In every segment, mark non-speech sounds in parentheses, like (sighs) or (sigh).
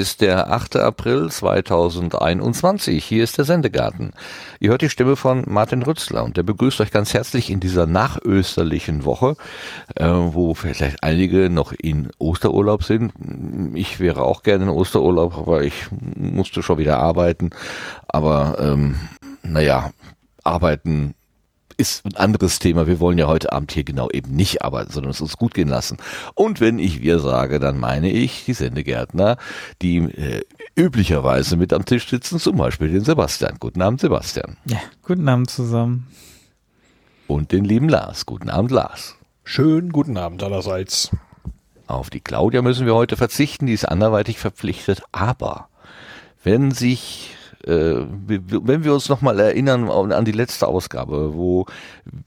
Ist der 8. April 2021. Hier ist der Sendegarten. Ihr hört die Stimme von Martin Rützler und der begrüßt euch ganz herzlich in dieser nachösterlichen Woche, äh, wo vielleicht einige noch in Osterurlaub sind. Ich wäre auch gerne in Osterurlaub, aber ich musste schon wieder arbeiten. Aber ähm, naja, arbeiten ist ein anderes Thema. Wir wollen ja heute Abend hier genau eben nicht arbeiten, sondern es uns gut gehen lassen. Und wenn ich wir sage, dann meine ich die Sendegärtner, die äh, üblicherweise mit am Tisch sitzen, zum Beispiel den Sebastian. Guten Abend, Sebastian. Ja, guten Abend zusammen. Und den lieben Lars. Guten Abend, Lars. Schönen guten Abend allerseits. Auf die Claudia müssen wir heute verzichten, die ist anderweitig verpflichtet, aber wenn sich wenn wir uns nochmal erinnern an die letzte Ausgabe, wo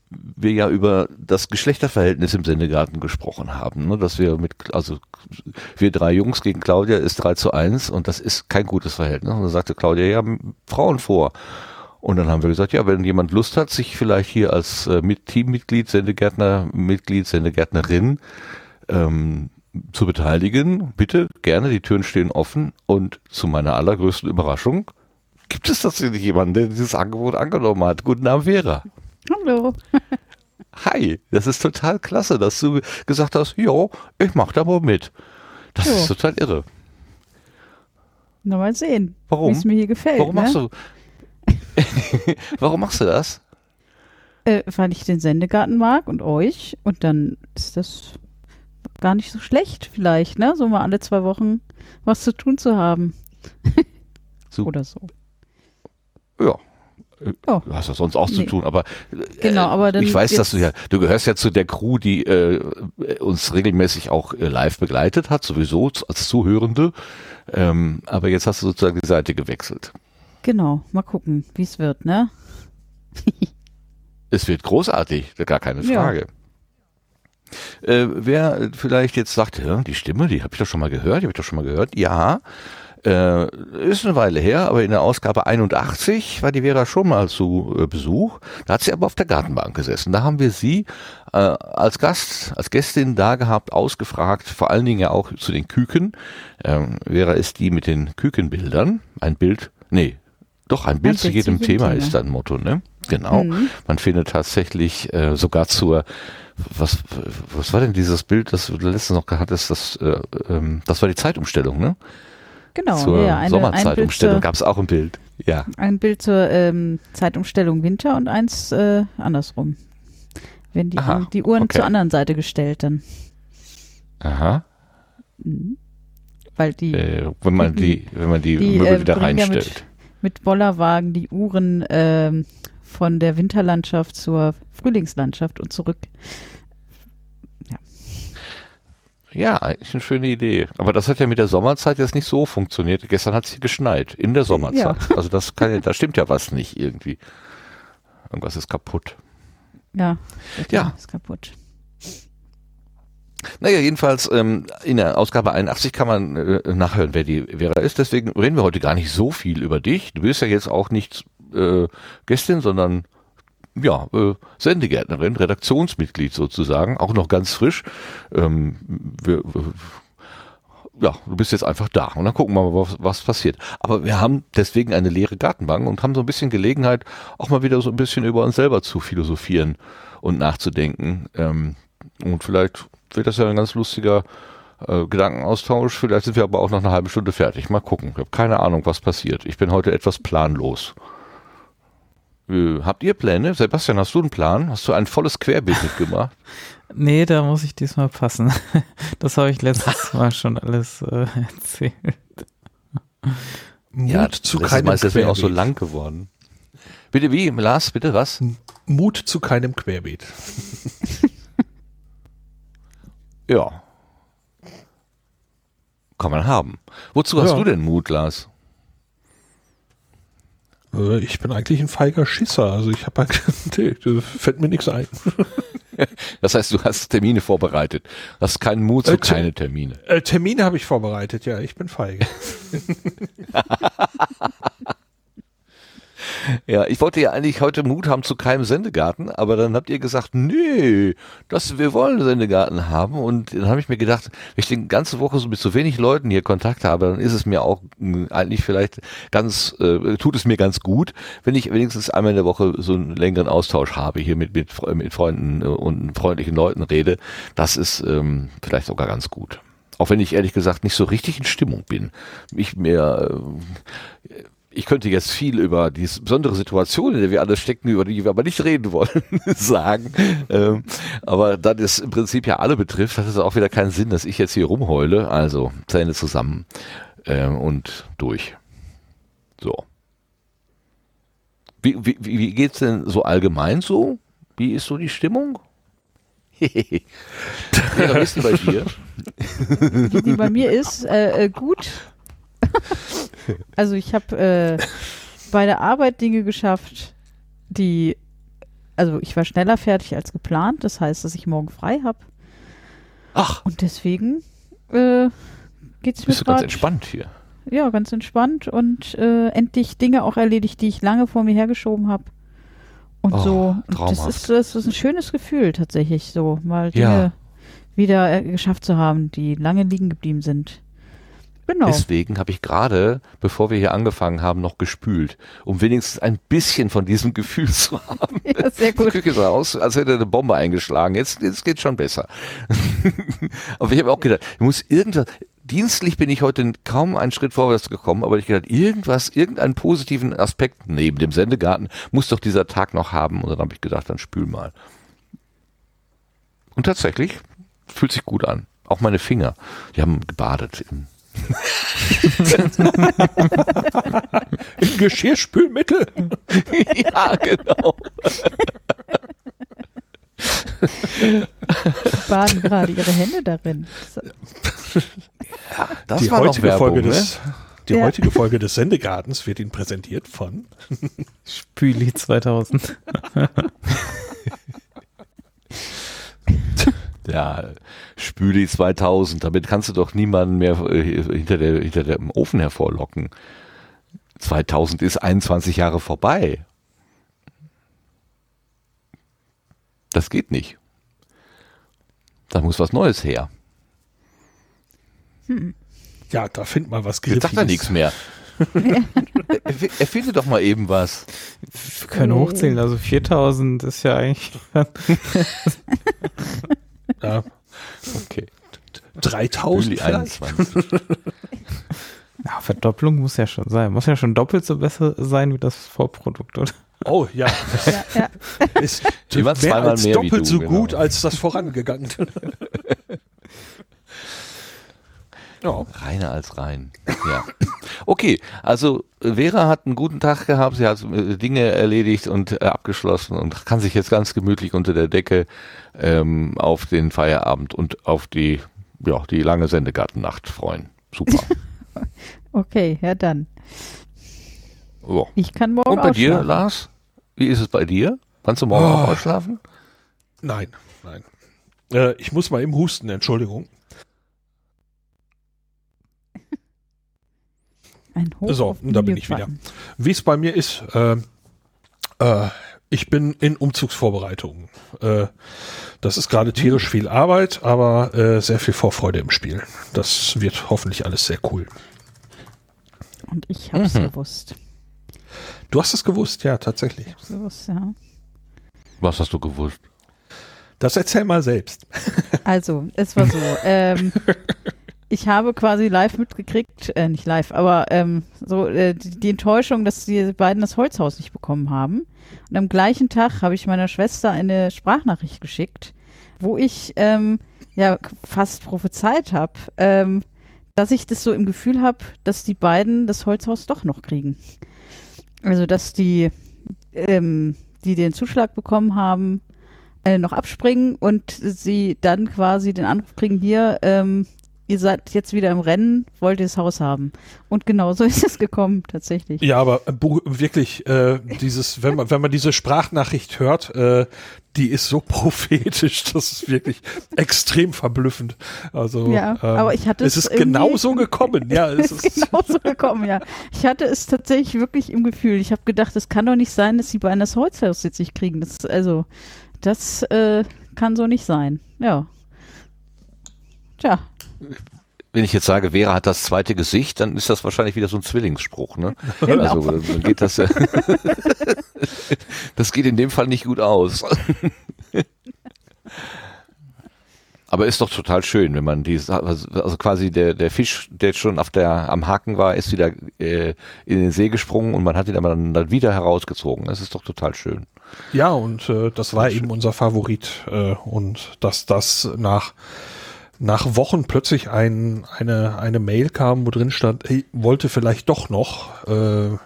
wir ja über das Geschlechterverhältnis im Sendegarten gesprochen haben, ne, dass wir mit, also wir drei Jungs gegen Claudia ist 3 zu 1 und das ist kein gutes Verhältnis. Und dann sagte Claudia, ja, Frauen vor. Und dann haben wir gesagt, ja, wenn jemand Lust hat, sich vielleicht hier als äh, Teammitglied, Sendegärtner, Mitglied, Sendegärtnerin ähm, zu beteiligen, bitte gerne, die Türen stehen offen und zu meiner allergrößten Überraschung gibt es tatsächlich jemanden, der dieses Angebot angenommen hat. Guten Abend, Vera. Hallo. (laughs) Hi, das ist total klasse, dass du gesagt hast, jo, ich mach da mal mit. Das jo. ist total irre. Na mal sehen, warum es mir hier gefällt. Warum ne? machst du? (laughs) warum machst du das? Äh, weil ich den Sendegarten mag und euch und dann ist das gar nicht so schlecht vielleicht, ne? So mal alle zwei Wochen was zu tun zu haben. (laughs) so. Oder so. Ja. Oh. Du hast ja sonst auch nee. zu tun, aber, äh, genau, aber ich weiß, dass du ja, du gehörst ja zu der Crew, die äh, uns regelmäßig auch äh, live begleitet hat, sowieso als Zuhörende. Ähm, aber jetzt hast du sozusagen die Seite gewechselt. Genau, mal gucken, wie es wird, ne? (laughs) es wird großartig, gar keine Frage. Ja. Äh, wer vielleicht jetzt sagt, ja, die Stimme, die habe ich doch schon mal gehört, die habe ich doch schon mal gehört. Ja, äh, ist eine Weile her, aber in der Ausgabe 81 war die Vera schon mal zu äh, Besuch. Da hat sie aber auf der Gartenbank gesessen. Da haben wir sie äh, als Gast, als Gästin da gehabt, ausgefragt, vor allen Dingen ja auch zu den Küken. Ähm, Vera ist die mit den Kükenbildern. Ein Bild, nee, doch, ein Bild ein zu jedem Thema, Thema ist ein Motto, ne? Genau. Mhm. Man findet tatsächlich äh, sogar zur was, was war denn dieses Bild, das du letztens noch gehabt hast, das, äh, ähm, das war die Zeitumstellung, ne? Genau, zur ja, eine, Sommerzeitumstellung gab es auch ein Bild. Ja. Ein Bild zur ähm, Zeitumstellung Winter und eins äh, andersrum. Wenn die, Aha, die Uhren okay. zur anderen Seite gestellt dann. Aha. Mhm. Weil die, äh, wenn man die, wenn man die, die Möbel äh, wieder reinstellt. Ja mit, mit Bollerwagen die Uhren ähm, von der Winterlandschaft zur Frühlingslandschaft und zurück. Ja, eigentlich eine schöne Idee. Aber das hat ja mit der Sommerzeit jetzt nicht so funktioniert. Gestern hat es hier geschneit, in der Sommerzeit. Ja. Also das kann ja, da stimmt ja was nicht irgendwie. Irgendwas ist kaputt. Ja, ja. ist kaputt. Naja, jedenfalls ähm, in der Ausgabe 81 kann man äh, nachhören, wer die Vera ist. Deswegen reden wir heute gar nicht so viel über dich. Du bist ja jetzt auch nicht äh, Gästin, sondern ja, äh, Sendegärtnerin, Redaktionsmitglied sozusagen, auch noch ganz frisch. Ähm, wir, ja, du bist jetzt einfach da und dann gucken wir mal, was, was passiert. Aber wir haben deswegen eine leere Gartenbank und haben so ein bisschen Gelegenheit, auch mal wieder so ein bisschen über uns selber zu philosophieren und nachzudenken. Ähm, und vielleicht wird das ja ein ganz lustiger äh, Gedankenaustausch. Vielleicht sind wir aber auch noch eine halbe Stunde fertig. Mal gucken. Ich habe keine Ahnung, was passiert. Ich bin heute etwas planlos. Äh, habt ihr Pläne? Sebastian, hast du einen Plan? Hast du ein volles Querbild mitgemacht? (laughs) nee, da muss ich diesmal passen. (laughs) Das habe ich letztes (laughs) Mal schon alles äh, erzählt. Mut ja, zu keinem Mal ist das auch so lang geworden. Bitte wie, Lars, bitte was? Mut zu keinem Querbeet. ja. Kann man haben. Wozu hast ja. du denn Mut, Lars? Äh, ich bin eigentlich ein feiger Schisser. Also ich habe (laughs) nee, fällt mir nichts ein. (laughs) Das heißt, du hast Termine vorbereitet. Hast keinen Mut zu äh, keine Termine. Äh, Termine habe ich vorbereitet, ja. Ich bin feige. (laughs) Ja, ich wollte ja eigentlich heute Mut haben zu keinem Sendegarten, aber dann habt ihr gesagt, nee, das, wir wollen einen Sendegarten haben. Und dann habe ich mir gedacht, wenn ich die ganze Woche so mit so wenig Leuten hier Kontakt habe, dann ist es mir auch mh, eigentlich vielleicht ganz, äh, tut es mir ganz gut, wenn ich wenigstens einmal in der Woche so einen längeren Austausch habe, hier mit, mit, mit Freunden äh, und freundlichen Leuten rede. Das ist ähm, vielleicht sogar ganz gut. Auch wenn ich ehrlich gesagt nicht so richtig in Stimmung bin. Ich mir, äh, ich könnte jetzt viel über die besondere Situation, in der wir alle stecken, über die wir aber nicht reden wollen, (laughs) sagen. Ähm, aber da das im Prinzip ja alle betrifft, hat es auch wieder keinen Sinn, dass ich jetzt hier rumheule. Also Zähne zusammen ähm, und durch. So. Wie, wie, wie geht's denn so allgemein so? Wie ist so die Stimmung? ja, ist denn bei dir? Wie die bei mir ist, äh, äh, gut. (laughs) (laughs) also ich habe äh, bei der Arbeit Dinge geschafft, die, also ich war schneller fertig als geplant. Das heißt, dass ich morgen frei habe. Ach, Und deswegen äh, geht es mir bist du ganz gerade entspannt hier. ja, ganz entspannt und äh, endlich Dinge auch erledigt, die ich lange vor mir hergeschoben habe. Und Oh, so, und das ist, das ist ein schönes Gefühl tatsächlich, so mal Dinge Ja. wieder äh, geschafft zu haben, die lange liegen geblieben sind. Genau. Deswegen habe ich gerade, bevor wir hier angefangen haben, noch gespült, um wenigstens ein bisschen von diesem Gefühl zu (laughs) haben. ja, sehr Die gut. Küche sah aus, als hätte eine Bombe eingeschlagen. Jetzt, jetzt geht schon besser. (laughs) aber ich habe auch gedacht, ich muss irgendwas. Dienstlich bin ich heute kaum einen Schritt vorwärts gekommen, aber ich gedacht, irgendwas, irgendeinen positiven Aspekt neben dem Sendegarten muss doch dieser Tag noch haben. Und dann habe ich gedacht, dann spül mal. Und tatsächlich fühlt sich gut an. Auch meine Finger, die haben gebadet. Im Im Geschirrspülmittel. (laughs) ja, genau. Baden gerade ihre Hände darin. So. Das die war heutige, Werbung, Folge ne? des, die Ja. heutige Folge des Sendegartens wird Ihnen präsentiert von Spüli 2000. (laughs) Ja, Spüli 2000, damit kannst du doch niemanden mehr äh, hinter, der, hinter dem Ofen hervorlocken. 2000 ist 21 Jahre vorbei. Das geht nicht. Da muss was Neues her. Ja, da findet man was Jetzt sagt er nichts mehr. (laughs) Er- Erfinde doch mal eben was. Wir können hochzählen, also 4000 ist ja eigentlich. (laughs) Ja, Okay. 3000 Juli vielleicht? 21. Ja, Verdopplung muss ja schon sein. Muss ja schon doppelt so besser sein wie das Vorprodukt, oder? Oh ja, Ja, ja. ist Immer mehr zweimal als mehr wie doppelt du, so genau. gut als das vorangegangene. (laughs) ja. Reiner als rein. Ja. Okay, also äh, Vera hat einen guten Tag gehabt, sie hat äh, Dinge erledigt und äh, abgeschlossen und kann sich jetzt ganz gemütlich unter der Decke ähm, auf den Feierabend und auf die, ja, die lange Sendegartennacht freuen. Super. (laughs) Okay, ja dann. Ja. Ich kann morgen Und bei dir. Lars? Wie ist es bei dir? Kannst du morgen Oh. auch ausschlafen? Nein, nein. Äh, ich muss mal eben husten, Entschuldigung. Ein Hoch So, auf da bin ich Videoplatten. Wie es bei mir ist, äh, äh, ich bin in Umzugsvorbereitungen. Äh, das ist gerade tierisch viel Arbeit, aber äh, sehr viel Vorfreude im Spiel. Das wird hoffentlich alles sehr cool. Und ich hab's Mhm. gewusst. Du hast es gewusst, ja, tatsächlich. Ich hab's gewusst, ja. Was hast du gewusst? Das erzähl mal selbst. Also, es war so. ähm, (laughs) ich habe quasi live mitgekriegt, äh, nicht live, aber ähm, so äh, die, die Enttäuschung, dass die beiden das Holzhaus nicht bekommen haben. Und am gleichen Tag habe ich meiner Schwester eine Sprachnachricht geschickt, wo ich ähm, ja fast prophezeit habe, ähm, dass ich das so im Gefühl habe, dass die beiden das Holzhaus doch noch kriegen. Also, dass die, ähm, die den Zuschlag bekommen haben, äh, noch abspringen und sie dann quasi den Anruf kriegen, hier, ähm, ihr seid jetzt wieder im Rennen, wollt ihr das Haus haben. Und genau so (laughs) ist es gekommen, tatsächlich. Ja, aber äh, wirklich, äh, dieses, wenn man, wenn man diese Sprachnachricht hört, äh, die ist so (laughs) prophetisch, das ist wirklich extrem verblüffend. Also, Ja, aber ich hatte es es ist genau so gekommen. Ja, es Es (laughs) ist, ist genau so gekommen, ja. Ich hatte es tatsächlich wirklich im Gefühl. Ich habe gedacht, es kann doch nicht sein, dass sie bei einer Holzhaus jetzt nicht kriegen. Das, also, das äh, kann so nicht sein. Ja. Tja, Wenn ich jetzt sage, Vera hat das zweite Gesicht, dann ist das wahrscheinlich wieder so ein Zwillingsspruch, ne? (laughs) Genau. Also dann geht das ja. (laughs) das geht in dem Fall nicht gut aus. (laughs) Aber ist doch total schön, wenn man die, also quasi der, der Fisch, der schon auf der, am Haken war, ist wieder äh, in den See gesprungen und man hat ihn aber dann, dann wieder herausgezogen. Das ist doch total schön. ja, und äh, das war eben unser Favorit. Äh, und dass das nach, nach Wochen plötzlich ein, eine, eine Mail kam, wo drin stand, hey, wollte vielleicht doch noch. Äh,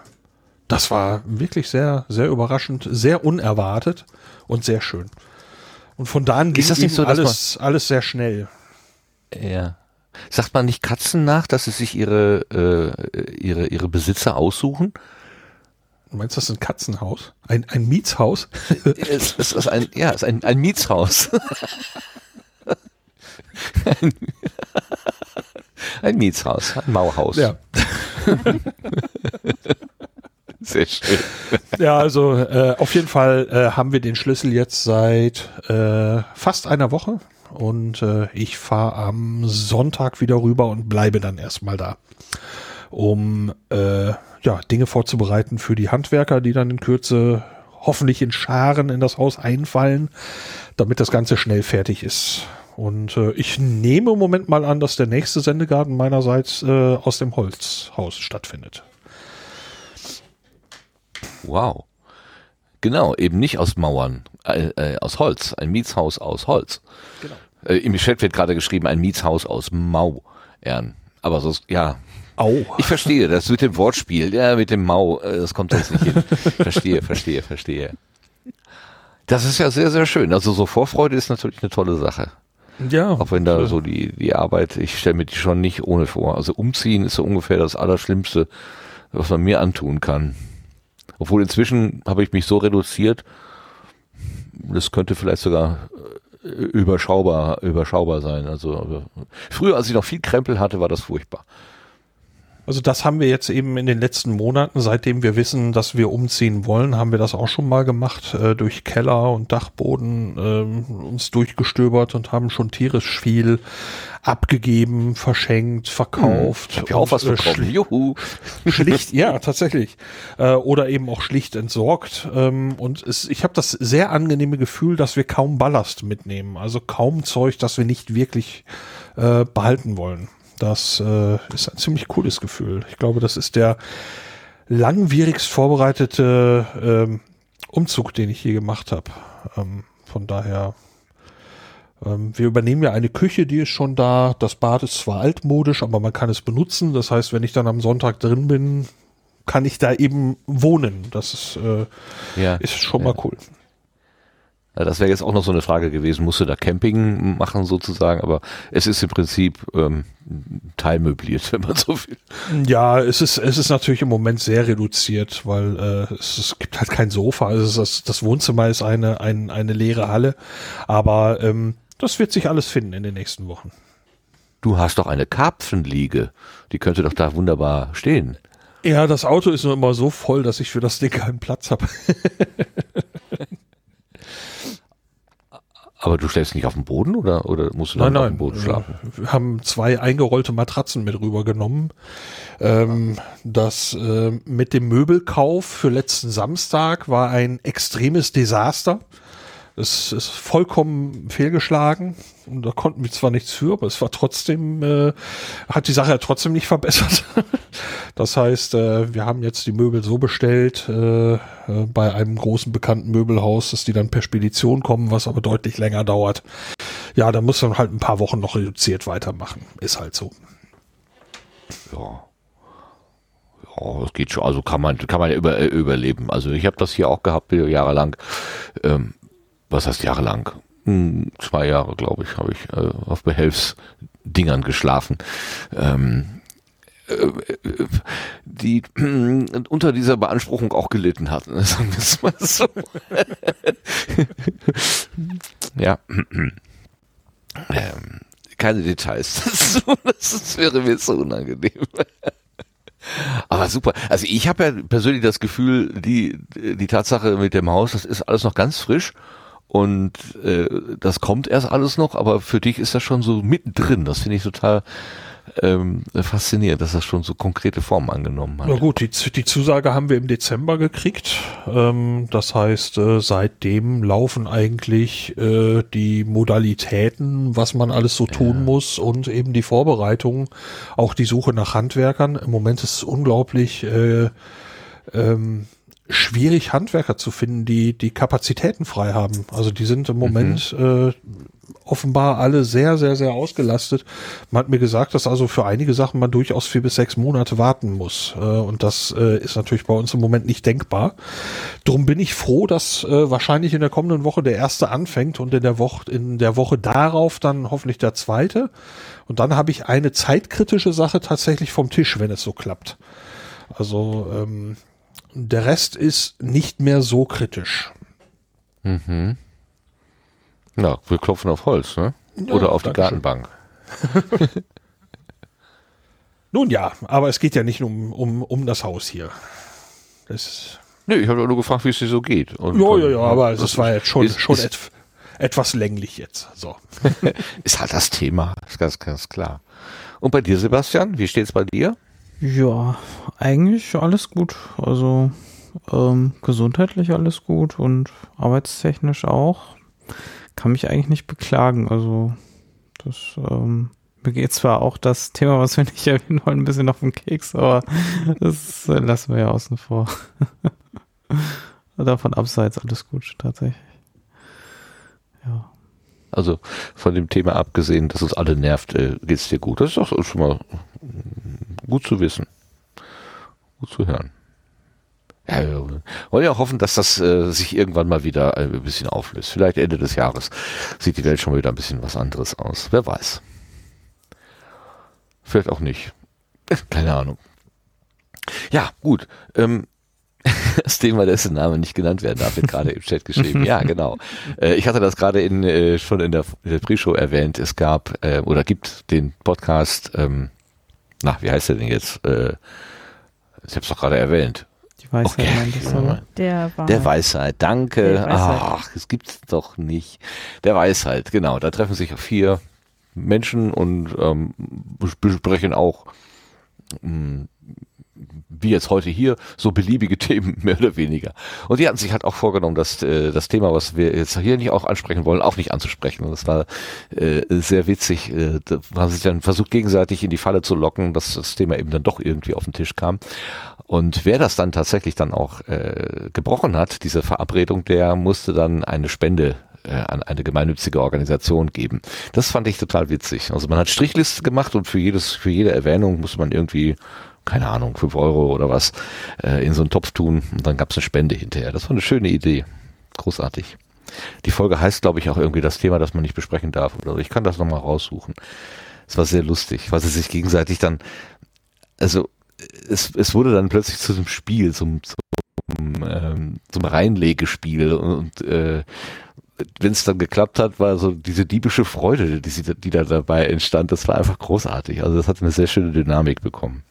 das war wirklich sehr, sehr überraschend, sehr unerwartet und sehr schön. Und von da an ging das so, alles, alles sehr schnell. Ja. Sagt man nicht Katzen nach, dass sie sich ihre, äh, ihre, ihre Besitzer aussuchen? Du meinst, das ist ein Katzenhaus? Ein, ein Mietshaus? (laughs) es ist ein, ja, es ist ein, ein Mietshaus. (laughs) ein, (laughs) ein Mietshaus, ein Mauerhaus. Ja. (laughs) Sehr schön. Ja, also äh, auf jeden Fall äh, haben wir den Schlüssel jetzt seit äh, fast einer Woche und äh, ich fahre am Sonntag wieder rüber und bleibe dann erstmal da, um äh, ja, Dinge vorzubereiten für die Handwerker, die dann in Kürze hoffentlich in Scharen in das Haus einfallen, damit das Ganze schnell fertig ist. Und äh, ich nehme im Moment mal an, dass der nächste Sendegarten meinerseits äh, aus dem Holzhaus stattfindet. Wow. Genau, eben nicht aus Mauern, äh, äh, aus Holz, ein Mietshaus aus Holz. Genau. Äh, Im Chat wird gerade geschrieben, ein Mietshaus aus Mauern. Aber so, ja, Au. Ich verstehe, das mit dem Wortspiel, ja, mit dem Mau, äh, das kommt jetzt nicht hin. (laughs) Verstehe, verstehe, verstehe. Das ist ja sehr, sehr schön. Also so Vorfreude ist natürlich eine tolle Sache. Ja. Auch wenn da so die, die Arbeit, ich stelle mir die schon nicht ohne vor. Also umziehen ist so ungefähr das Allerschlimmste, was man mir antun kann. Obwohl inzwischen habe ich mich so reduziert, das könnte vielleicht sogar äh, überschaubar, überschaubar sein. Also äh, früher, als ich noch viel Krempel hatte, war das furchtbar. Also das haben wir jetzt eben in den letzten Monaten, seitdem wir wissen, dass wir umziehen wollen, haben wir das auch schon mal gemacht, äh, durch Keller und Dachboden ähm, uns durchgestöbert und haben schon tierisch viel abgegeben, verschenkt, verkauft. Ich habe ja auch was äh, bekommen. Juhu. (laughs) schlicht, ja, tatsächlich. Äh, oder eben auch schlicht entsorgt. Ähm, und es, ich habe das sehr angenehme Gefühl, dass wir kaum Ballast mitnehmen. Also kaum Zeug, das wir nicht wirklich äh, behalten wollen. Das äh, ist ein ziemlich cooles Gefühl. Ich glaube, das ist der langwierigst vorbereitete ähm, Umzug, den ich je gemacht habe. Ähm, von daher ähm, wir übernehmen ja eine Küche, die ist schon da. Das Bad ist zwar altmodisch, aber man kann es benutzen. Das heißt, wenn ich dann am Sonntag drin bin, kann ich da eben wohnen. Das ist, äh, Ja. ist schon ja. mal cool. Ja, Das wäre jetzt auch noch so eine Frage gewesen, musst du da Camping machen sozusagen, aber es ist im Prinzip ähm, teilmöbliert, (laughs) wenn man so will. Ja, es ist, es ist natürlich im Moment sehr reduziert, weil äh, es, es gibt halt kein Sofa. Also das, das Wohnzimmer ist eine, ein, eine leere Halle. Aber ähm, das wird sich alles finden in den nächsten Wochen. Du hast doch eine Karpfenliege, die könnte doch da wunderbar stehen. Ja, das Auto ist nur immer so voll, dass ich für das Ding keinen Platz habe. (laughs) Aber du schläfst nicht auf dem Boden oder, oder musst du dann auf dem Boden schlafen? Wir haben zwei eingerollte Matratzen mit rübergenommen. Ähm, das äh, mit dem Möbelkauf für letzten Samstag war ein extremes Desaster. Es ist vollkommen fehlgeschlagen und da konnten wir zwar nichts für, aber es war trotzdem, äh, hat die Sache ja trotzdem nicht verbessert. (laughs) Das heißt, äh, wir haben jetzt die Möbel so bestellt äh, äh, bei einem großen bekannten Möbelhaus, dass die dann per Spedition kommen, was aber deutlich länger dauert. Ja, da muss man halt ein paar Wochen noch reduziert weitermachen. Ist halt so. Ja. Ja, das geht schon. Also kann man, kann man über, äh, überleben. Also ich habe das hier auch gehabt, jahrelang. Ähm, was heißt jahrelang? Hm, zwei Jahre, glaube ich, habe ich äh, auf Behelfsdienst Dingern geschlafen. Ähm, äh, die äh, unter dieser Beanspruchung auch gelitten hatten. (laughs) Sagen wir es mal so. (laughs) ja. Ähm, keine Details. (laughs) Das, wäre mir so unangenehm. Aber super. Also ich habe ja persönlich das Gefühl, die, die Tatsache mit dem Haus, das ist alles noch ganz frisch und äh, das kommt erst alles noch, aber für dich ist das schon so mittendrin. Das finde ich total ähm, faszinierend, dass das schon so konkrete Formen angenommen hat. Na gut, die, die Zusage haben wir im Dezember gekriegt. Ähm, das heißt, äh, seitdem laufen eigentlich äh, die Modalitäten, was man alles so tun ja. muss und eben die Vorbereitungen, auch die Suche nach Handwerkern. Im Moment ist es unglaublich äh, ähm, schwierig, Handwerker zu finden, die die Kapazitäten frei haben. Also die sind im Moment mhm. äh, offenbar alle sehr, sehr, sehr ausgelastet. Man hat mir gesagt, dass also für einige Sachen man durchaus vier bis sechs Monate warten muss. Äh, und das äh, ist natürlich bei uns im Moment nicht denkbar. Drum bin ich froh, dass äh, wahrscheinlich in der kommenden Woche der erste anfängt und in der Woche, in der Woche darauf dann hoffentlich der zweite. Und dann habe ich eine zeitkritische Sache tatsächlich vom Tisch, wenn es so klappt. Also ähm, der Rest ist nicht mehr so kritisch. Mhm. Na, wir klopfen auf Holz, ne? Oder ja, auf die Gartenbank. (laughs) Nun ja, aber es geht ja nicht um, um, um das Haus hier. Das nee, ich habe nur gefragt, wie es dir so geht. Und, ja, ja, ja, aber es war jetzt schon, ist, schon ist, et, etwas länglich jetzt. So. (laughs) ist halt das Thema, ist ganz, ganz klar. Und bei dir, Sebastian, wie steht es bei dir? Ja, eigentlich alles gut. Also ähm, gesundheitlich alles gut und arbeitstechnisch auch kann mich eigentlich nicht beklagen. Also das ähm, mir geht zwar auch das Thema, was wir nicht (laughs) erwähnen wollen, ein bisschen auf den Keks, aber das äh, lassen wir ja außen vor. (laughs) Davon abseits alles gut, tatsächlich. Ja. Also von dem Thema abgesehen, dass es alle nervt, äh, es dir gut. Das ist auch schon mal gut zu wissen. Gut zu hören. Ja, wir wollen ja hoffen, dass das äh, sich irgendwann mal wieder ein bisschen auflöst. Vielleicht Ende des Jahres sieht die Welt schon wieder ein bisschen was anderes aus. Wer weiß. Vielleicht auch nicht. (laughs) Keine Ahnung. Ja, gut. Ähm, (laughs) das Thema, dessen Name nicht genannt werden darf, wird gerade im Chat geschrieben. Ja, (laughs) genau. Äh, ich hatte das gerade in, äh, schon in der, in der Pre-Show erwähnt. Es gab äh, oder gibt den Podcast, ähm, na, wie heißt der denn jetzt? Äh, ich habe es doch gerade erwähnt. Die Weisheit okay. meintest du, Der, Der Weisheit, danke. Der Weisheit. Ach, das gibt's doch nicht. Der Weisheit, genau. Da treffen sich vier Menschen und ähm, besprechen auch mh, hm, wie jetzt heute hier, so beliebige (laughs) Themen, mehr oder weniger. Und die hatten sich halt auch vorgenommen, dass äh, das Thema, was wir jetzt hier nicht auch ansprechen wollen, auch nicht anzusprechen. Und das war äh, sehr witzig. Äh, da haben sich dann versucht, gegenseitig in die Falle zu locken, dass das Thema eben dann doch irgendwie auf den Tisch kam. Und wer das dann tatsächlich dann auch äh, gebrochen hat, diese Verabredung, der musste dann eine Spende äh, an eine gemeinnützige Organisation geben. Das fand ich total witzig. Also man hat Strichliste gemacht und für jedes, für jede Erwähnung muss man irgendwie keine Ahnung, fünf Euro oder was, äh, in so einen Topf tun und dann gab es eine Spende hinterher. Das war eine schöne Idee. Großartig. Die Folge heißt, glaube ich, auch irgendwie das Thema, das man nicht besprechen darf. Oder. Ich kann das nochmal raussuchen. Es war sehr lustig, weil sie sich gegenseitig dann, also es, es wurde dann plötzlich zu einem Spiel, zum, zum, ähm, zum Reinlegespiel und, und äh, wenn es dann geklappt hat, war so diese diebische Freude, die, die da dabei entstand, das war einfach großartig. Also das hat eine sehr schöne Dynamik bekommen.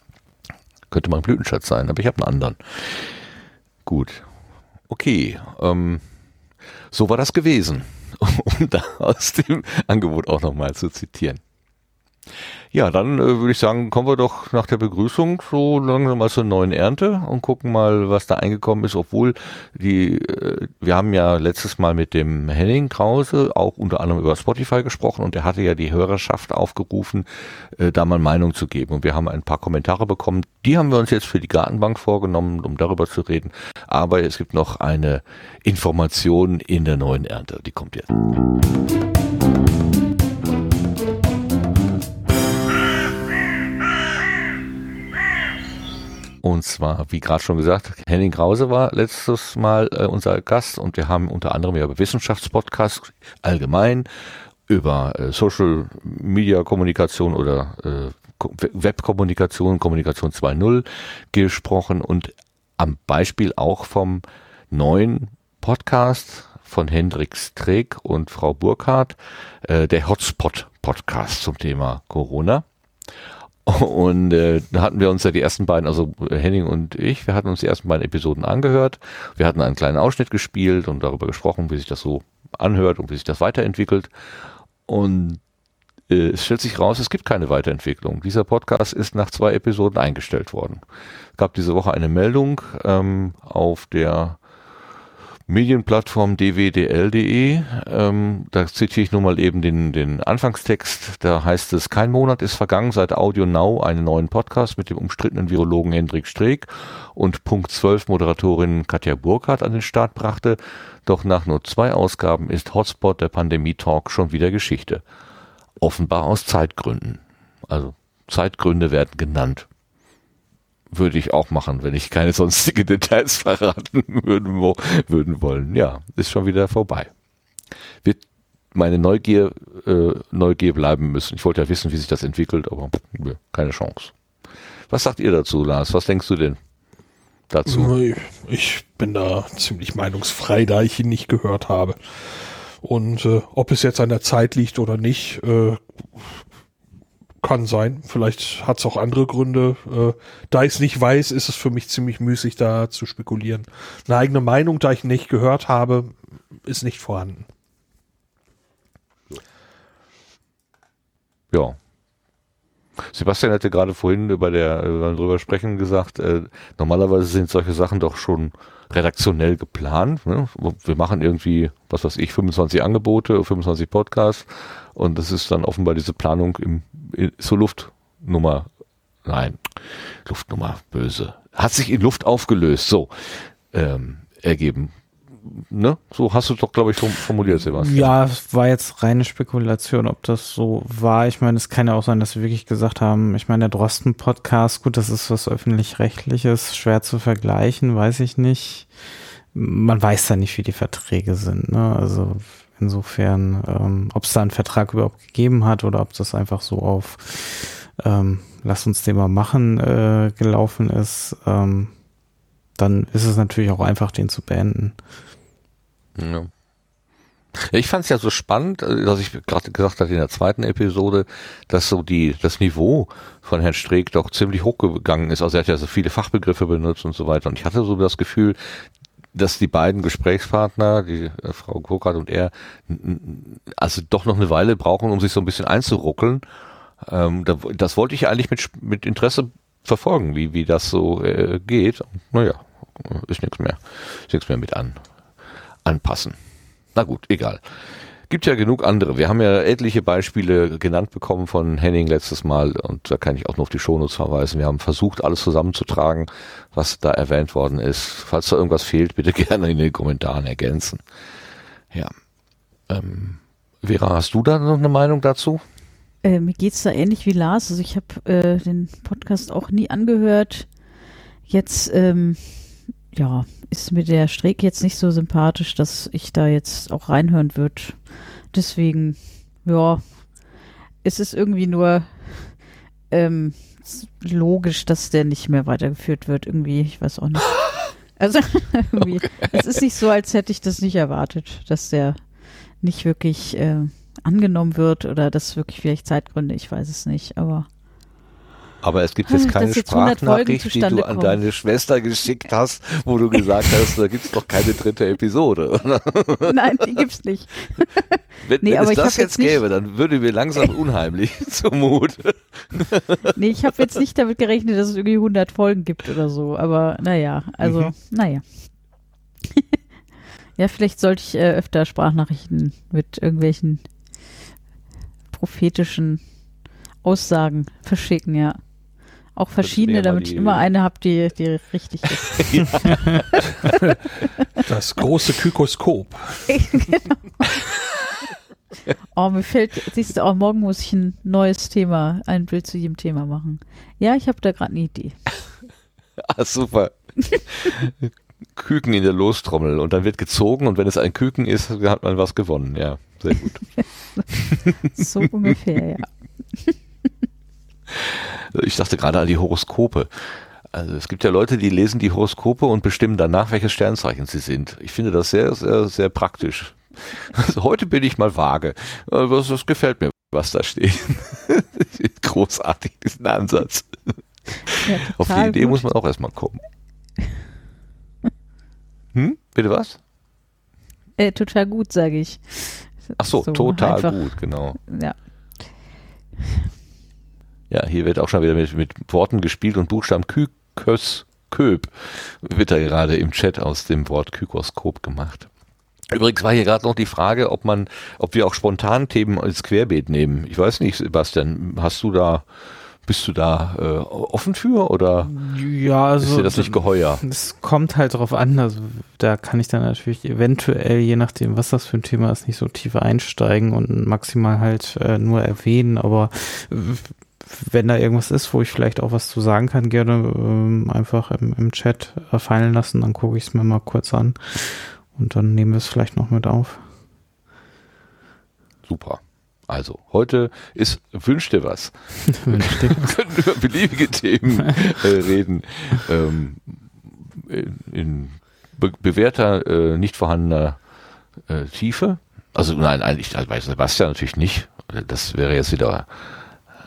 Könnte mal ein Blütenschatz sein, aber ich habe einen anderen. Gut. Okay. Ähm, so war das gewesen, (laughs) um da aus dem Angebot auch nochmal zu zitieren. Ja, dann äh, würde ich sagen, kommen wir doch nach der Begrüßung so langsam mal zur neuen Ernte und gucken mal, was da eingekommen ist, obwohl die, äh, wir haben ja letztes Mal mit dem Henning Krause auch unter anderem über Spotify gesprochen und er hatte ja die Hörerschaft aufgerufen, äh, da mal Meinung zu geben und wir haben ein paar Kommentare bekommen. Die haben wir uns jetzt für die Gartenbank vorgenommen, um darüber zu reden. Aber es gibt noch eine Information in der neuen Ernte, die kommt jetzt. Und zwar, wie gerade schon gesagt, Henning Krause war letztes Mal äh, unser Gast und wir haben unter anderem ja über Wissenschaftspodcasts allgemein über äh, Social Media Kommunikation oder äh, Ko- Webkommunikation, Kommunikation 2.0 gesprochen und am Beispiel auch vom neuen Podcast von Hendrik Streeck und Frau Burkhardt, äh, der Hotspot Podcast zum Thema Corona. Und äh, da hatten wir uns ja die ersten beiden, also Henning und ich, wir hatten uns die ersten beiden Episoden angehört. Wir hatten einen kleinen Ausschnitt gespielt und darüber gesprochen, wie sich das so anhört und wie sich das weiterentwickelt. Und äh, es stellt sich raus, es gibt keine Weiterentwicklung. Dieser Podcast ist nach zwei Episoden eingestellt worden. Es gab diese Woche eine Meldung ähm, auf der Medienplattform dwdl.de. Ähm, da zitiere ich nur mal eben den, den Anfangstext. Da heißt es, kein Monat ist vergangen, seit Audio Now einen neuen Podcast mit dem umstrittenen Virologen Hendrik Streeck und Punkt 12 Moderatorin Katja Burkhardt an den Start brachte. Doch nach nur zwei Ausgaben ist Hotspot der Pandemie-Talk schon wieder Geschichte. Offenbar aus Zeitgründen. Also Zeitgründe werden genannt würde ich auch machen, wenn ich keine (laughs) sonstige Details verraten würden, wo, würden wollen. Ja, ist schon wieder vorbei. Wird meine Neugier, äh, Neugier bleiben müssen. Ich wollte ja wissen, wie sich das entwickelt, aber nö, keine Chance. Was sagt ihr dazu, Lars? Was denkst du denn dazu? Ich bin da ziemlich meinungsfrei, da ich ihn nicht gehört habe. Und äh, ob es jetzt an der Zeit liegt oder nicht, äh, kann sein. Vielleicht hat es auch andere Gründe. Äh, da ich es nicht weiß, ist es für mich ziemlich müßig, da zu spekulieren. Eine eigene Meinung, da ich nicht gehört habe, ist nicht vorhanden. Ja. Sebastian hatte gerade vorhin über der äh, beim drüber sprechen gesagt, äh, normalerweise sind solche Sachen doch schon redaktionell geplant. Ne? Wir machen irgendwie, was weiß ich, 25 Angebote, 25 Podcasts und das ist dann offenbar diese Planung im, zur Luftnummer, nein, Luftnummer, böse, hat sich in Luft aufgelöst, so ähm, ergeben. Ne? So hast du doch, glaube ich, formuliert, Sebastian. Ja, es war jetzt reine Spekulation, ob das so war. Ich meine, es kann ja auch sein, dass wir wirklich gesagt haben, ich meine, der Drosten-Podcast, gut, das ist was öffentlich-rechtliches, schwer zu vergleichen, weiß ich nicht. Man weiß ja nicht, wie die Verträge sind, ne? Also insofern, ähm, ob es da einen Vertrag überhaupt gegeben hat oder ob das einfach so auf ähm, lass uns den mal machen äh, gelaufen ist, ähm, dann ist es natürlich auch einfach, den zu beenden. Ja. Ich fand es ja so spannend, äh, dass ich gerade gesagt hatte in der zweiten Episode, dass so die das Niveau von Herrn Streeck doch ziemlich hochgegangen ist. Also er hat ja so viele Fachbegriffe benutzt und so weiter. Und ich hatte so das Gefühl, dass die beiden Gesprächspartner, die äh, Frau Kokart und er, also doch noch eine Weile brauchen, um sich so ein bisschen einzuruckeln. Ähm, das wollte ich eigentlich mit, mit Interesse verfolgen, wie, wie das so äh, geht. Naja, ist nichts mehr, ist nichts mehr mit an anpassen. Na gut, egal. Gibt ja genug andere. Wir haben ja etliche Beispiele genannt bekommen von Henning letztes Mal und da kann ich auch noch auf die Shownotes verweisen. Wir haben versucht, alles zusammenzutragen, was da erwähnt worden ist. Falls da irgendwas fehlt, bitte (laughs) gerne in den Kommentaren ergänzen. Ja. Ähm, Vera, hast du da noch eine Meinung dazu? Äh, mir geht's da ähnlich wie Lars. Also ich habe äh, den Podcast auch nie angehört. Jetzt, ähm, ja, ist mir der Streeck jetzt nicht so sympathisch, dass ich da jetzt auch reinhören würde. Deswegen, ja, es ist irgendwie nur ähm, logisch, dass der nicht mehr weitergeführt wird. Irgendwie, ich weiß auch nicht. (gasps) Also (laughs) irgendwie, okay. es ist nicht so, als hätte ich das nicht erwartet, dass der nicht wirklich äh, angenommen wird oder dass wirklich vielleicht Zeitgründe, ich weiß es nicht, aber aber es gibt jetzt keine jetzt Sprachnachricht, die du an deine Schwester geschickt hast, wo du gesagt hast, da gibt's doch keine dritte Episode. Oder? Nein, die gibt's nicht. (laughs) Wenn, nee, wenn es das jetzt, jetzt gäbe, dann würde mir langsam unheimlich (laughs) zumute. nee, ich habe jetzt nicht damit gerechnet, dass es irgendwie 100 Folgen gibt oder so. Aber naja, also, mhm. naja. (laughs) ja, vielleicht sollte ich äh, öfter Sprachnachrichten mit irgendwelchen prophetischen Aussagen verschicken, ja. Auch verschiedene, damit ich immer eine habe, die, die richtig ist. (laughs) das große Kykoskop. genau. (laughs) Oh, mir fällt, siehst du, auch morgen muss ich ein neues Thema, ein Bild zu jedem Thema machen. Ja, ich habe da gerade eine Idee. (laughs) Ah, super. Küken in der Lostrommel und dann wird gezogen und wenn es ein Küken ist, hat man was gewonnen, ja. Sehr gut. so ungefähr, ja. Ich dachte gerade an die Horoskope. Also es gibt ja Leute, die lesen die Horoskope und bestimmen danach, welches Sternzeichen sie sind. Ich finde das sehr, sehr, sehr praktisch. Also heute bin ich mal vage. Äh, Das, das gefällt mir, was da steht. (laughs) Großartig, diesen Ansatz. ja Auf die Idee gut. muss man auch erstmal kommen. Hm? Bitte was? Äh, total gut, sage ich. Ach so, total einfach, gut, genau. Ja. Ja, hier wird auch schon wieder mit, mit Worten gespielt und Buchstaben Kykos Köp wird da gerade im Chat aus dem Wort Kykoskop gemacht. Übrigens war hier gerade noch die Frage, ob man, ob wir auch spontan Themen als Querbeet nehmen. Ich weiß nicht, Sebastian, hast du da, bist du da äh, offen für oder Ja, also. ist dir das nicht geheuer? Es kommt halt drauf an, also da kann ich dann natürlich eventuell, je nachdem, was das für ein Thema ist, nicht so tief einsteigen und maximal halt äh, nur erwähnen, aber äh, wenn da irgendwas ist, wo ich vielleicht auch was zu sagen kann, gerne ähm, einfach im, im Chat erfallen lassen, dann gucke ich es mir mal kurz an und dann nehmen wir es vielleicht noch mit auf. Super. Also, heute ist Wünsch dir was. Wenn ich denke, Wir können über beliebige Themen äh, reden. Ähm, in, in be bewährter, äh, nicht vorhandener äh, Tiefe. Also nein, eigentlich also bei Sebastian natürlich nicht. Das wäre jetzt wieder,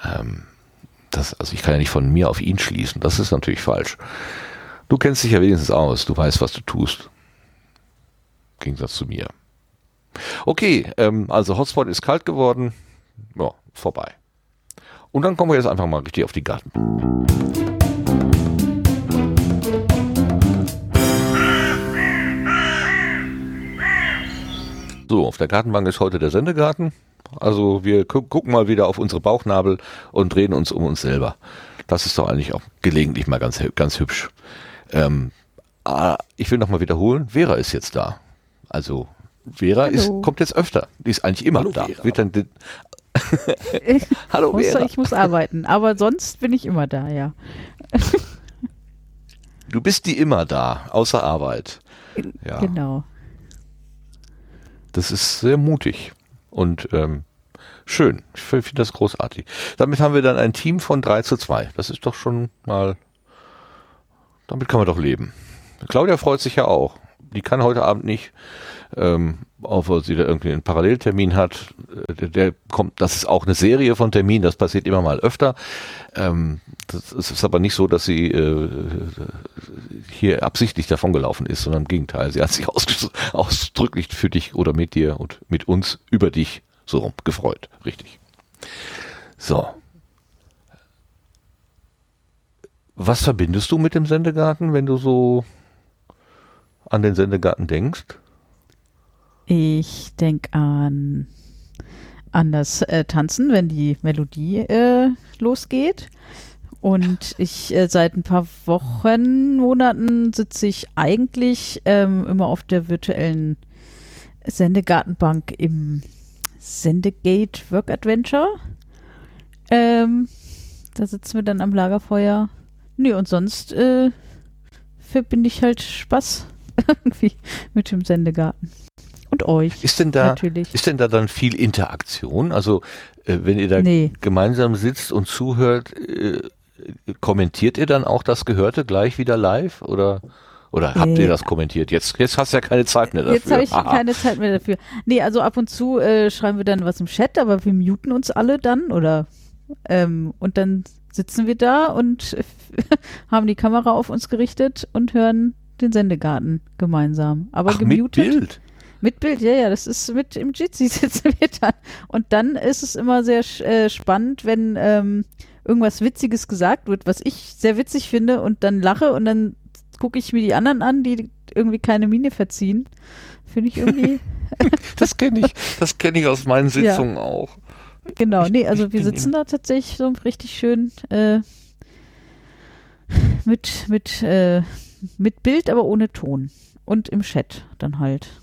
ähm, das, also ich kann ja nicht von mir auf ihn schließen. Das ist natürlich falsch. Du kennst dich ja wenigstens aus. Du weißt, was du tust. Im Gegensatz zu mir. Okay, ähm, also Hotspot ist kalt geworden. Ja, vorbei. Und dann kommen wir jetzt einfach mal richtig auf die Garten. So, auf der Gartenbank ist heute der Sendegarten. Also wir gu gucken mal wieder auf unsere Bauchnabel und drehen uns um uns selber. Das ist doch eigentlich auch gelegentlich mal ganz, ganz hübsch. Ähm, ah, ich will nochmal wiederholen, Vera ist jetzt da. Also Vera ist, kommt jetzt öfter. Die ist eigentlich immer Hallo, da. Vera. Wird dann (laughs) Hallo muss, Vera. ich muss arbeiten, aber sonst bin ich immer da, ja. (laughs) Du bist die immer da, außer Arbeit. Ja, Genau. das ist sehr mutig und ähm, schön. Ich finde das großartig. Damit haben wir dann ein Team von 3 zu 2. Das ist doch schon mal, damit kann man doch leben. Claudia freut sich ja auch. Die kann heute Abend nicht, ähm, auch weil sie da irgendwie einen Paralleltermin hat. Äh, Der, der kommt, das ist auch eine Serie von Terminen, das passiert immer mal öfter. Ähm, das ist ist aber nicht so, dass sie äh, hier absichtlich davongelaufen ist, sondern im Gegenteil. Sie hat sich aus, ausdrücklich für dich oder mit dir und mit uns über dich so rum gefreut. Richtig. So. Was verbindest du mit dem Sendegarten, wenn du so an den Sendegarten denkst? Ich denke an, an das äh, Tanzen, wenn die Melodie äh, losgeht. Und ich äh, seit ein paar Wochen, Monaten sitze ich eigentlich ähm, immer auf der virtuellen Sendegartenbank im Sendegate Work Adventure. Ähm, da sitzen wir dann am Lagerfeuer. Nee, und sonst äh, verbinde ich halt Spaß (laughs) irgendwie mit dem Sendegarten. Und euch. Ist denn da, Natürlich. ist denn da dann viel Interaktion? Also, äh, wenn ihr da Nee. gemeinsam sitzt und zuhört, äh, kommentiert ihr dann auch das Gehörte gleich wieder live? Oder, oder habt ihr das kommentiert? Jetzt, jetzt hast du ja keine Zeit mehr dafür. Jetzt habe ich Haha. (laughs) keine Zeit mehr dafür. Nee, also ab und zu äh, schreiben wir dann was im Chat, aber wir muten uns alle dann oder ähm, und dann sitzen wir da und (laughs) haben die Kamera auf uns gerichtet und hören den Sendegarten gemeinsam. Aber Ach, mit gemutet. Bild. Mit Bild, ja, ja, das ist mit im Jitsi (laughs) sitzen wir dann. Und dann ist es immer sehr äh, spannend, wenn ähm, irgendwas Witziges gesagt wird, was ich sehr witzig finde und dann lache und dann gucke ich mir die anderen an, die irgendwie keine Miene verziehen. Finde ich irgendwie, (laughs) (laughs) Das kenne ich, das kenne ich aus meinen Sitzungen auch. genau. Nee, also wir sitzen da tatsächlich so richtig schön äh, mit, mit, äh, mit Bild, aber ohne Ton. Und im Chat dann halt.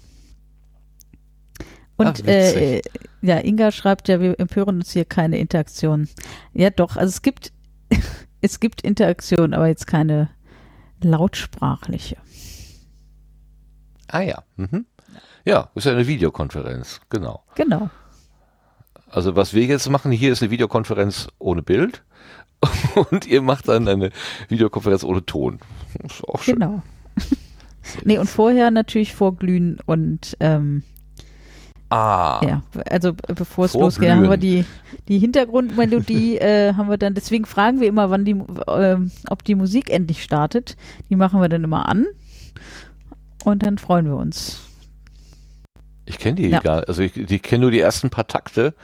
Und Ah, äh, ja, Inga schreibt ja, wir empören uns hier keine Interaktion. Ja, doch, also es gibt, (laughs) es gibt Interaktion, aber jetzt keine lautsprachliche. Ah ja. Mhm. Ja, ist ja eine Videokonferenz, genau. Genau. Also was wir jetzt machen, hier ist eine Videokonferenz ohne Bild (laughs) und ihr macht dann eine Videokonferenz ohne Ton. Ist auch schön. Genau. nee, und vorher natürlich vorglühen und ähm, Ah, ja, also bevor es losgeht, haben wir die, die Hintergrundmelodie, (laughs) äh, haben wir dann, deswegen fragen wir immer, wann die, ähm, ob die Musik endlich startet. Die machen wir dann immer an und dann freuen wir uns. ich kenne die Ja. gar also ich, ich kenne nur die ersten paar Takte.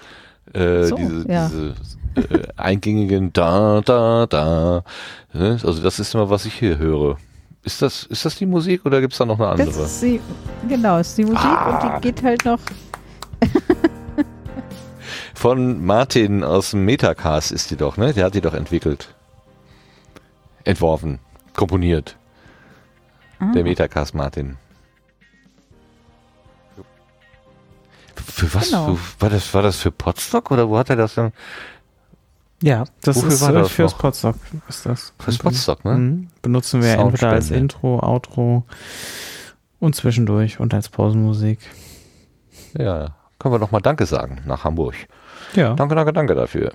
Äh, So, diese ja. diese äh, eingängigen da, da, da. Ne? Also das ist immer, was ich hier höre. Ist das, ist das die Musik oder gibt es da noch eine Das andere? ist die, genau, ist die Musik Ah. und die geht halt noch, (laughs) Von Martin aus dem Metacast ist die doch, ne? Der hat die doch entwickelt. Entworfen. Komponiert. Ah. Der Metacast Martin. Für was? Genau. Für, war, das, war das für Potsdok oder wo hat er das denn? Ja, das Wofür ist war äh, das fürs? Podstock. Ist das. Fürs Potsdok, ne? Mhm. Benutzen wir entweder als. Intro, Outro und zwischendurch und als Pausenmusik. Ja. Können wir doch mal Danke sagen nach Hamburg. Ja. Danke, danke, danke dafür.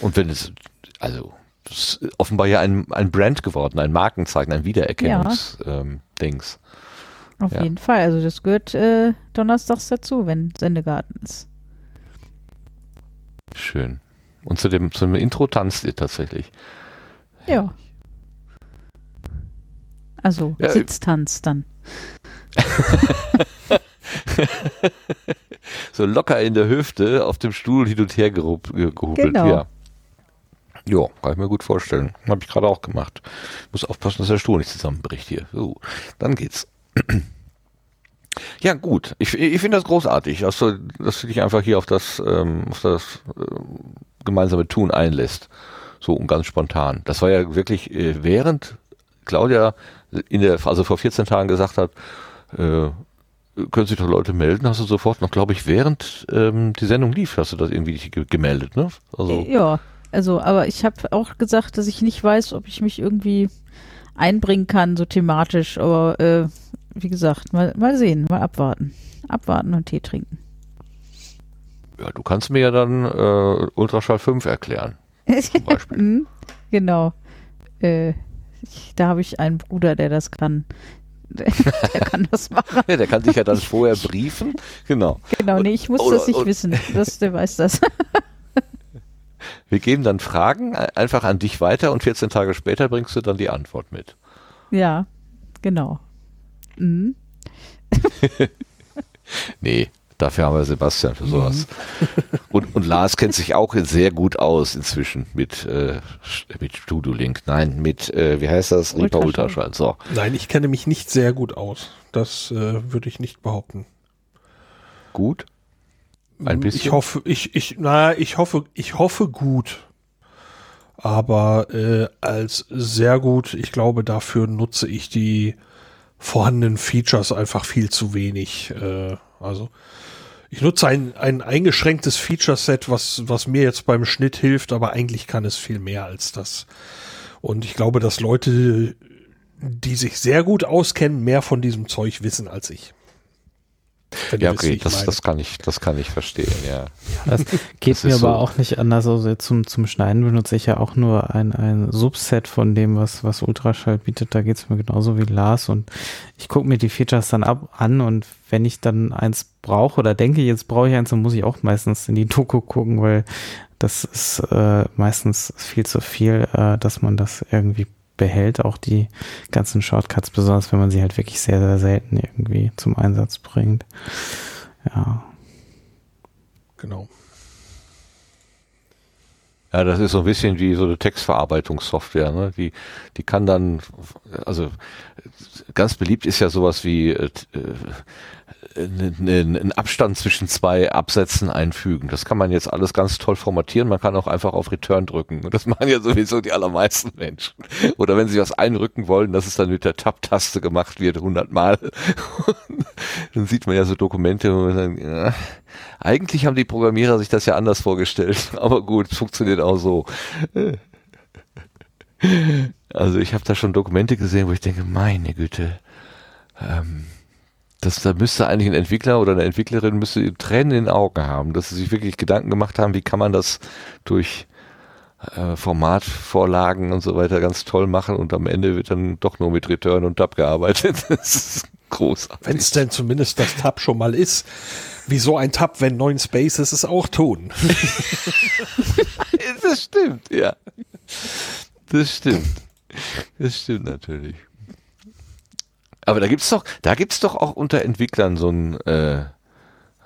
Und wenn es, also, es ist offenbar ja ein, ein Brand geworden, ein Markenzeichen, ein Wiedererkennungs-Dings. Ähm, Dings. auf Ja. jeden Fall. Also das gehört äh, donnerstags dazu, wenn Sendegarten ist. Schön. Und zu dem, zu dem Intro tanzt ihr tatsächlich. Ja. Also Ja, Sitztanz dann. (laughs) (laughs) So locker in der Hüfte auf dem Stuhl hin und her gerup- ge- gehupelt. Genau. Ja. Jo, kann ich mir gut vorstellen. Habe ich gerade auch gemacht. Muss aufpassen, dass der Stuhl nicht zusammenbricht hier. So, dann geht's. Ja, gut. Ich, ich finde das großartig, dass du, dass du dich einfach hier auf das, ähm, auf das ähm, gemeinsame Tun einlässt. So und ganz spontan. Das war ja wirklich, äh, während Claudia in der, also vor 14 Tagen gesagt hat, äh, können sich doch Leute melden, hast du sofort noch, glaube ich, während ähm, die Sendung lief, hast du das irgendwie ge gemeldet, ne? Also, Ja, also, aber ich habe auch gesagt, dass ich nicht weiß, ob ich mich irgendwie einbringen kann, so thematisch. Aber äh, wie gesagt, mal, mal sehen, mal abwarten. Abwarten und Tee trinken. ja, du kannst mir ja dann äh, Ultraschall 5 erklären. Zum Beispiel. Mhm, (laughs) genau. Äh, ich, da habe ich einen Bruder, der das kann. (laughs) Der, kann das machen. Ja, der kann dich ja dann vorher briefen. Genau. Genau, nee, ich muss Oder- das nicht oder- wissen. Das, der weiß das. (laughs) Wir geben dann Fragen einfach an dich weiter und 14 Tage später bringst du dann die Antwort mit. ja, genau. Mhm. (laughs) Nee, dafür haben wir Sebastian für sowas. Und, und Lars kennt sich auch sehr gut aus inzwischen mit, äh, mit Studiolink. Nein, mit, äh, wie heißt das? Reaper Ultraschall. Ultraschall. So. Nein, ich kenne mich nicht sehr gut aus. Das äh, würde ich nicht behaupten. Gut. Ein bisschen. Ich hoffe, ich, ich, na, ich hoffe, ich hoffe gut. Aber äh, als sehr gut, ich glaube, dafür nutze ich die vorhandenen Features einfach viel zu wenig. Äh, also ich nutze ein, ein eingeschränktes Feature-Set, was, was mir jetzt beim Schnitt hilft, aber eigentlich kann es viel mehr als das. Und ich glaube, dass Leute, die sich sehr gut auskennen, mehr von diesem Zeug wissen als ich. Ja, okay, das, meine. das kann ich, das kann ich verstehen, ja. Das geht Das mir aber so. auch nicht anders. Also zum, zum Schneiden benutze ich ja auch nur ein, ein Subset von dem, was, was Ultraschall bietet. Da geht es mir genauso wie Lars. Und ich gucke mir die Features dann ab an und wenn ich dann eins brauche oder denke, jetzt brauche ich eins, dann muss ich auch meistens in die Doku gucken, weil das ist äh, meistens viel zu viel, äh, dass man das irgendwie behält, auch die ganzen Shortcuts, besonders wenn man sie halt wirklich sehr, sehr selten irgendwie zum Einsatz bringt. Ja. Genau. Ja, das ist so ein bisschen wie so eine Textverarbeitungssoftware, ne? Die, die kann dann, also ganz beliebt ist ja sowas wie äh, einen einen Abstand zwischen zwei Absätzen einfügen. Das kann man jetzt alles ganz toll formatieren. Man kann auch einfach auf Return drücken. Und das (laughs) machen ja sowieso die allermeisten Menschen. Oder wenn sie was einrücken wollen, dass es dann mit der Tab-Taste gemacht wird, hundertmal. (laughs) dann sieht man ja so Dokumente, man dann, ja, eigentlich haben die Programmierer sich das ja anders vorgestellt. (laughs) Aber gut, es funktioniert auch so. Also ich habe da schon Dokumente gesehen, wo ich denke, meine Güte, ähm, Das, da müsste eigentlich ein Entwickler oder eine Entwicklerin müsste Tränen in den Augen haben, dass sie sich wirklich Gedanken gemacht haben, wie kann man das durch äh, Formatvorlagen und so weiter ganz toll machen und am Ende wird dann doch nur mit Return und Tab gearbeitet. (laughs) Das ist großartig. Wenn es denn zumindest das Tab schon mal ist. Wieso ein Tab, wenn neun Spaces es auch tun? (laughs) das stimmt, ja. Das stimmt. Das stimmt natürlich. Aber da gibt's doch, da gibt's doch auch unter Entwicklern so einen, äh,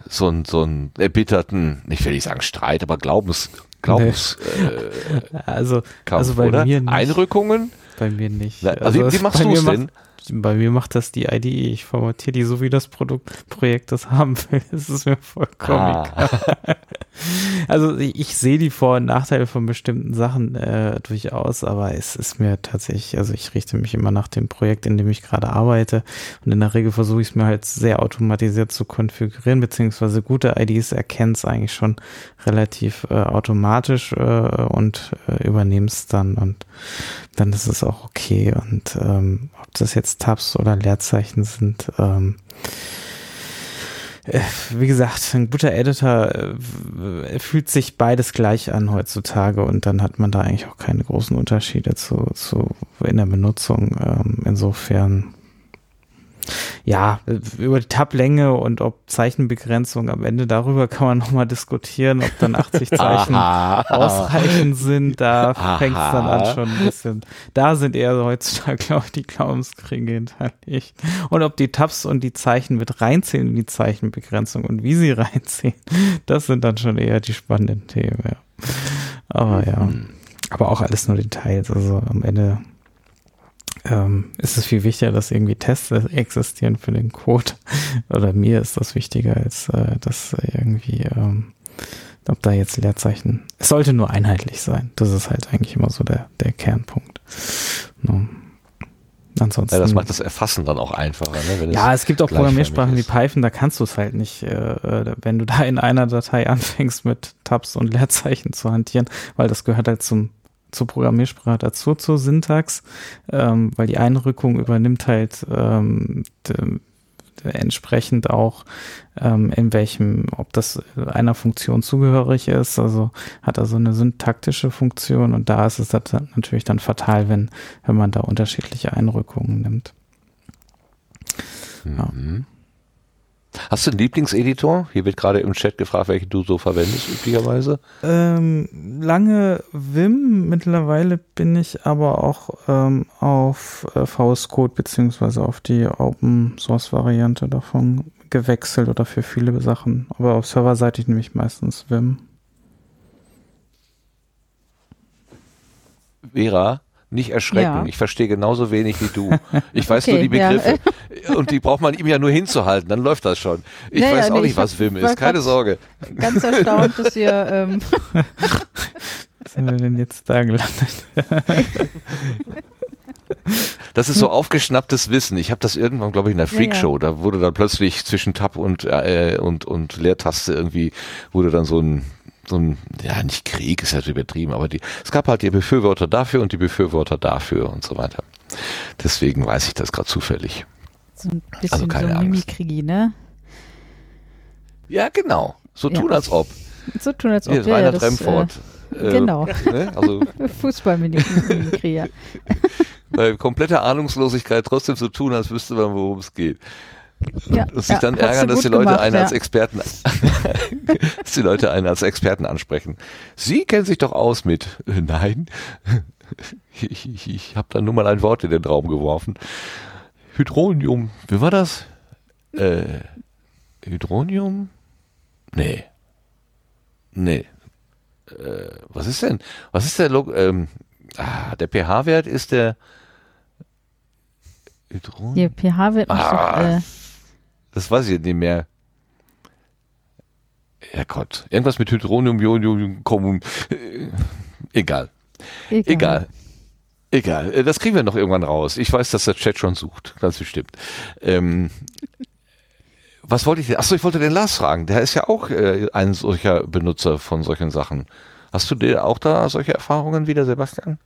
so einen, so einen erbitterten, ich will nicht sagen Streit, aber Glaubens, Glaubens, äh, (laughs) Also, Kampf, also bei oder? mir nicht. Einrückungen? Bei mir nicht. Na, also, wie, (laughs) wie machst du es denn? Bei mir macht das die IDE. Ich formatiere die so, wie das Produkt, Projekt das haben will. (laughs) Es ist mir vollkommen egal. Ah, (laughs) Also ich, ich sehe die Vor- und Nachteile von bestimmten Sachen äh, durchaus, aber es ist mir tatsächlich, also ich richte mich immer nach dem Projekt, in dem ich gerade arbeite und in der Regel versuche ich es mir halt sehr automatisiert zu konfigurieren, beziehungsweise gute IDs erkennen es eigentlich schon relativ äh, automatisch äh, und äh, übernehmen es dann und dann ist es auch okay und ähm, ob das jetzt Tabs oder Leerzeichen sind, ähm, äh, wie gesagt, ein guter Editor äh, fühlt sich beides gleich an heutzutage und dann hat man da eigentlich auch keine großen Unterschiede zu, zu in der Benutzung. Ähm, insofern ja, über die Tablänge und ob Zeichenbegrenzung am Ende darüber kann man nochmal diskutieren, ob dann 80 (laughs) Zeichen ausreichend sind. Da fängt es dann an schon ein bisschen. Da sind eher heutzutage, glaube ich, die Glaubenskriege hinterlegt. Und ob die Tabs und die Zeichen mit reinzählen in die Zeichenbegrenzung und wie sie (laughs) reinziehen, das sind dann schon eher die spannenden Themen, ja. Aber ja, aber auch alles nur Details. Also am Ende ähm, ist es viel wichtiger, dass irgendwie Tests existieren für den Code. (laughs) Oder mir ist das wichtiger, als äh, dass irgendwie, ähm, ob da jetzt Leerzeichen. Es sollte nur einheitlich sein. Das ist halt eigentlich immer so der, der Kernpunkt. No. Ansonsten. Ja, das macht das Erfassen dann auch einfacher. Ne? Ja, es gibt auch Programmiersprachen wie. Python, da kannst du es halt nicht, äh, äh, wenn du da in einer Datei anfängst mit Tabs und Leerzeichen zu hantieren, weil das gehört halt zum zur Programmiersprache dazu, zur Syntax, ähm, weil die Einrückung übernimmt halt ähm, de, de, entsprechend auch ähm, in welchem, ob das einer Funktion zugehörig ist, also hat also eine syntaktische Funktion und da ist es dann natürlich dann fatal, wenn, wenn man da unterschiedliche Einrückungen nimmt. Ja. Hast du einen Lieblingseditor? Hier wird gerade im Chat gefragt, welchen du so verwendest üblicherweise. Ähm, lange Vim, mittlerweile bin ich aber auch ähm, auf äh, VS Code beziehungsweise auf die Open Source Variante davon gewechselt oder für viele Sachen. Aber auf serverseitig nehme ich meistens Vim. Vera, nicht erschrecken. Ja. Ich verstehe genauso wenig wie du. (laughs) Ich weiß nur Okay, die ja. Begriffe. Und die braucht man ihm ja nur hinzuhalten, dann läuft das schon. Ich Ja, ja, weiß auch nee, nicht, ich was Wim ist. Keine Sorge. Ganz erstaunt, dass ihr ähm, (laughs) Was sind wir denn jetzt da gelandet? Das ist so aufgeschnapptes Wissen. Ich habe das irgendwann, glaube ich, in der Ja, ja. Freakshow. Da wurde dann plötzlich zwischen Tab und, äh, und, und Leertaste irgendwie, wurde dann so ein, so ein, ja, nicht Krieg, ist halt übertrieben, aber die, es gab halt die Befürworter dafür und die Befürworter dafür und so weiter. Deswegen weiß ich das gerade zufällig. so ein bisschen Also keine so Angst. Mimikrie, ne? Ja, genau. So Ja. tun, als ob. So tun, als ob Hier, ja, ja, Rainer das, Tremfort. Äh, genau. (laughs) Ne? Also (laughs) Fußballmimikrie, ja. (laughs) bei kompletter Ahnungslosigkeit trotzdem so tun, als wüsste man, worum es geht. Ja. Und sich ja, dann ärgern, dass die Leute gemacht, einen ja. als Experten, (laughs) dass die Leute einen als Experten ansprechen. Sie kennen sich doch aus mit, äh, nein, (laughs) ich, ich, ich habe da nur mal ein Wort in den Raum geworfen. Hydronium, wie war das? Äh, Hydronium? Nee. Nee. Äh, was ist denn? Was ist der Log ähm, ah, der pH-Wert ist der Hydronium? Hier, pH wird nicht Ah. so, äh, Das weiß ich jetzt nicht mehr. Herrgott. Irgendwas mit Hydronium, Ionium, Kommun. Äh, Egal. Egal. Egal. Äh, Das kriegen wir noch irgendwann raus. Ich weiß, dass der Chat schon sucht. Ganz bestimmt. Ähm, was wollte ich denn? Achso, ich wollte den Lars fragen. Der ist ja auch äh, ein solcher Benutzer von solchen Sachen. Hast du dir auch da solche Erfahrungen wieder, Sebastian?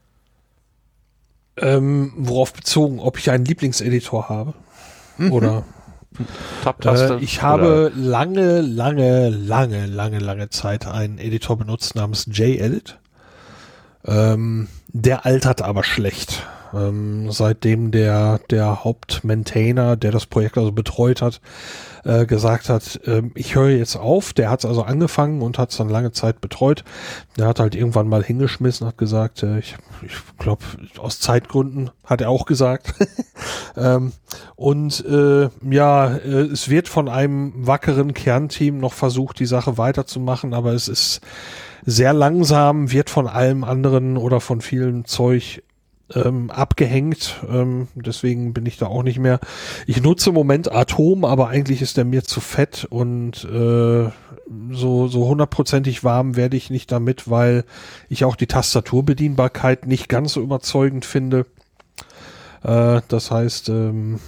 Ähm, worauf bezogen, ob ich einen Lieblingseditor habe? Oder Tab-Taste? Äh, ich habe lange, lange, lange, lange, lange Zeit einen Editor benutzt namens JEdit. Ähm, der altert aber schlecht. Ähm, seitdem der, der Hauptmaintainer, der das Projekt also betreut hat, äh, gesagt hat, äh, ich höre jetzt auf. Der hat es also angefangen und hat es dann lange Zeit betreut. Der hat halt irgendwann mal hingeschmissen, hat gesagt, äh, ich, ich glaube, aus Zeitgründen hat er auch gesagt. (laughs) ähm, und äh, ja, äh, es wird von einem wackeren Kernteam noch versucht, die Sache weiterzumachen, aber es ist sehr langsam, wird von allem anderen oder von vielen Zeug ähm, abgehängt. Ähm, deswegen bin ich da auch nicht mehr. Ich nutze im Moment Atom, aber eigentlich ist der mir zu fett und äh, so so hundertprozentig warm werde ich nicht damit, weil ich auch die Tastaturbedienbarkeit nicht ganz so überzeugend finde. Äh, das heißt, ähm,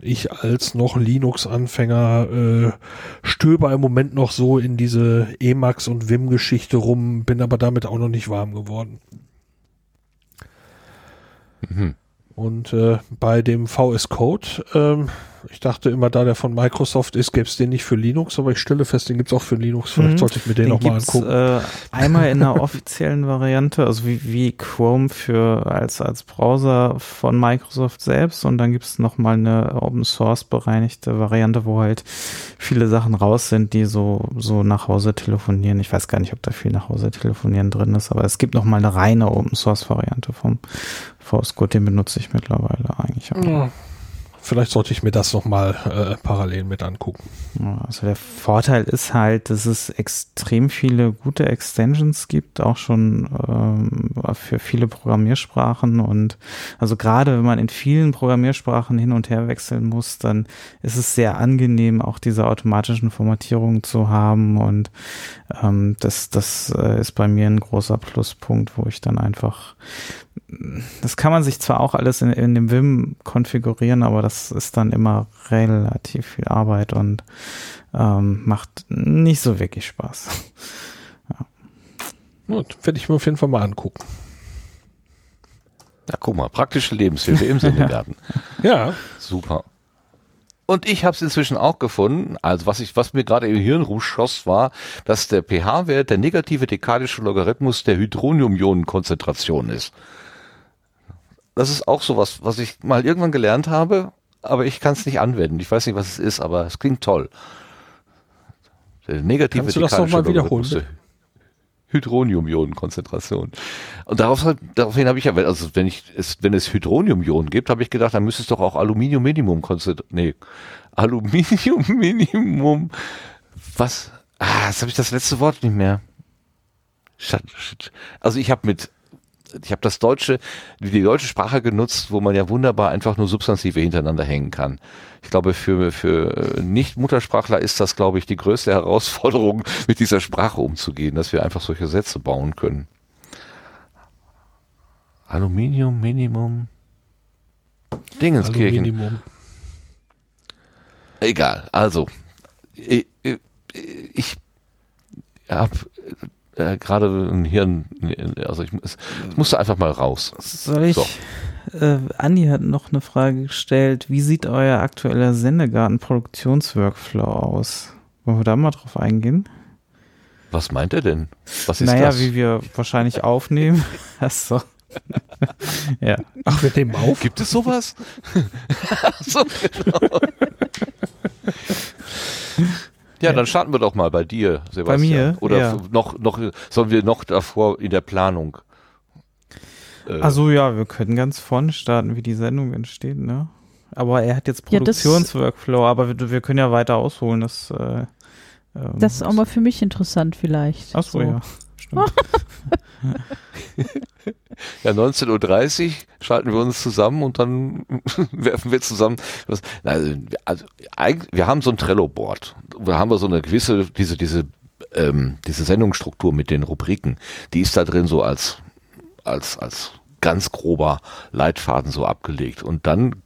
ich als noch Linux-Anfänger äh, stöber im Moment noch so in diese Emacs und Vim-Geschichte rum, bin aber damit auch noch nicht warm geworden. Mhm. Und äh, bei dem VS Code, ähm, ich dachte immer, da der von Microsoft ist, gäbe es den nicht für Linux, aber ich stelle fest, den gibt es auch für Linux. Vielleicht mhm. sollte ich mir den, den nochmal angucken. Äh, einmal in der offiziellen Variante, also wie, wie Chrome für als, als Browser von Microsoft selbst und dann gibt es nochmal eine Open Source bereinigte Variante, wo halt viele Sachen raus sind, die so, so nach Hause telefonieren. Ich weiß gar nicht, ob da viel nach Hause telefonieren drin ist, aber es gibt nochmal eine reine Open Source Variante vom VS Code, den benutze ich mittlerweile eigentlich auch. Ja. Vielleicht sollte ich mir das nochmal äh, parallel mit angucken. Also der Vorteil ist halt, dass es extrem viele gute Extensions gibt, auch schon ähm, für viele Programmiersprachen. Und also gerade wenn man in vielen Programmiersprachen hin und her wechseln muss, dann ist es sehr angenehm, auch diese automatischen Formatierungen zu haben. Und ähm, das, das äh, ist bei mir ein großer Pluspunkt, wo ich dann einfach das kann man sich zwar auch alles in, in dem Vim konfigurieren, aber das ist dann immer relativ viel Arbeit und ähm, macht nicht so wirklich Spaß. ja. Gut, werde ich mir auf jeden Fall mal angucken. Ja, guck mal, praktische Lebenshilfe im Sendegarten. (laughs) ja. Super. Und ich habe es inzwischen auch gefunden. Also was ich, was mir gerade im Hirn rumschoss, war, dass der pH-Wert der negative dekadische Logarithmus der Hydronium-Ionenkonzentration ist das ist auch sowas, was ich mal irgendwann gelernt habe, aber ich kann es nicht anwenden. Ich weiß nicht, was es ist, aber es klingt toll. Der negative Kannst du das nochmal wiederholen? Hydronium-Ionen-Konzentration. Und darauf, daraufhin habe ich ja, also wenn ich es, wenn es Hydronium-Ionen gibt, habe ich gedacht, dann müsste es doch auch Aluminium-Minimum-Konzentration, nee, Aluminium-Minimum, was, ah, jetzt habe ich das letzte Wort nicht mehr. Also ich habe mit ich habe das deutsche, die deutsche Sprache genutzt, wo man ja wunderbar einfach nur Substantive hintereinander hängen kann. Ich glaube, für, für Nicht-Muttersprachler ist das, glaube ich, die größte (laughs) Herausforderung, mit dieser Sprache umzugehen, dass wir einfach solche Sätze bauen können. Aluminium, Minimum, Dingenskirchen. Aluminium. Egal, also, ich, ich habe äh, gerade ein Hirn, also ich, es, es musste einfach mal raus. Soll ich? So. Äh, Andi hat noch eine Frage gestellt. Wie sieht euer aktueller Sendegarten-Produktionsworkflow aus? Wollen wir da mal drauf eingehen? Was meint er denn? Was ist naja, das? wie wir wahrscheinlich aufnehmen. (laughs) Achso. ja. Ach, wir nehmen auf? Gibt es sowas? (laughs) so, genau. (laughs) Ja, dann starten wir doch mal bei dir, Sebastian. Bei mir? Oder ja. noch, noch, sollen wir noch davor in der Planung? Äh, also ja, wir können ganz vorne starten, wie die Sendung entsteht, ne? Aber er hat jetzt Produktionsworkflow, ja, aber wir, wir, können ja weiter ausholen. Das, äh, ähm, das ist auch mal für mich interessant vielleicht. Ach so, so. ja. Ja, 19.30 Uhr schalten wir uns zusammen und dann (laughs) werfen wir zusammen. Also, also, wir haben so ein Trello-Board. Da haben wir so eine gewisse, diese, diese, ähm, diese Sendungsstruktur mit den Rubriken. Die ist da drin so als, als, als ganz grober Leitfaden so abgelegt. Und dann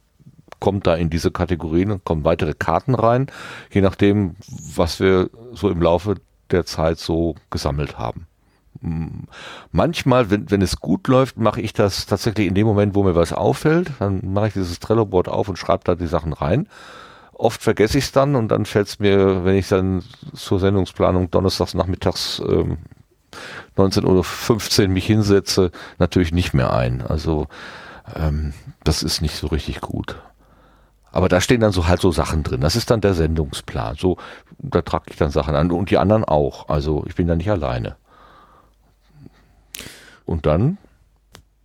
kommt da in diese Kategorien, kommen weitere Karten rein, je nachdem, was wir so im Laufe der Zeit so gesammelt haben manchmal, wenn, wenn es gut läuft, mache ich das tatsächlich in dem Moment, wo mir was auffällt. Dann mache ich dieses Trello-Board auf und schreibe da die Sachen rein. oft vergesse ich es dann und dann fällt es mir, wenn ich dann zur Sendungsplanung donnerstags nachmittags ähm, 19.15 Uhr mich hinsetze, natürlich nicht mehr ein. Also ähm, das ist nicht so richtig gut. Aber da stehen dann so halt so Sachen drin. Das ist dann der Sendungsplan. So, da trage ich dann Sachen an und die anderen auch. Also ich bin da nicht alleine. Und dann?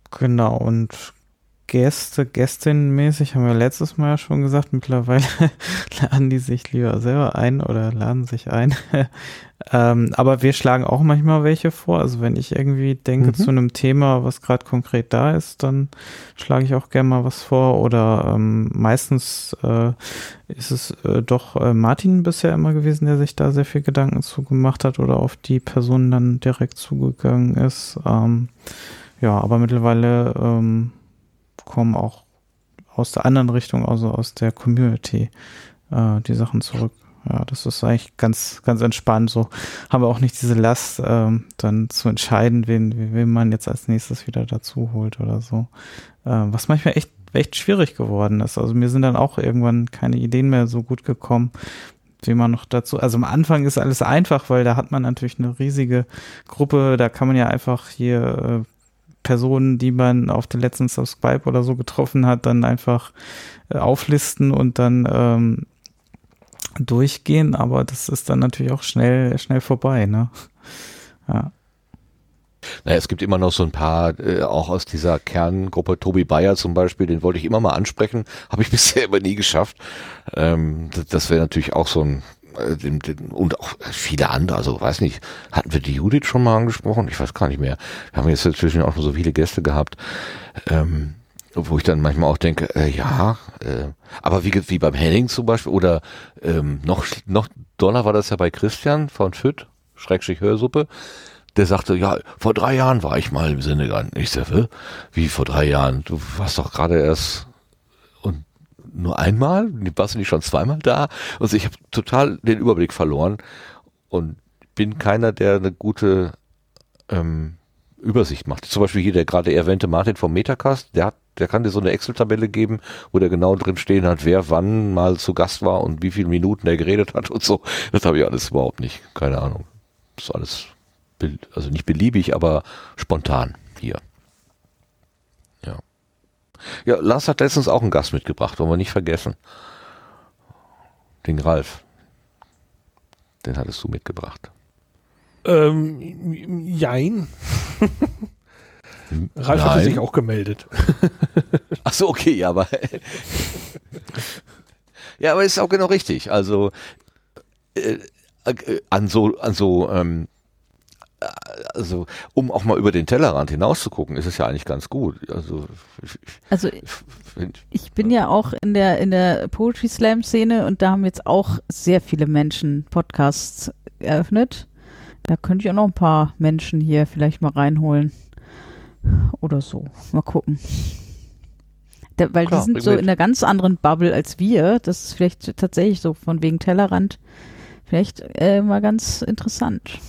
Genau, und Gäste, Gästinnenmäßig haben wir letztes Mal ja schon gesagt, mittlerweile (laughs) laden die sich lieber selber ein oder laden sich ein. Ähm, aber wir schlagen auch manchmal welche vor. Also wenn ich irgendwie denke mhm. zu einem Thema, was gerade konkret da ist, dann schlage ich auch gerne mal was vor. Oder ähm, meistens äh, ist es äh, doch äh, Martin bisher immer gewesen, der sich da sehr viel Gedanken zu gemacht hat oder auf die Person dann direkt zugegangen ist. Ähm, ja, aber mittlerweile ähm, kommen auch aus der anderen Richtung, also aus der Community, äh, die Sachen zurück. Ja, das ist eigentlich ganz, ganz entspannt. So haben wir auch nicht diese Last, ähm, dann zu entscheiden, wen, wen man jetzt als nächstes wieder dazu holt oder so. Äh, was manchmal echt, echt schwierig geworden ist. Also mir sind dann auch irgendwann keine Ideen mehr so gut gekommen, wie man noch dazu. Also am Anfang ist alles einfach, weil da hat man natürlich eine riesige Gruppe, da kann man ja einfach hier äh, Personen, die man auf den letzten Subscribe oder so getroffen hat, dann einfach äh, auflisten und dann ähm, durchgehen, aber das ist dann natürlich auch schnell, schnell vorbei, ne? Ja. Naja, es gibt immer noch so ein paar, äh, auch aus dieser Kerngruppe, Tobi Bayer zum Beispiel, den wollte ich immer mal ansprechen, (laughs) habe ich bisher aber nie geschafft. Ähm, das wäre natürlich auch so ein äh, den, den, und auch viele andere, also weiß nicht, hatten wir die Judith schon mal angesprochen? Ich weiß gar nicht mehr. Wir haben jetzt inzwischen auch schon so viele Gäste gehabt, ähm, wo ich dann manchmal auch denke, äh, ja, äh, aber wie, wie beim Henning zum Beispiel oder ähm, noch, noch doller war das ja bei Christian von Fütt, Schrägstrich Hörsuppe, der sagte, ja, vor drei Jahren war ich mal im Senegal. Ich sage, wie vor drei Jahren? Du warst doch gerade erst nur einmal, warst du nicht schon zweimal da? Also ich habe total den Überblick verloren und bin keiner, der eine gute ähm, Übersicht macht. Zum Beispiel hier der gerade erwähnte Martin vom Metacast, der hat, der kann dir so eine Excel-Tabelle geben, wo der genau drin stehen hat, wer wann mal zu Gast war und wie viele Minuten er geredet hat und so. Das habe ich alles überhaupt nicht. Keine Ahnung. Das ist alles, also nicht beliebig, aber spontan hier. Ja, Lars hat letztens auch einen Gast mitgebracht, wollen wir nicht vergessen. Den Ralf. Den hattest du mitgebracht. Ähm, jein. (laughs) Ralf Nein. hatte sich auch gemeldet. (laughs) Ach so, okay, ja, aber (laughs) ja, aber ist auch genau richtig. Also äh, äh, an so an so ähm, also um auch mal über den Tellerrand hinaus zu gucken, ist es ja eigentlich ganz gut. Also, ich, also ich bin ja auch in der in der Poetry Slam Szene und da haben jetzt auch sehr viele Menschen Podcasts eröffnet. Da könnte ich auch noch ein paar Menschen hier vielleicht mal reinholen oder so. Mal gucken. Da, weil Klar, die sind so in einer ganz anderen Bubble als wir. Das ist vielleicht tatsächlich so von wegen Tellerrand vielleicht äh, mal ganz interessant.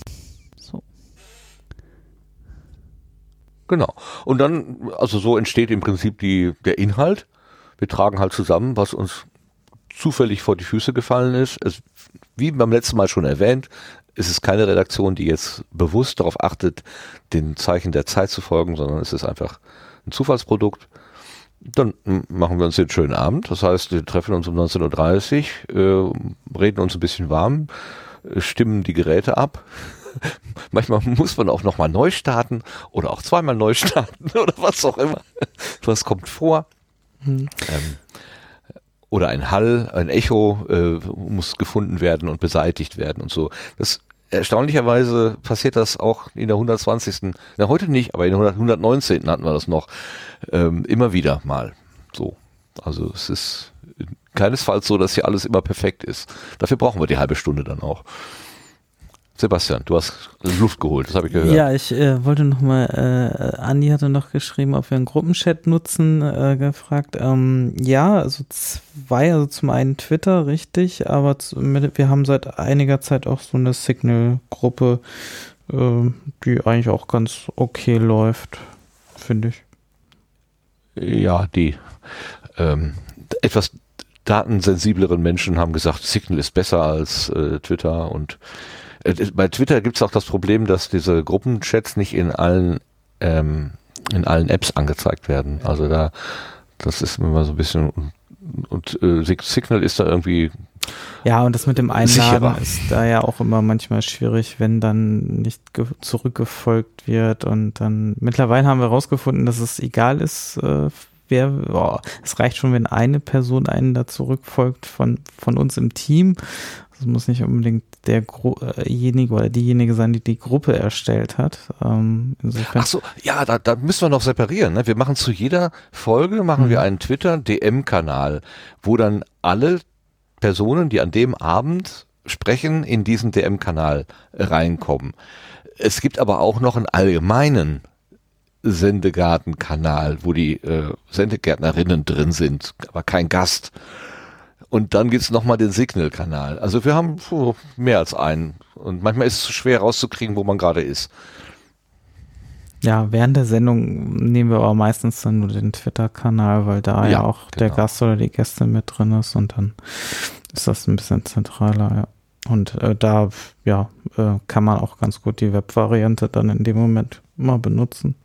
Genau. Und dann, also so entsteht im Prinzip die, der Inhalt. Wir tragen halt zusammen, was uns zufällig vor die Füße gefallen ist. Es, wie beim letzten Mal schon erwähnt, ist es keine Redaktion, die jetzt bewusst darauf achtet, den Zeichen der Zeit zu folgen, sondern es ist einfach ein Zufallsprodukt. Dann machen wir uns den schönen Abend. Das heißt, wir treffen uns um 19.30 Uhr, äh, reden uns ein bisschen warm, äh, stimmen die Geräte ab, (laughs) manchmal muss man auch nochmal neu starten oder auch zweimal neu (laughs) starten oder was auch immer. Was kommt vor? Hm. Ähm, oder ein Hall, ein Echo äh, muss gefunden werden und beseitigt werden und so. Das erstaunlicherweise passiert das auch in der 120. Na, heute nicht, aber in der 119. hatten wir das noch ähm, immer wieder mal. So. Also es ist keinesfalls so, dass hier alles immer perfekt ist. Dafür brauchen wir die halbe Stunde dann auch. Sebastian, du hast Luft geholt, das habe ich gehört. Ja, ich äh, wollte nochmal, äh, Andi hatte noch geschrieben, ob wir einen Gruppenchat nutzen, äh, gefragt. Ähm, ja, also zwei, also zum einen Twitter, richtig, aber mit, wir haben seit einiger Zeit auch so eine Signal-Gruppe, äh, die eigentlich auch ganz okay läuft, finde ich. Ja, die ähm, etwas datensensibleren Menschen haben gesagt, Signal ist besser als äh, Twitter und bei Twitter gibt es auch das Problem, dass diese Gruppenchats nicht in allen ähm, in allen Apps angezeigt werden. Also da das ist immer so ein bisschen und äh, Signal ist da irgendwie ja, und das mit dem Einladen Sicherer. ist da ja auch immer manchmal schwierig, wenn dann nicht ge- zurückgefolgt wird. Und dann mittlerweile haben wir herausgefunden, dass es egal ist, äh, wer, oh, es reicht schon, wenn eine Person einen da zurückfolgt von, von uns im Team. Das muss nicht unbedingt derjenige oder diejenige sein, die die Gruppe erstellt hat. Ähm, insofern. Ach so, ja, da, da müssen wir noch separieren. Ne? Wir machen zu jeder Folge machen wir einen Twitter DM-Kanal, wo dann alle Personen, die an dem Abend sprechen, in diesen DM-Kanal reinkommen. Es gibt aber auch noch einen allgemeinen Sendegartenkanal, wo die äh, Sendegärtnerinnen drin sind, aber kein Gast. Und dann gibt's noch nochmal den Signal-Kanal. Also wir haben puh, mehr als einen. Und manchmal ist es schwer rauszukriegen, wo man gerade ist. Ja, während der Sendung nehmen wir aber meistens dann nur den Twitter-Kanal, weil da ja, Ja, auch der genau. Gast oder die Gäste mit drin ist und dann ist das ein bisschen zentraler, ja. Und äh, da, ja, äh, kann man auch ganz gut die Web-Variante dann in dem Moment mal benutzen.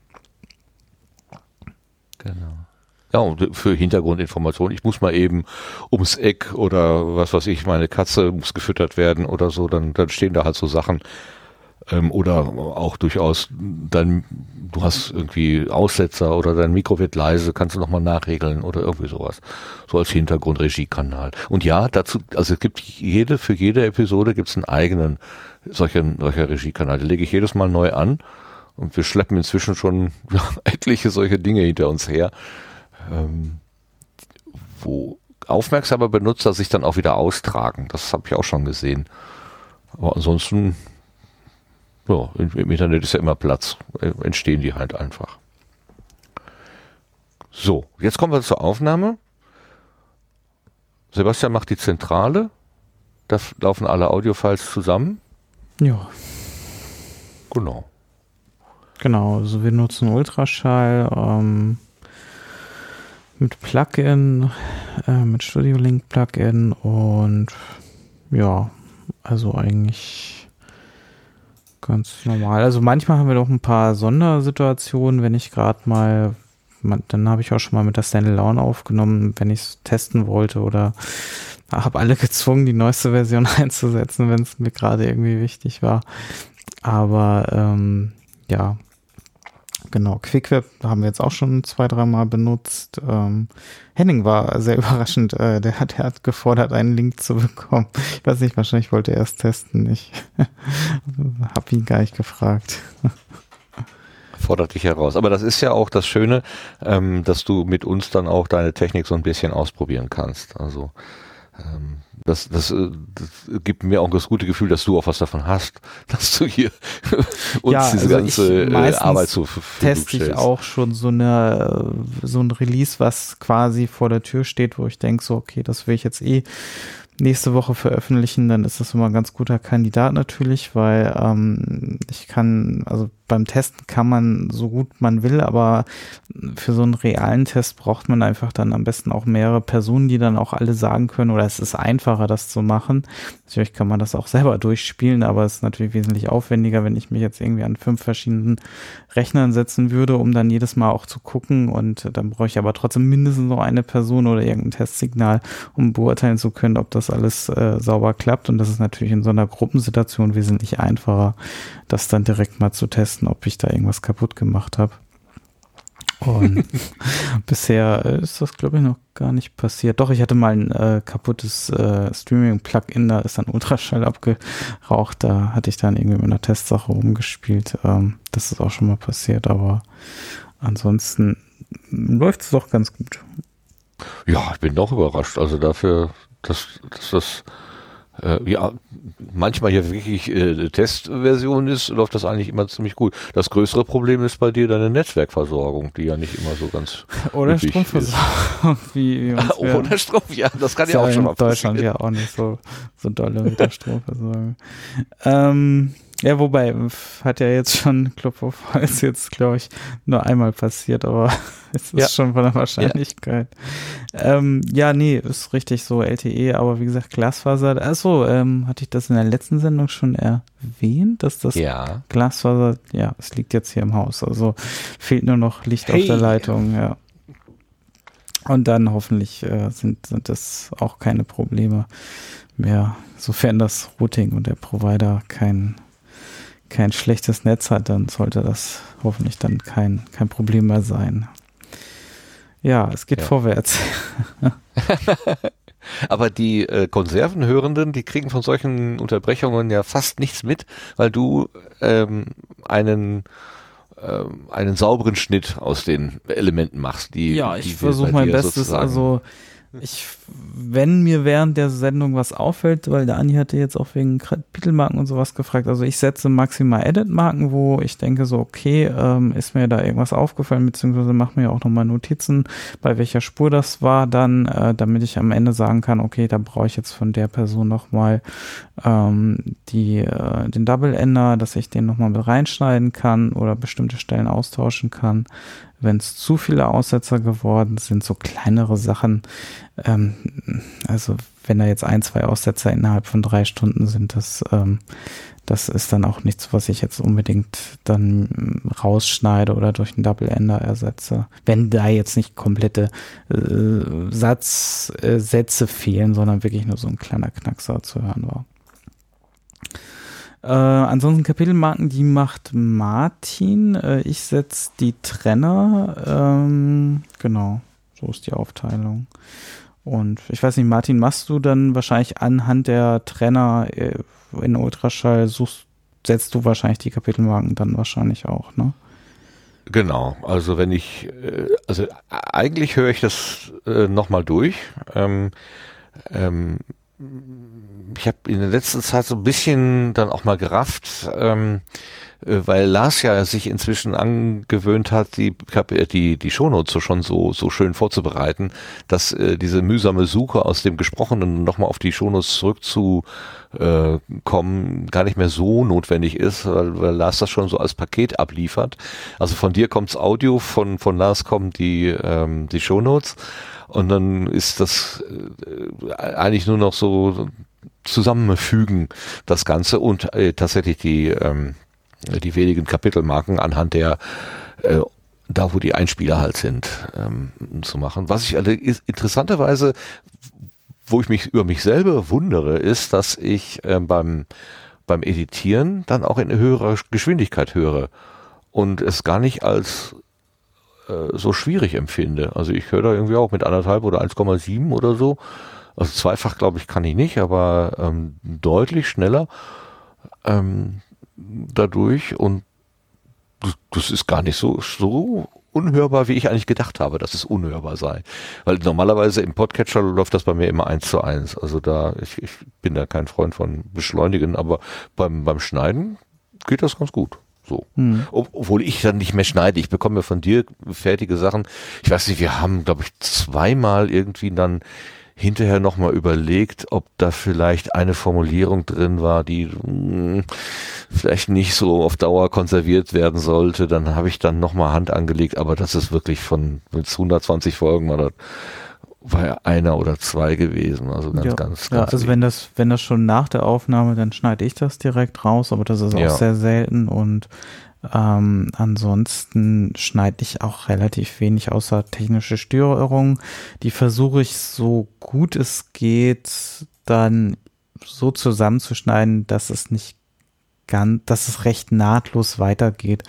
Genau. Ja, und für Hintergrundinformationen, ich muss mal eben ums Eck oder was weiß ich, meine Katze muss gefüttert werden oder so, dann, dann stehen da halt so Sachen. Ähm, oder auch durchaus, dann, du hast irgendwie Aussetzer oder dein Mikro wird leise, kannst du nochmal nachregeln oder irgendwie sowas. So als Hintergrundregiekanal. Und ja, dazu, also es gibt jede, für jede Episode gibt es einen eigenen solchen, solcher Regiekanal. Den lege ich jedes Mal neu an. Und wir schleppen inzwischen schon ja, (laughs) etliche solche Dinge hinter uns her ähm, wo aufmerksame Benutzer sich dann auch wieder austragen. Das habe ich auch schon gesehen. Aber ansonsten, ja, im, Internet ist ja immer Platz. Äh, Entstehen die halt einfach. So, jetzt kommen wir zur Aufnahme. Sebastian macht die Zentrale. Da laufen alle Audiofiles zusammen. Ja, Genau. genau. Also wir nutzen Ultraschall ähm, mit Plugin, äh, mit Studio Link Plugin und ja, also eigentlich ganz normal. Also manchmal haben wir doch ein paar Sondersituationen, wenn ich gerade mal, man, dann habe ich auch schon mal mit der Standalone aufgenommen, wenn ich es testen wollte oder habe alle gezwungen, die neueste Version (laughs) einzusetzen, wenn es mir gerade irgendwie wichtig war. Aber ähm, ja, genau. QuickWeb haben wir jetzt auch schon zwei, dreimal benutzt. Ähm, Henning war sehr (laughs) überraschend. Äh, der, hat, der hat gefordert, einen Link zu bekommen. Ich weiß nicht, wahrscheinlich wollte er erst testen. Ich (laughs) habe ihn gar nicht gefragt. fordert dich heraus. Aber das ist ja auch das Schöne, ähm, dass du mit uns dann auch deine Technik so ein bisschen ausprobieren kannst. Also ähm, das, das, äh, das gibt mir auch das gute Gefühl, dass du auch was davon hast, (laughs) dass du hier (laughs) uns Ja, diese also ganze äh, Arbeit zur Verfügung Teste ich stellst. auch schon so eine so ein Release, was quasi vor der Tür steht, wo ich denke so, okay, das will ich jetzt eh nächste Woche veröffentlichen, dann ist das immer ein ganz guter Kandidat natürlich, weil ähm, ich kann, also beim Testen kann man so gut man will, aber für so einen realen Test braucht man einfach dann am besten auch mehrere Personen, die dann auch alle sagen können, oder es ist einfacher, das zu machen. Natürlich kann man das auch selber durchspielen, aber es ist natürlich wesentlich aufwendiger, wenn ich mich jetzt irgendwie an fünf verschiedenen Rechnern setzen würde, um dann jedes Mal auch zu gucken und dann brauche ich aber trotzdem mindestens noch eine Person oder irgendein Testsignal, um beurteilen zu können, ob das alles äh, sauber klappt und das ist natürlich in so einer Gruppensituation wesentlich einfacher, das dann direkt mal zu testen, ob ich da irgendwas kaputt gemacht habe. Und (laughs) bisher äh, ist das, glaube ich, noch gar nicht passiert. Doch, ich hatte mal ein äh, kaputtes äh, Streaming-Plugin, da ist dann Ultraschall abgeraucht. Da hatte ich dann irgendwie mit einer Testsache rumgespielt. Ähm, das ist auch schon mal passiert, aber ansonsten läuft es doch ganz gut. Ja, ich bin doch überrascht. Also dafür, dass, dass das äh, ja manchmal hier wirklich äh, Testversion ist, läuft das eigentlich immer ziemlich gut. Das größere Problem ist bei dir deine Netzwerkversorgung, die ja nicht immer so ganz (laughs) Oder Stromversorgung, wie, wie uns (laughs) wir- ohne Strom. Ja, das kann ja auch schon in mal Deutschland passieren. ja auch nicht so, so dolle mit der Stromversorgung. Ähm, Ja, wobei, hat ja jetzt schon Klopf auf Holz jetzt, glaube ich, nur einmal passiert, aber (laughs) es ist ja. schon von der Wahrscheinlichkeit. Ja. Ähm, ja, nee, ist richtig so LTE, aber wie gesagt, Glasfaser, achso, ähm, hatte ich das in der letzten Sendung schon erwähnt, dass das ja. Glasfaser, ja, es liegt jetzt hier im Haus, also fehlt nur noch Licht hey. auf der Leitung, ja. Und dann hoffentlich äh, sind, sind das auch keine Probleme mehr, sofern das Routing und der Provider kein kein schlechtes Netz hat, dann sollte das hoffentlich dann kein, kein Problem mehr sein. Ja, es geht ja. vorwärts. (laughs) (laughs) Aber die äh, Konservenhörenden, die kriegen von solchen Unterbrechungen ja fast nichts mit, weil du ähm, einen ähm, einen sauberen Schnitt aus den Elementen machst. Die, ja, ich versuche mein Bestes. Also ich, wenn mir während der Sendung was auffällt, weil der Andi hatte jetzt auch wegen Kapitelmarken und sowas gefragt, also ich setze maximal Edit-Marken, wo ich denke so, okay, ähm, ist mir da irgendwas aufgefallen, beziehungsweise mache mir auch nochmal Notizen, bei welcher Spur das war dann, äh, damit ich am Ende sagen kann, okay, da brauche ich jetzt von der Person nochmal ähm, die, äh, den Double-Ender, dass ich den nochmal mit reinschneiden kann oder bestimmte Stellen austauschen kann wenn es zu viele Aussetzer geworden sind, so kleinere Sachen. Ähm, also wenn da jetzt ein, zwei Aussetzer innerhalb von drei Stunden sind, das, ähm, das ist dann auch nichts, was ich jetzt unbedingt dann rausschneide oder durch einen Double Ender ersetze. Wenn da jetzt nicht komplette äh, Satz, äh, Sätze fehlen, sondern wirklich nur so ein kleiner Knackser zu hören war. Äh, ansonsten Kapitelmarken, die macht Martin. Äh, ich setze die Trenner. Ähm, genau, so ist die Aufteilung. Und ich weiß nicht, Martin, machst du dann wahrscheinlich anhand der Trenner äh, in Ultraschall, suchst, setzt du wahrscheinlich die Kapitelmarken dann wahrscheinlich auch, ne? Genau, also wenn ich, äh, also eigentlich höre ich das äh, nochmal durch. Ähm, ähm, ich habe in der letzten Zeit so ein bisschen dann auch mal gerafft, ähm, äh, weil Lars ja sich inzwischen angewöhnt hat, die äh, die die Shownotes so schon so so schön vorzubereiten, dass äh, diese mühsame Suche aus dem Gesprochenen nochmal auf die Shownotes zurückzukommen äh, gar nicht mehr so notwendig ist, weil, weil Lars das schon so als Paket abliefert. Also von dir kommt's Audio, von von Lars kommen die ähm, die Shownotes und dann ist das äh, eigentlich nur noch so zusammenfügen, das Ganze und äh, tatsächlich die, ähm, die wenigen Kapitelmarken anhand der äh, da wo die Einspieler halt sind, ähm, zu machen. Was ich alle interessanterweise, wo ich mich über mich selber wundere, ist, dass ich ähm, beim beim Editieren dann auch in höherer Geschwindigkeit höre und es gar nicht als äh, so schwierig empfinde. Also ich höre da irgendwie auch mit anderthalb oder 1,7 oder so. Also zweifach glaube ich kann ich nicht, aber ähm, deutlich schneller ähm, dadurch und das, ist gar nicht so, so unhörbar, wie ich eigentlich gedacht habe, dass es unhörbar sei. Weil normalerweise im Podcatcher läuft das bei mir immer eins zu eins. Also da, ich, ich bin da kein Freund von Beschleunigen, aber beim, beim Schneiden geht das ganz gut. So. Hm. Obwohl ich dann nicht mehr schneide. Ich bekomme ja von dir fertige Sachen. Ich weiß nicht, wir haben, glaube ich, zweimal irgendwie dann hinterher nochmal überlegt, ob da vielleicht eine Formulierung drin war, die mh, hm, vielleicht nicht so auf Dauer konserviert werden sollte. Dann habe ich dann nochmal Hand angelegt, aber das ist wirklich von mit 120 Folgen das war ja einer oder zwei gewesen, also ganz, ja. ganz, ganz. Ja, also wenn das, wenn das schon nach der Aufnahme, dann schneide ich das direkt raus, aber das ist auch ja. sehr selten und ähm, ansonsten schneide ich auch relativ wenig außer technische Störungen. Die versuche ich so gut es geht dann so zusammenzuschneiden, dass es nicht ganz, dass es recht nahtlos weitergeht.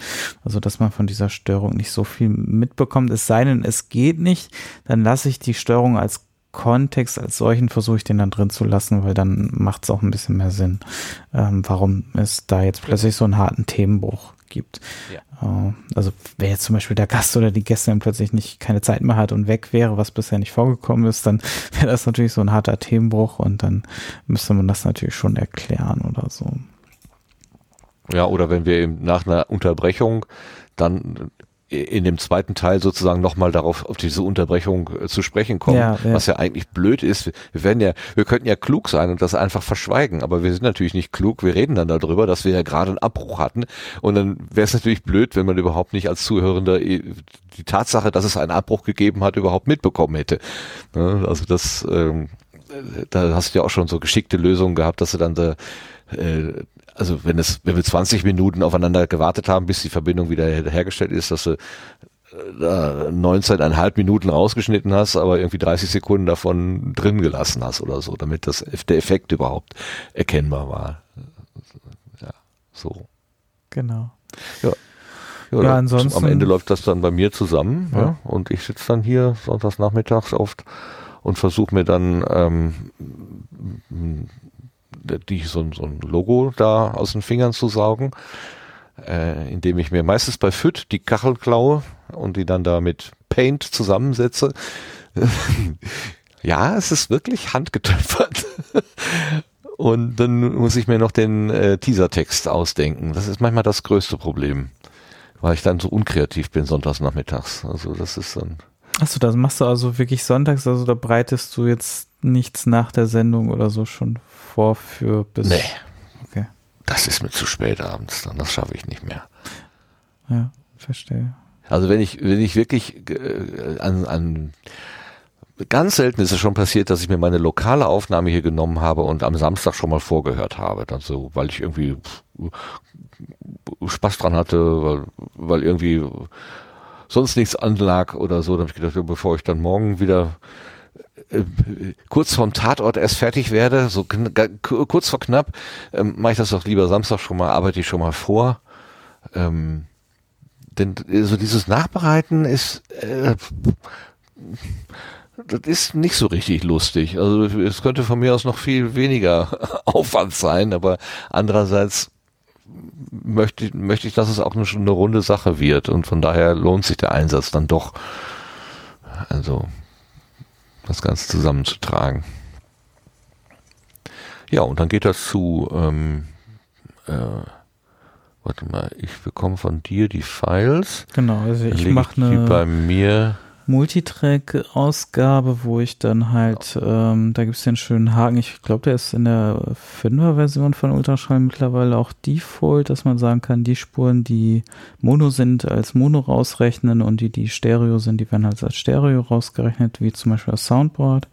Also, dass man von dieser Störung nicht so viel mitbekommt. Es sei denn, es geht nicht, dann lasse ich die Störung als Kontext als solchen versuche ich den dann drin zu lassen, weil dann macht es auch ein bisschen mehr Sinn, ähm, warum es da jetzt plötzlich so einen harten Themenbruch gibt. Ja. Äh, also wenn jetzt zum Beispiel der Gast oder die Gästin plötzlich nicht keine Zeit mehr hat und weg wäre, was bisher nicht vorgekommen ist, dann wäre das natürlich so ein harter Themenbruch und dann müsste man das natürlich schon erklären oder so. Ja, oder wenn wir eben nach einer Unterbrechung dann in dem zweiten Teil sozusagen nochmal darauf, auf diese Unterbrechung äh, zu sprechen kommen, Ja, ja. was ja eigentlich blöd ist. Wir werden ja, wir könnten ja klug sein und das einfach verschweigen, aber wir sind natürlich nicht klug. Wir reden dann darüber, dass wir ja gerade einen Abbruch hatten und dann wäre es natürlich blöd, wenn man überhaupt nicht als Zuhörender äh, die Tatsache, dass es einen Abbruch gegeben hat, überhaupt mitbekommen hätte. Ne, Also das, ähm, da hast du ja auch schon so geschickte Lösungen gehabt, dass du dann da, äh, also wenn es, wenn wir 20 Minuten aufeinander gewartet haben, bis die Verbindung wieder hergestellt ist, dass du äh, da 19,5 Minuten rausgeschnitten hast, aber irgendwie 30 Sekunden davon drin gelassen hast oder so, damit das, der Effekt überhaupt erkennbar war. Ja, so. Genau. Ja, Ja, da- ansonsten- Am Ende läuft das dann bei mir zusammen ja. Ja. und ich sitze dann hier sonntags nachmittags oft und versuche mir dann ähm, die, so, ein- so ein Logo da aus den Fingern zu saugen, äh, indem ich mir meistens bei FIT die Kachel klaue und die dann da mit Paint zusammensetze. (laughs) ja, es ist wirklich handgetöpfert. (laughs) Und dann muss ich mir noch den äh, Teasertext ausdenken. Das ist manchmal das größte Problem, weil ich dann so unkreativ bin sonntags nachmittags. Also das ist dann Achso, das machst du also wirklich sonntags, also da bereitest du jetzt nichts nach der Sendung oder so schon vor für bis. nee, Okay. das ist mir zu spät abends dann. Das schaffe ich nicht mehr. Ja, verstehe. Also wenn ich wenn ich wirklich äh, an, an ganz selten ist es schon passiert, dass ich mir meine lokale Aufnahme hier genommen habe und am Samstag schon mal vorgehört habe, dann so, weil ich irgendwie Spaß dran hatte, weil, weil irgendwie sonst nichts anlag oder so. Dann habe ich gedacht, bevor ich dann morgen wieder kurz vorm Tatort erst fertig werde, so kurz vor knapp, ähm, mache ich das doch lieber Samstag schon mal, arbeite ich schon mal vor. Ähm, denn äh, so dieses Nachbereiten ist äh, das ist nicht so richtig lustig. Also es könnte von mir aus noch viel weniger (laughs) Aufwand sein, aber andererseits möchte, möchte ich, dass es auch eine, eine runde Sache wird und von daher lohnt sich der Einsatz dann doch. Also das Ganze zusammenzutragen. Ja, und dann geht das zu, ähm, äh, warte mal, ich bekomme von dir die Files. Genau, also ich mache die bei eine mir. Multitrack-Ausgabe, wo ich dann halt, ähm, da gibt es den schönen Haken, ich glaube, der ist in der 5er-Version von Ultraschall mittlerweile auch Default, dass man sagen kann, die Spuren, die Mono sind, als Mono rausrechnen und die, die Stereo sind, die werden halt als Stereo rausgerechnet, wie zum Beispiel das Soundboard.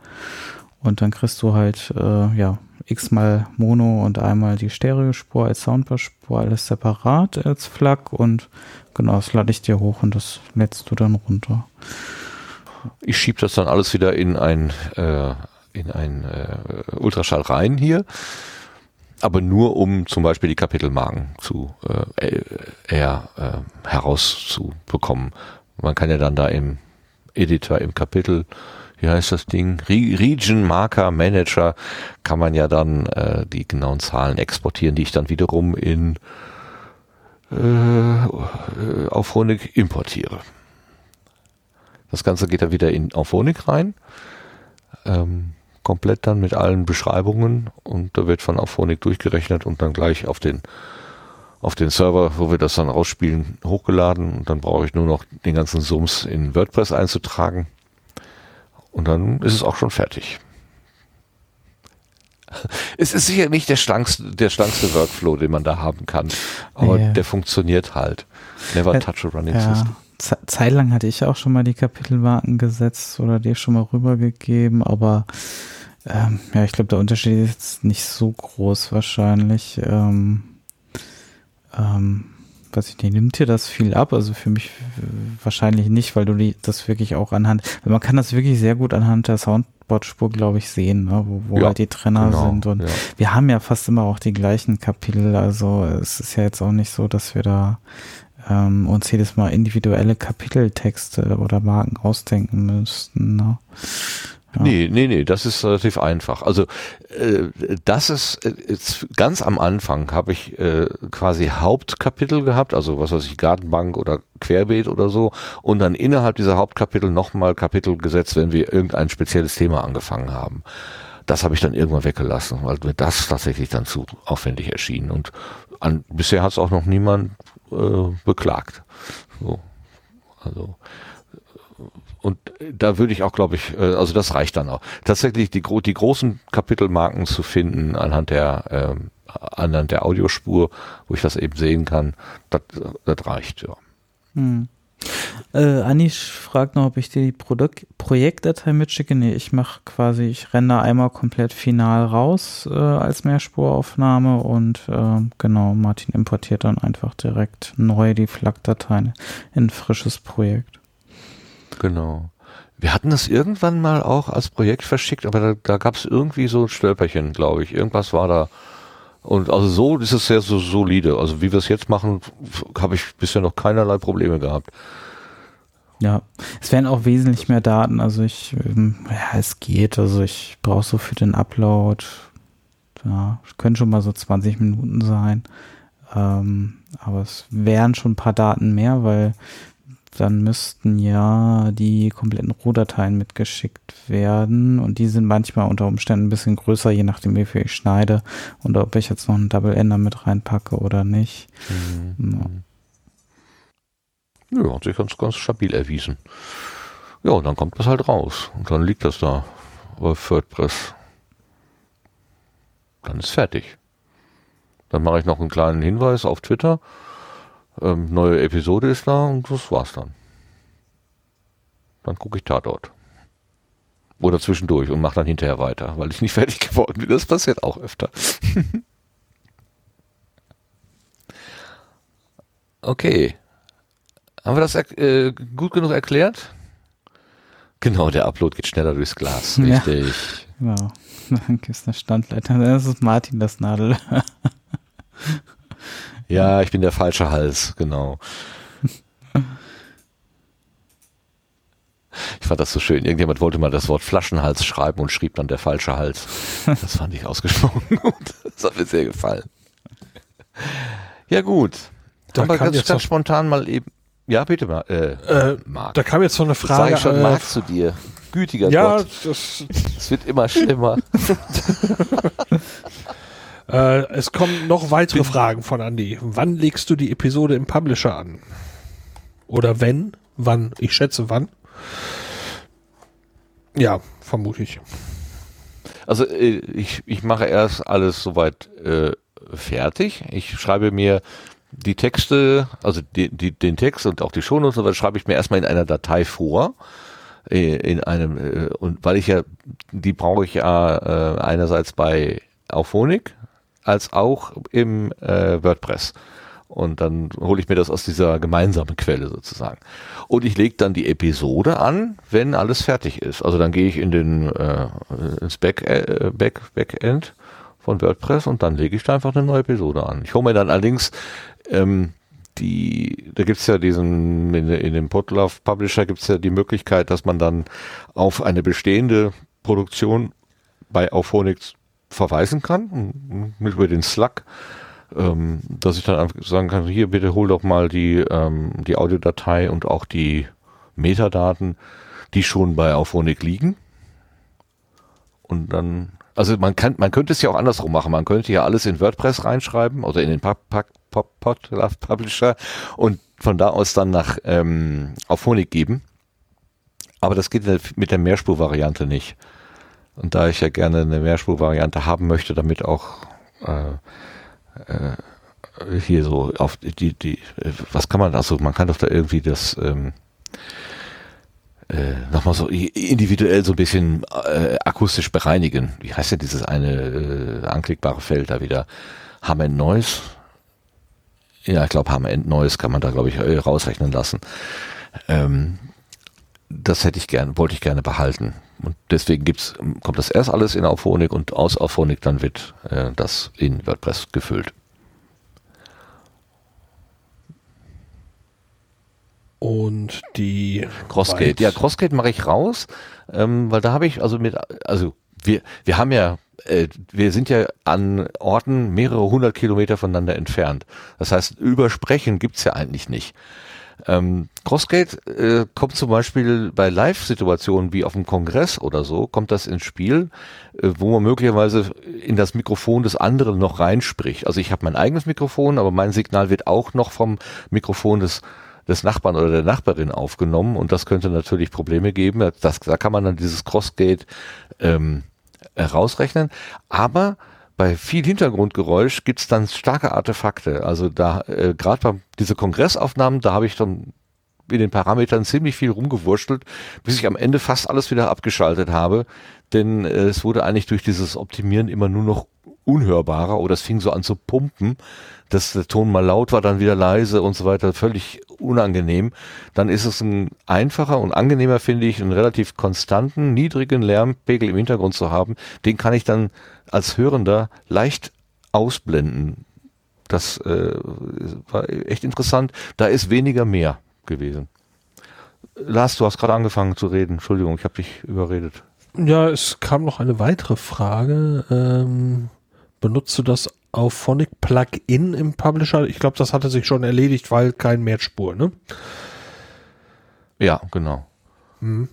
Und dann kriegst du halt, äh, ja, x-mal Mono und einmal die Stereospur als Soundbar-Spur, alles separat als FLAC und genau, das lade ich dir hoch und das lädst du dann runter. Ich schiebe das dann alles wieder in ein, äh, in ein äh, Ultraschall rein hier. Aber nur um zum Beispiel die Kapitelmarken zu äh, eher äh, herauszubekommen. Man kann ja dann da im Editor, im Kapitel, wie heißt das Ding? Re Region Marker Manager kann man ja dann äh, die genauen Zahlen exportieren, die ich dann wiederum in äh, auf Honig importiere. Das Ganze geht dann wieder in Auphonic rein. Ähm, komplett dann mit allen Beschreibungen und da wird von Auphonic durchgerechnet und dann gleich auf den auf den Server, wo wir das dann rausspielen, hochgeladen und dann brauche ich nur noch den ganzen Sums in WordPress einzutragen und dann ist es auch schon fertig. (laughs) Es ist sicher nicht der schlankste, der schlankste Workflow, den man da haben kann, aber Ja. der funktioniert halt. Never Äh, touch a running Ja, system. Ze- zeitlang hatte ich auch schon mal die Kapitelmarken gesetzt oder dir schon mal rübergegeben, aber ähm, ja, ich glaube, der Unterschied ist jetzt nicht so groß wahrscheinlich. Ähm, ähm, weiß ich nicht, nimmt dir das viel ab? Also für mich äh, wahrscheinlich nicht, weil du die, das wirklich auch anhand, man kann das wirklich sehr gut anhand der Soundboard-Spur, glaube ich, sehen, ne? wo, wo Ja, halt die Trenner genau, sind und ja. wir haben ja fast immer auch die gleichen Kapitel, also es ist ja jetzt auch nicht so, dass wir da ähm, uns jedes Mal individuelle Kapiteltexte oder Marken ausdenken müssten. Ne? Ja. Nee, nee, nee, das ist relativ einfach. Also äh, das ist äh, jetzt ganz am Anfang habe ich äh, quasi Hauptkapitel gehabt, also was weiß ich, Gartenbank oder Querbeet oder so, und dann innerhalb dieser Hauptkapitel nochmal Kapitel gesetzt, wenn wir irgendein spezielles Thema angefangen haben. Das habe ich dann irgendwann weggelassen, weil mir das tatsächlich dann zu aufwendig erschien. Und an, bisher hat es auch noch niemand äh, beklagt. So. Also und da würde ich auch, glaube ich, äh, also das reicht dann auch. Tatsächlich die, die großen Kapitelmarken zu finden anhand der ähm, anhand der Audiospur, wo ich das eben sehen kann, das reicht, ja. Hm. Äh, Anish fragt noch, ob ich dir die Produkt Projektdatei mitschicke. Nee, ich mache quasi, ich renne einmal komplett final raus äh, als Mehrspuraufnahme und äh, genau, Martin importiert dann einfach direkt neu die FLAC-Dateien in ein frisches Projekt. Genau. Wir hatten das irgendwann mal auch als Projekt verschickt, aber da, da gab es irgendwie so ein Stölperchen, glaube ich. Irgendwas war da. Und also so ist es sehr so solide. Also wie wir es jetzt machen, habe ich bisher noch keinerlei Probleme gehabt. Ja, es werden auch wesentlich mehr Daten. Also ich, ähm, ja, es geht. Also ich brauche so für den Upload, ja, können schon mal so 20 Minuten sein. Ähm, aber es wären schon ein paar Daten mehr, weil dann müssten ja die kompletten Rohdateien mitgeschickt werden und die sind manchmal unter Umständen ein bisschen größer, je nachdem wie viel ich schneide und ob ich jetzt noch einen Double Ender mit reinpacke oder nicht. Mhm. Ja. ja, hat sich ganz, ganz stabil erwiesen. Ja, und dann kommt das halt raus und dann liegt das da bei WordPress. Dann ist fertig. Dann mache ich noch einen kleinen Hinweis auf Twitter ähm, neue Episode ist da und das war's dann. Dann gucke ich Tatort. Oder zwischendurch und mache dann hinterher weiter, weil ich nicht (laughs) fertig geworden bin. Das passiert auch öfter. (laughs) okay. Haben wir das äh, gut genug erklärt? Genau, der Upload geht schneller durchs Glas. Richtig. Ja, genau. (laughs) Dann gibt es eine Standleiter. Das ist Martin das Nadel. Ja, ich bin der falsche Hals, genau. Ich fand das so schön. Irgendjemand wollte mal das Wort Flaschenhals schreiben und schrieb dann der falsche Hals. Das fand ich ausgesprochen (laughs) gut. Das hat mir sehr gefallen. Ja, gut. Da Haben wir ganz, ganz spontan mal eben. Ja, bitte mal. Äh, äh, Marc. Da kam jetzt so eine Frage. Sag ich schon äh, Marc zu dir. Gütiger ja, Gott. Das es wird immer schlimmer. (laughs) Äh, es kommen noch weitere Fragen von Andy. Wann legst du die Episode im Publisher an? Oder wenn? Wann? Ich schätze wann. Ja, vermute ich. Also äh, ich, ich mache erst alles soweit äh, fertig. Ich schreibe mir die Texte, also die, die, den Text und auch die Shownotes, so schreibe ich mir erstmal in einer Datei vor äh, in einem äh, und weil ich ja die brauche ich ja äh, einerseits bei Auphonic als auch im äh, WordPress. Und dann hole ich mir das aus dieser gemeinsamen Quelle sozusagen. Und ich lege dann die Episode an, wenn alles fertig ist. Also dann gehe ich in den äh, ins Back, äh, Back, Backend von WordPress und dann lege ich da einfach eine neue Episode an. Ich hole mir dann allerdings ähm, die, da gibt's ja diesen, in, in dem Podlove Publisher gibt's ja die Möglichkeit, dass man dann auf eine bestehende Produktion bei Auphonics verweisen kann, mit über den Slack, ähm, dass ich dann einfach sagen kann, hier bitte hol doch mal die, ähm, die Audiodatei und auch die Metadaten, die schon bei Auphonic liegen. Und dann, also man kann, man könnte es ja auch andersrum machen. Man könnte ja alles in WordPress reinschreiben oder in den Pop, Pop, Pop, Pop Publisher und von da aus dann nach ähm, Auphonic geben. Aber das geht mit der Mehrspurvariante nicht. Und da ich ja gerne eine Mehrspurvariante haben möchte, damit auch äh, äh, hier so auf die, die, was kann man, also man kann doch da irgendwie das ähm, äh, nochmal so individuell so ein bisschen äh, akustisch bereinigen. Wie heißt denn dieses eine äh, anklickbare Feld da wieder? Hammer and Noise? Ja, ich glaube Hammer and Noise kann man da, glaube ich, äh, rausrechnen lassen. Ähm, das hätte ich gern, wollte ich gerne behalten. Und deswegen gibt's, kommt das erst alles in Auphonic und aus Auphonic dann wird äh, das in WordPress gefüllt. Und die Crossgate. Ja, Crossgate mache ich raus, ähm, weil da habe ich also mit, also wir, wir haben ja, äh, wir sind ja an Orten mehrere hundert Kilometer voneinander entfernt. Das heißt, übersprechen gibt's ja eigentlich nicht. Ähm, Crossgate äh, kommt zum Beispiel bei Live-Situationen wie auf dem Kongress oder so, kommt das ins Spiel, äh, wo man möglicherweise in das Mikrofon des anderen noch reinspricht. Also ich habe mein eigenes Mikrofon, aber mein Signal wird auch noch vom Mikrofon des des Nachbarn oder der Nachbarin aufgenommen und das könnte natürlich Probleme geben. Das, da kann man dann dieses Crossgate ähm, herausrechnen. Aber bei viel Hintergrundgeräusch gibt's dann starke Artefakte. Also da äh, gerade bei diese Kongressaufnahmen, da habe ich dann in den Parametern ziemlich viel rumgewurschtelt, bis ich am Ende fast alles wieder abgeschaltet habe. Denn äh, es wurde eigentlich durch dieses Optimieren immer nur noch unhörbarer oder es fing so an zu pumpen, dass der Ton mal laut war, dann wieder leise und so weiter, völlig unangenehm. Dann ist es ein einfacher und angenehmer, finde ich, einen relativ konstanten, niedrigen Lärmpegel im Hintergrund zu haben. Den kann ich dann als Hörender leicht ausblenden. Das äh, war echt interessant. Da ist weniger mehr gewesen. Lars, du hast gerade angefangen zu reden. Entschuldigung, ich habe dich überredet. Ja, es kam noch eine weitere Frage. Ähm, benutzt du das auf Phonic Plugin im Publisher? Ich glaube, das hatte sich schon erledigt, weil kein Mehrspur, ne? Ja, genau. Mhm.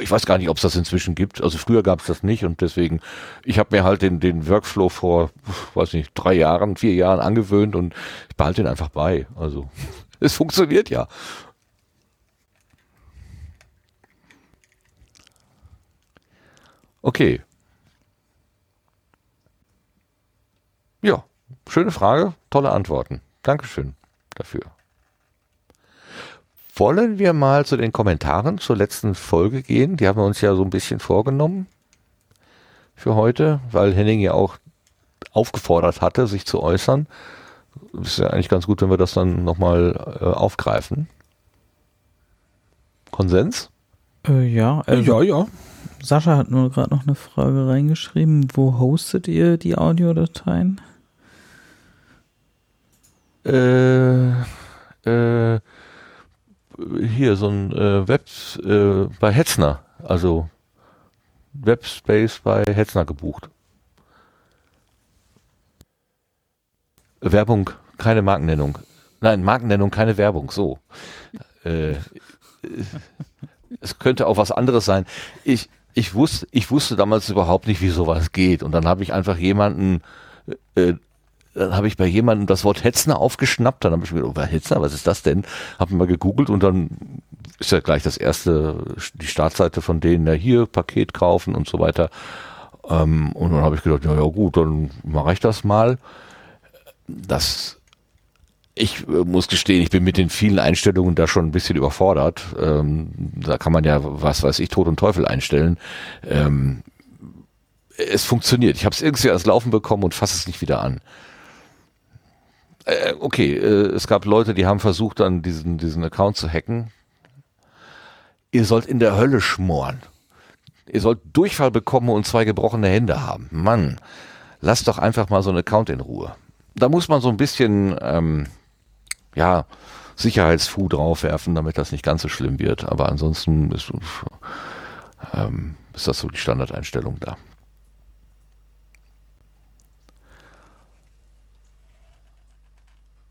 Ich weiß gar nicht, ob es das inzwischen gibt. Also früher gab es das nicht und deswegen, ich habe mir halt den, den Workflow vor, weiß nicht, drei Jahren, vier Jahren angewöhnt und ich behalte ihn einfach bei. Also (laughs) es funktioniert ja. Okay. Ja, schöne Frage, tolle Antworten. Dankeschön dafür. Wollen wir mal zu den Kommentaren zur letzten Folge gehen? Die haben wir uns ja so ein bisschen vorgenommen für heute, weil Henning ja auch aufgefordert hatte, sich zu äußern. Ist ja eigentlich ganz gut, wenn wir das dann nochmal äh, aufgreifen. Konsens? Äh, ja, also, ja, ja. Sascha hat nur gerade noch eine Frage reingeschrieben. Wo hostet ihr die Audiodateien? Äh, äh, hier so ein äh, Web äh, bei Hetzner, also Webspace bei Hetzner gebucht. Werbung, keine Markennennung. Nein, Markennennung, keine Werbung, so. Äh, es könnte auch was anderes sein. Ich, ich wusste, ich wusste damals überhaupt nicht, wie sowas geht. Und dann habe ich einfach jemanden, äh, dann habe ich bei jemandem das Wort Hetzner aufgeschnappt. Dann habe ich mir gedacht, oh, Hetzner, was ist das denn? Habe mal gegoogelt und dann ist ja gleich das erste, die Startseite von denen, ja hier, Paket kaufen und so weiter. Ähm, und dann habe ich gedacht, ja, ja gut, dann mache ich das mal. Das ich äh, muss gestehen, ich bin mit den vielen Einstellungen da schon ein bisschen überfordert. Ähm, da kann man ja, was weiß ich, Tod und Teufel einstellen. Ähm, es funktioniert. Ich habe es irgendwie ans Laufen bekommen und fasse es nicht wieder an. Äh, okay, äh, es gab Leute, die haben versucht, dann diesen, diesen Account zu hacken. Ihr sollt in der Hölle schmoren. Ihr sollt Durchfall bekommen und zwei gebrochene Hände haben. Mann, lasst doch einfach mal so einen Account in Ruhe. Da muss man so ein bisschen ähm, ja, Sicherheitsfu draufwerfen, damit das nicht ganz so schlimm wird. Aber ansonsten ist, ähm, ist das so die Standardeinstellung da.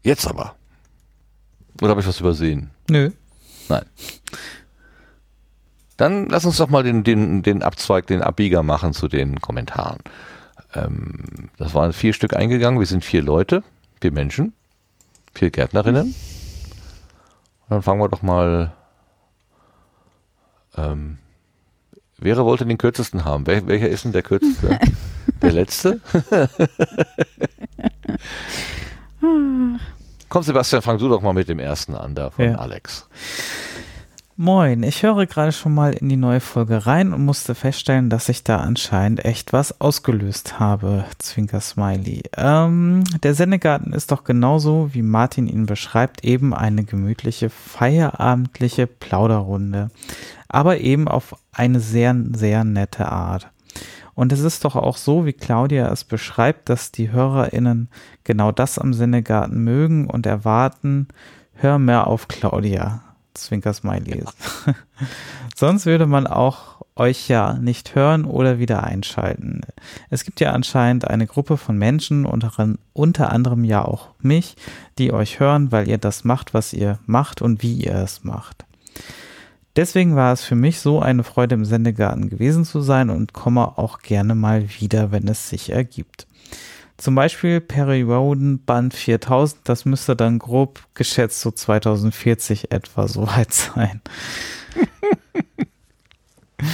Jetzt aber. Oder habe ich was übersehen? Nö. Nein. Dann lass uns doch mal den, den, den Abzweig, den Abbieger machen zu den Kommentaren. Ähm, das waren vier Stück eingegangen. Wir sind vier Leute, vier Menschen vier Gärtnerinnen. Dann fangen wir doch mal. Ähm, wer wollte den kürzesten haben? Wel welcher ist denn der kürzeste? (laughs) der letzte? (laughs) (laughs) Komm, Sebastian, fang du doch mal mit dem ersten an, da von ja. Alex. Moin, ich höre gerade schon mal in die neue Folge rein und musste feststellen, dass ich da anscheinend echt was ausgelöst habe. Zwinker Smiley. Ähm, der Sendegarten ist doch genauso, wie Martin ihn beschreibt, eben eine gemütliche, feierabendliche Plauderrunde. Aber eben auf eine sehr, sehr nette Art. Und es ist doch auch so, wie Claudia es beschreibt, dass die HörerInnen genau das am Sendegarten mögen und erwarten, hör mehr auf Claudia. Zwinker-Smiley ist. (laughs) Sonst würde man auch euch ja nicht hören oder wieder einschalten. Es gibt ja anscheinend eine Gruppe von Menschen, unter, unter anderem ja auch mich, die euch hören, weil ihr das macht, was ihr macht und wie ihr es macht. Deswegen war es für mich so eine Freude im Sendegarten gewesen zu sein und komme auch gerne mal wieder, wenn es sich ergibt. Zum Beispiel Perry Roden Band 4000, das müsste dann grob geschätzt so 2040 etwa so weit sein. (laughs)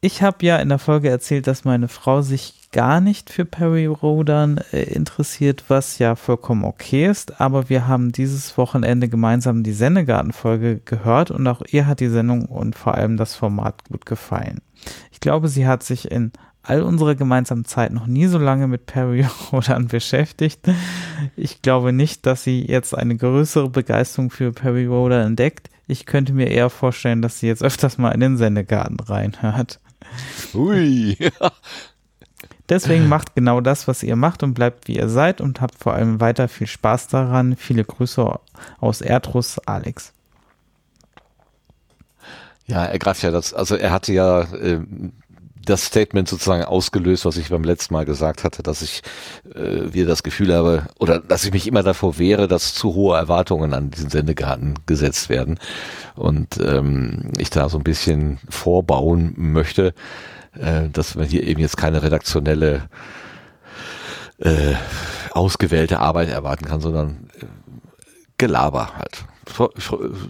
ich habe ja in der Folge erzählt, dass meine Frau sich gar nicht für Perry Rodan äh, interessiert, was ja vollkommen okay ist, aber wir haben dieses Wochenende gemeinsam die Sendegarten-Folge gehört und auch ihr hat die Sendung und vor allem das Format gut gefallen. Ich glaube, sie hat sich in all unserer gemeinsamen Zeit noch nie so lange mit Perry (laughs) Rodan beschäftigt. Ich glaube nicht, dass sie jetzt eine größere Begeisterung für Perry Rodan entdeckt. Ich könnte mir eher vorstellen, dass sie jetzt öfters mal in den Sendegarten reinhört. Ui. (laughs) (laughs) Deswegen macht genau das, was ihr macht und bleibt wie ihr seid und habt vor allem weiter viel Spaß daran. Viele Grüße aus Erdrus, Alex. Ja, er greift ja das, also er hatte ja äh, das Statement sozusagen ausgelöst, was ich beim letzten Mal gesagt hatte, dass ich äh, wieder das Gefühl habe, oder dass ich mich immer davor wehre, dass zu hohe Erwartungen an diesen Sendegarten gesetzt werden und ähm, ich da so ein bisschen vorbauen möchte äh, dass man hier eben jetzt keine redaktionelle äh, ausgewählte Arbeit erwarten kann, sondern äh, Gelaber halt.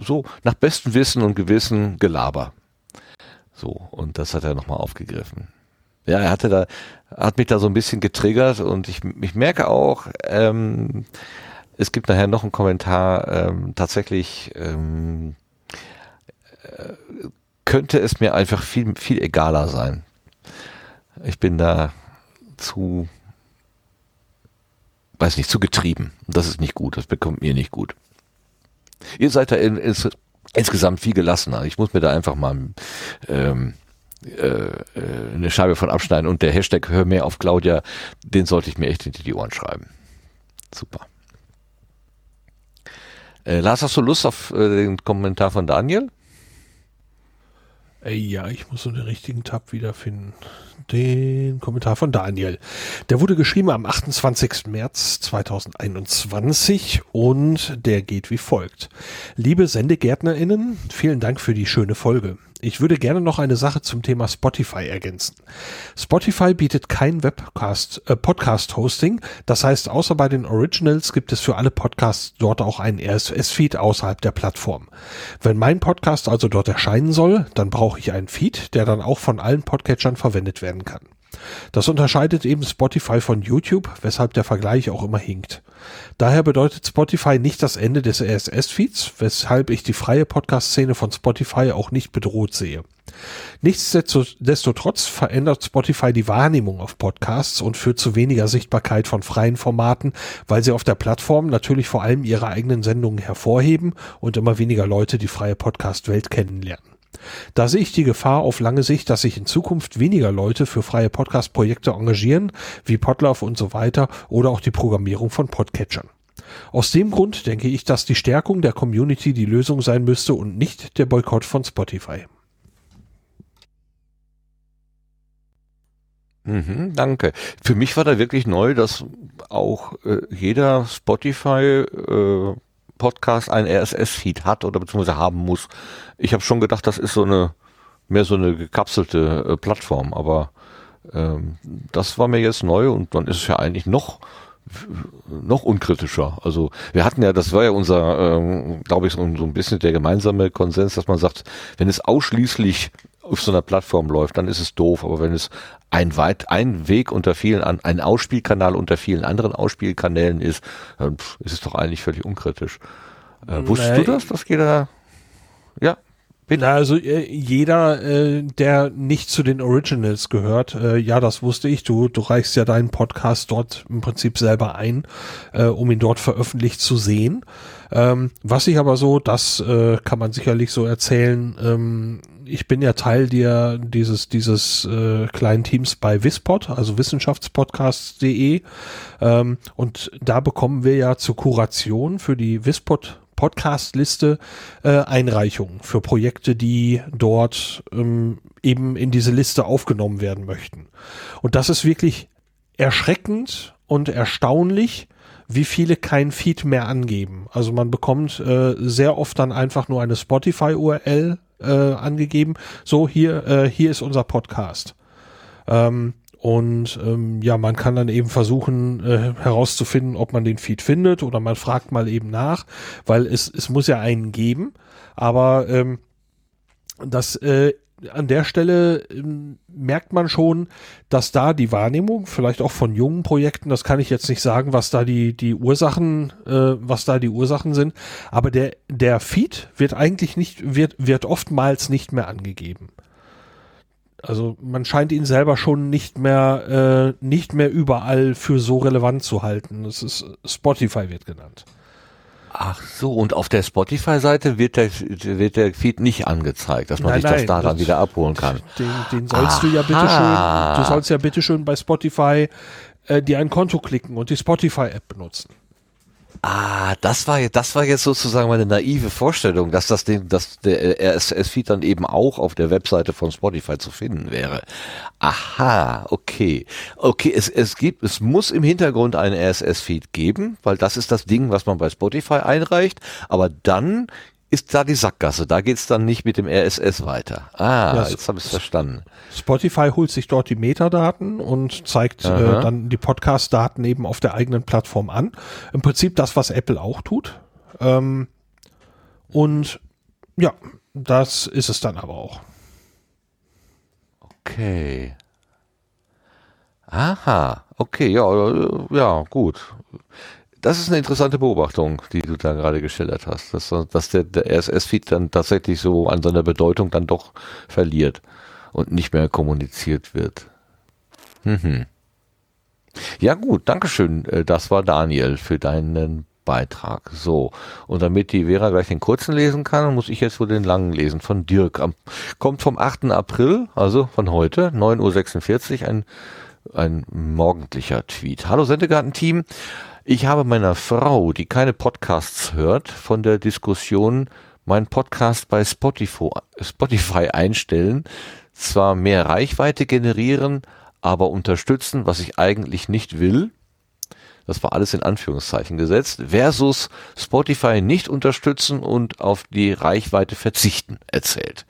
So nach bestem Wissen und Gewissen Gelaber. So, und das hat er nochmal aufgegriffen. Ja, er hatte da, hat mich da so ein bisschen getriggert und ich, ich merke auch, ähm, es gibt nachher noch einen Kommentar, ähm, tatsächlich ähm, äh, könnte es mir einfach viel, viel egaler sein. Ich bin da zu, weiß nicht, zu getrieben. Das ist nicht gut. Das bekommt mir nicht gut. Ihr seid da in, in, insgesamt viel gelassener. Ich muss mir da einfach mal ähm, äh, eine Scheibe von abschneiden und der Hashtag Hör mehr auf Claudia, den sollte ich mir echt hinter die Ohren schreiben. Super. Äh, Lars, hast du Lust auf äh, den Kommentar von Daniel? Ey, ja, ich muss so den richtigen Tab wiederfinden den Kommentar von Daniel. Der wurde geschrieben am 28. März 2021 und der geht wie folgt. Liebe SendegärtnerInnen, vielen Dank für die schöne Folge. Ich würde gerne noch eine Sache zum Thema Spotify ergänzen. Spotify bietet kein Webcast, äh, Podcast Hosting. Das heißt, außer bei den Originals gibt es für alle Podcasts dort auch einen RSS-Feed außerhalb der Plattform. Wenn mein Podcast also dort erscheinen soll, dann brauche ich einen Feed, der dann auch von allen Podcatchern verwendet werden kann. Das unterscheidet eben Spotify von YouTube, weshalb der Vergleich auch immer hinkt. Daher bedeutet Spotify nicht das Ende des RSS-Feeds, weshalb ich die freie Podcast-Szene von Spotify auch nicht bedroht sehe. Nichtsdestotrotz verändert Spotify die Wahrnehmung auf Podcasts und führt zu weniger Sichtbarkeit von freien Formaten, weil sie auf der Plattform natürlich vor allem ihre eigenen Sendungen hervorheben und immer weniger Leute die freie Podcast-Welt kennenlernen. Da sehe ich die Gefahr auf lange Sicht, dass sich in Zukunft weniger Leute für freie Podcast-Projekte engagieren, wie Podlove und so weiter, oder auch die Programmierung von Podcatchern. Aus dem Grund denke ich, dass die Stärkung der Community die Lösung sein müsste und nicht der Boykott von Spotify. Mhm, danke. Für mich war da wirklich neu, dass auch äh, jeder Spotify äh, Podcast einen RSS-Feed hat oder beziehungsweise haben muss. Ich habe schon gedacht, das ist so eine mehr so eine gekapselte äh, Plattform, aber ähm, das war mir jetzt neu und dann ist es ja eigentlich noch noch unkritischer. Also wir hatten ja, das war ja unser, ähm, glaube ich, so ein bisschen der gemeinsame Konsens, dass man sagt, wenn es ausschließlich auf so einer Plattform läuft, dann ist es doof. Aber wenn es ein weit, ein Weg unter vielen, an, ein Ausspielkanal unter vielen anderen Ausspielkanälen ist, dann ist es doch eigentlich völlig unkritisch. Äh, wusstest nee. du das, dass jeder, ja, Bitte. Also äh, jeder, äh, der nicht zu den Originals gehört, äh, ja, das wusste ich. Du, du reichst ja deinen Podcast dort im Prinzip selber ein, äh, um ihn dort veröffentlicht zu sehen. Ähm, was ich aber so, das äh, kann man sicherlich so erzählen. Ähm, ich bin ja Teil der, dieses, dieses äh, kleinen Teams bei Wispod, also wissenschaftspodcasts.de. Ähm, und da bekommen wir ja zur Kuration für die Wispod Podcast-Liste äh, Einreichungen für Projekte, die dort ähm, eben in diese Liste aufgenommen werden möchten. Und das ist wirklich erschreckend und erstaunlich, wie viele kein Feed mehr angeben. Also man bekommt äh, sehr oft dann einfach nur eine Spotify-URL äh, angegeben. So, hier, äh, hier ist unser Podcast. Ähm, Und ähm, ja, man kann dann eben versuchen äh, herauszufinden, ob man den Feed findet oder man fragt mal eben nach, weil es, es muss ja einen geben. Aber ähm, das äh, an der Stelle ähm, merkt man schon, dass da die Wahrnehmung, vielleicht auch von jungen Projekten, das kann ich jetzt nicht sagen, was da die, die Ursachen, äh, was da die Ursachen sind, aber der, der Feed wird eigentlich nicht, wird, wird oftmals nicht mehr angegeben. Also man scheint ihn selber schon nicht mehr, äh, nicht mehr überall für so relevant zu halten. Das ist Spotify wird genannt. Ach so, und auf der Spotify-Seite wird der, wird der Feed nicht angezeigt, dass man Nein, sich das nein, da dann das- wieder abholen kann. Den, den sollst du ja bitte Aha. schön, du sollst ja bitte schön bei Spotify äh, dir ein Konto klicken und die Spotify-App benutzen. Ah, das war jetzt, das war jetzt sozusagen meine naive Vorstellung, dass das Ding, dass der RSS-Feed dann eben auch auf der Webseite von Spotify zu finden wäre. Aha, okay. Okay, es, es gibt, es muss im Hintergrund einen RSS-Feed geben, weil das ist das Ding, was man bei Spotify einreicht, aber dann ist da die Sackgasse, da geht's dann nicht mit dem RSS weiter. Ah, Ja, jetzt habe ich es verstanden. Spotify holt sich dort die Metadaten und zeigt äh, dann die Podcast-Daten eben auf der eigenen Plattform an. Im Prinzip das, was Apple auch tut. Ähm, und ja, das ist es dann aber auch. Okay. Aha, okay, ja, ja, gut. Das ist eine interessante Beobachtung, die du da gerade geschildert hast, dass, dass der, der RSS-Feed dann tatsächlich so an seiner Bedeutung dann doch verliert und nicht mehr kommuniziert wird. Mhm. Ja gut, Dankeschön. äh, Das war Daniel für deinen Beitrag. So, und damit die Vera gleich den kurzen lesen kann, muss ich jetzt wohl den langen lesen von Dirk. Kommt vom 8. April, also von heute, 9.46 Uhr, ein, ein morgendlicher Tweet. Hallo Sendegarten-Team. Ich habe meiner Frau, die keine Podcasts hört, von der Diskussion mein Podcast bei Spotify, einstellen, zwar mehr Reichweite generieren, aber unterstützen, was ich eigentlich nicht will. Das war alles in Anführungszeichen gesetzt, versus Spotify nicht unterstützen und auf die Reichweite verzichten erzählt.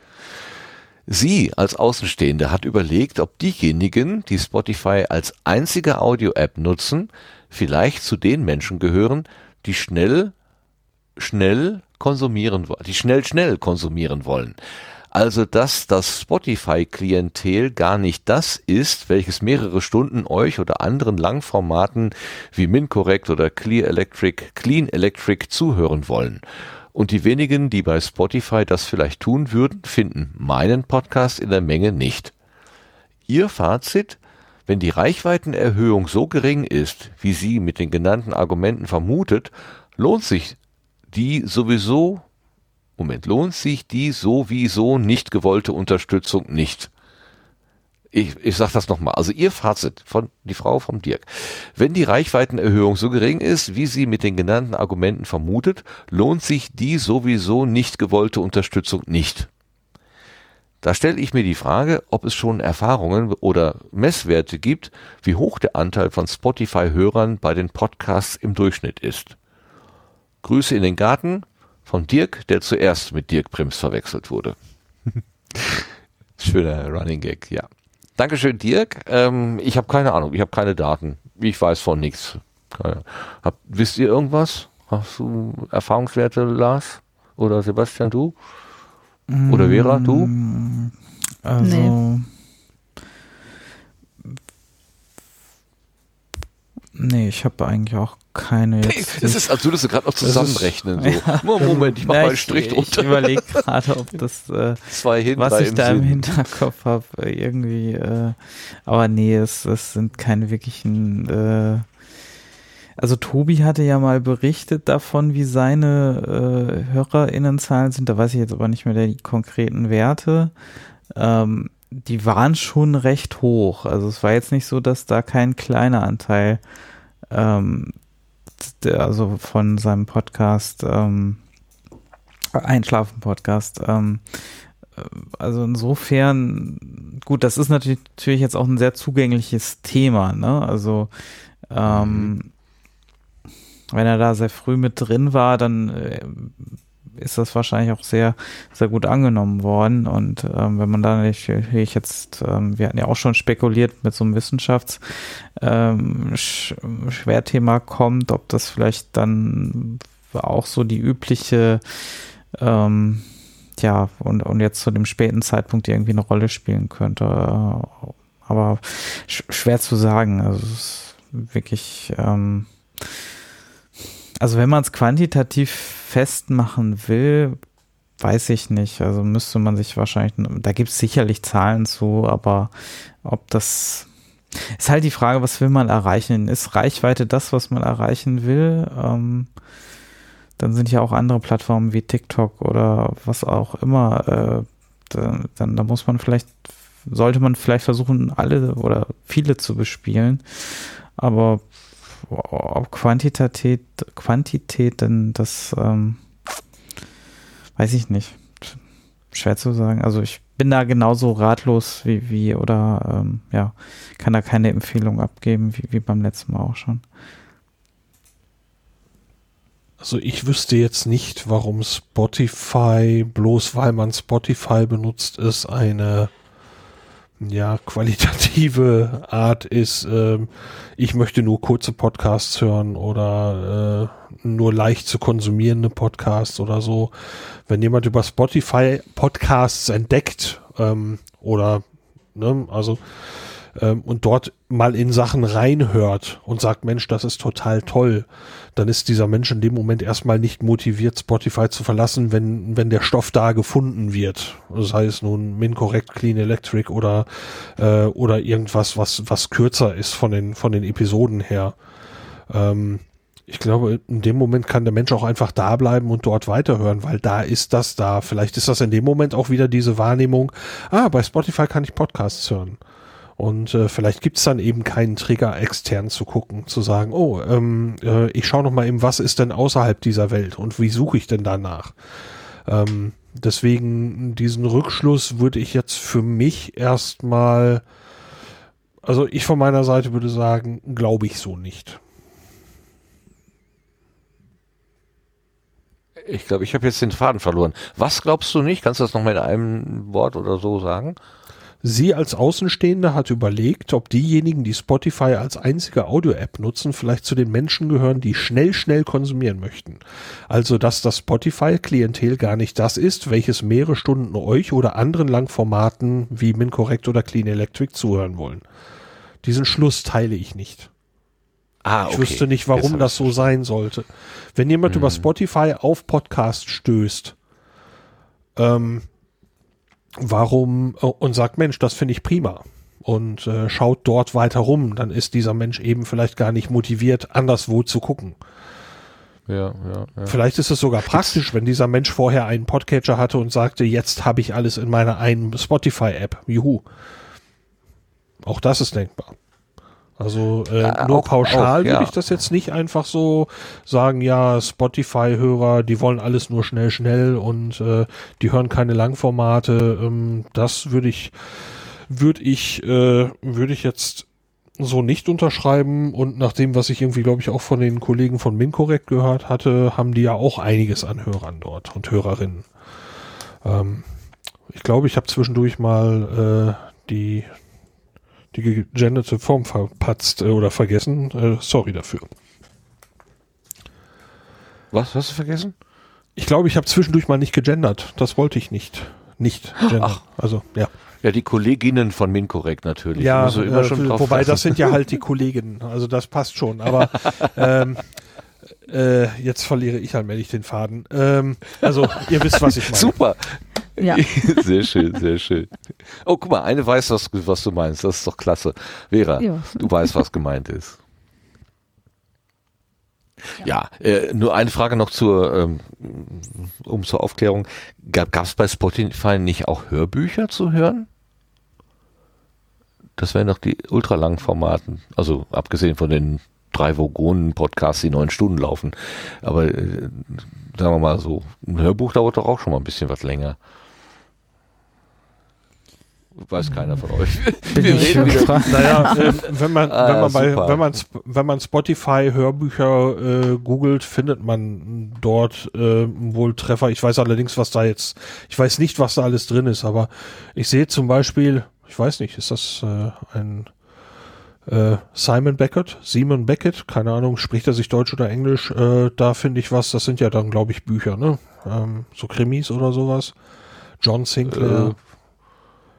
Sie als Außenstehende hat überlegt, ob diejenigen, die Spotify als einzige Audio-App nutzen, vielleicht zu den Menschen gehören, die schnell, schnell konsumieren, wo- die schnell, schnell konsumieren wollen. Also, dass das Spotify-Klientel gar nicht das ist, welches mehrere Stunden euch oder anderen Langformaten wie MinCorrect oder Clear Electric, Clean Electric zuhören wollen. Und die wenigen, die bei Spotify das vielleicht tun würden, finden meinen Podcast in der Menge nicht. Ihr Fazit? Wenn die Reichweitenerhöhung so gering ist, wie sie mit den genannten Argumenten vermutet, lohnt sich die sowieso Moment, lohnt sich die sowieso nicht gewollte Unterstützung nicht? Ich, ich sage das nochmal. Also Ihr Fazit von die Frau vom Dirk. Wenn die Reichweitenerhöhung so gering ist, wie sie mit den genannten Argumenten vermutet, lohnt sich die sowieso nicht gewollte Unterstützung nicht. Da stelle ich mir die Frage, ob es schon Erfahrungen oder Messwerte gibt, wie hoch der Anteil von Spotify-Hörern bei den Podcasts im Durchschnitt ist. Grüße in den Garten von Dirk, der zuerst mit Dirk Prims verwechselt wurde. Schöner Running Gag, ja. Dankeschön, Dirk. Ähm, ich habe keine Ahnung, ich habe keine Daten. Ich weiß von nichts. Wisst ihr irgendwas? Hast du Erfahrungswerte, Lars? Oder Sebastian, du? Oder Vera, du? Also. Nee. Nee, ich habe eigentlich auch keine. Jetzt Es ist, als würdest du gerade noch zusammenrechnen. So. (laughs) Mo- Moment, ich mach Ja, mal einen Strich ich, drunter. Ich überlege gerade, ob das, äh, Zwei hin, was ich im da im Sinn. Hinterkopf habe, irgendwie. Äh, aber nee, es, es sind keine wirklichen. Äh, also Tobi hatte ja mal berichtet davon, wie seine äh, HörerInnenzahlen sind. Da weiß ich jetzt aber nicht mehr die konkreten Werte. Ähm, die waren schon recht hoch. Also es war jetzt nicht so, dass da kein kleiner Anteil ähm, der, also von seinem Podcast ähm, Einschlafen-Podcast. Ähm, äh, also insofern, gut, das ist natürlich, jetzt auch ein sehr zugängliches Thema, ne? Also ähm, wenn er da sehr früh mit drin war, dann äh, ist das wahrscheinlich auch sehr, sehr gut angenommen worden. Und ähm, wenn man da natürlich jetzt, ähm, wir hatten ja auch schon spekuliert mit so einem Wissenschaftsschwerthema ähm, kommt, ob das vielleicht dann auch so die übliche ähm, ja, und, und jetzt zu dem späten Zeitpunkt irgendwie eine Rolle spielen könnte. Aber sch schwer zu sagen. Also es ist wirklich, ähm, also wenn man es quantitativ festmachen will, weiß ich nicht. Also müsste man sich wahrscheinlich, da gibt es sicherlich Zahlen zu, aber ob das ist halt die Frage, was will man erreichen? Ist Reichweite das, was man erreichen will? Ähm, dann sind ja auch andere Plattformen wie TikTok oder was auch immer. Äh, dann, dann da muss man vielleicht, sollte man vielleicht versuchen, alle oder viele zu bespielen. Aber ob Quantität, Quantität, denn das ähm, weiß ich nicht. Schwer zu sagen. Also ich bin da genauso ratlos wie, wie oder ähm, ja, kann da keine Empfehlung abgeben, wie, wie beim letzten Mal auch schon. Also ich wüsste jetzt nicht, warum Spotify, bloß weil man Spotify benutzt, ist eine ja, qualitative Art ist, ähm, ich möchte nur kurze Podcasts hören oder äh, nur leicht zu konsumierende Podcasts oder so. Wenn jemand über Spotify Podcasts entdeckt ähm, oder, ne, also ähm, und dort mal in Sachen reinhört und sagt, Mensch, das ist total toll, dann ist dieser Mensch in dem Moment erstmal nicht motiviert, Spotify zu verlassen, wenn, wenn der Stoff da gefunden wird. Das heißt nun MinCorrect, Clean Electric oder, äh, oder irgendwas, was, was kürzer ist von den, von den Episoden her. Ähm, ich glaube, in dem Moment kann der Mensch auch einfach da bleiben und dort weiterhören, weil da ist das da. Vielleicht ist das in dem Moment auch wieder diese Wahrnehmung, ah, bei Spotify kann ich Podcasts hören. Und äh, vielleicht gibt's dann eben keinen Trigger, extern zu gucken, zu sagen, oh, ähm, äh, ich schaue noch mal eben, was ist denn außerhalb dieser Welt und wie suche ich denn danach? Ähm, deswegen diesen Rückschluss würde ich jetzt für mich erstmal, also ich von meiner Seite würde sagen, glaube ich so nicht. Ich glaube, ich habe jetzt den Faden verloren. Was glaubst du nicht? Kannst du das noch mal in einem Wort oder so sagen? Sie als Außenstehende hat überlegt, ob diejenigen, die Spotify als einzige Audio-App nutzen, vielleicht zu den Menschen gehören, die schnell, schnell konsumieren möchten. Also, dass das Spotify-Klientel gar nicht das ist, welches mehrere Stunden euch oder anderen Langformaten wie MinCorrect oder Clean Electric zuhören wollen. Diesen Schluss teile ich nicht. Ah, okay. Ich wüsste nicht, warum das so sein sollte. Wenn jemand hm. über Spotify auf Podcast stößt, ähm, warum äh, und sagt, Mensch, das finde ich prima und äh, schaut dort weiter rum, dann ist dieser Mensch eben vielleicht gar nicht motiviert, anderswo zu gucken. Ja, ja, ja. Vielleicht ist es sogar praktisch, wenn dieser Mensch vorher einen Podcatcher hatte und sagte, jetzt habe ich alles in meiner einen Spotify-App. Juhu. Auch das ist denkbar. Also äh, ja, nur auch, pauschal auch, ja. würde ich das jetzt nicht einfach so sagen, ja, Spotify-Hörer, die wollen alles nur schnell, schnell und äh, die hören keine Langformate. Ähm, das würde ich, würde ich, äh, würde ich jetzt so nicht unterschreiben und nach dem, was ich irgendwie, glaube ich, auch von den Kollegen von MinCorrect gehört hatte, haben die ja auch einiges an Hörern dort und Hörerinnen. Ähm, ich glaube, ich habe zwischendurch mal äh, die die gegenderte Form verpatzt äh, oder vergessen. Äh, sorry dafür. Was hast du vergessen? Ich glaube, ich habe zwischendurch mal nicht gegendert. Das wollte ich nicht. Nicht gendern. Ach. Also, ja. Ja, die Kolleginnen von Minkorrekt natürlich. Ja, äh, wobei lassen. das sind ja halt die (laughs) Kolleginnen. Also das passt schon. Aber (laughs) ähm, äh, jetzt verliere ich allmählich den Faden. Ähm, also ihr wisst, was ich (laughs) meine. Super. Ja. (laughs) sehr schön, sehr schön. Oh, guck mal, eine weiß, was, was du meinst. Das ist doch klasse. Vera, ja. du weißt, was gemeint ist. Ja, ja äh, nur eine Frage noch zur, ähm, um zur Aufklärung. Gab es bei Spotify nicht auch Hörbücher zu hören? Das wären doch die ultralangen Formaten. Also abgesehen von den drei Vogonen-Podcasts, die neun Stunden laufen. Aber äh, sagen wir mal so, ein Hörbuch dauert doch auch schon mal ein bisschen was länger. weiß keiner von euch. (laughs) Bin Wir reden wieder-. Naja, (laughs) ähm, wenn man, Ah, wenn man bei, wenn man, wenn man Spotify Hörbücher äh, googelt, findet man dort äh, wohl Treffer. Ich weiß allerdings, was da jetzt, ich weiß nicht, was da alles drin ist, aber ich sehe zum Beispiel, ich weiß nicht, ist das äh, ein äh, Simon Beckett, Simon Beckett, keine Ahnung, spricht er sich Deutsch oder Englisch, äh, da finde ich was, das sind ja dann, glaube ich, Bücher, ne? Ähm, so Krimis oder sowas. John Sinclair.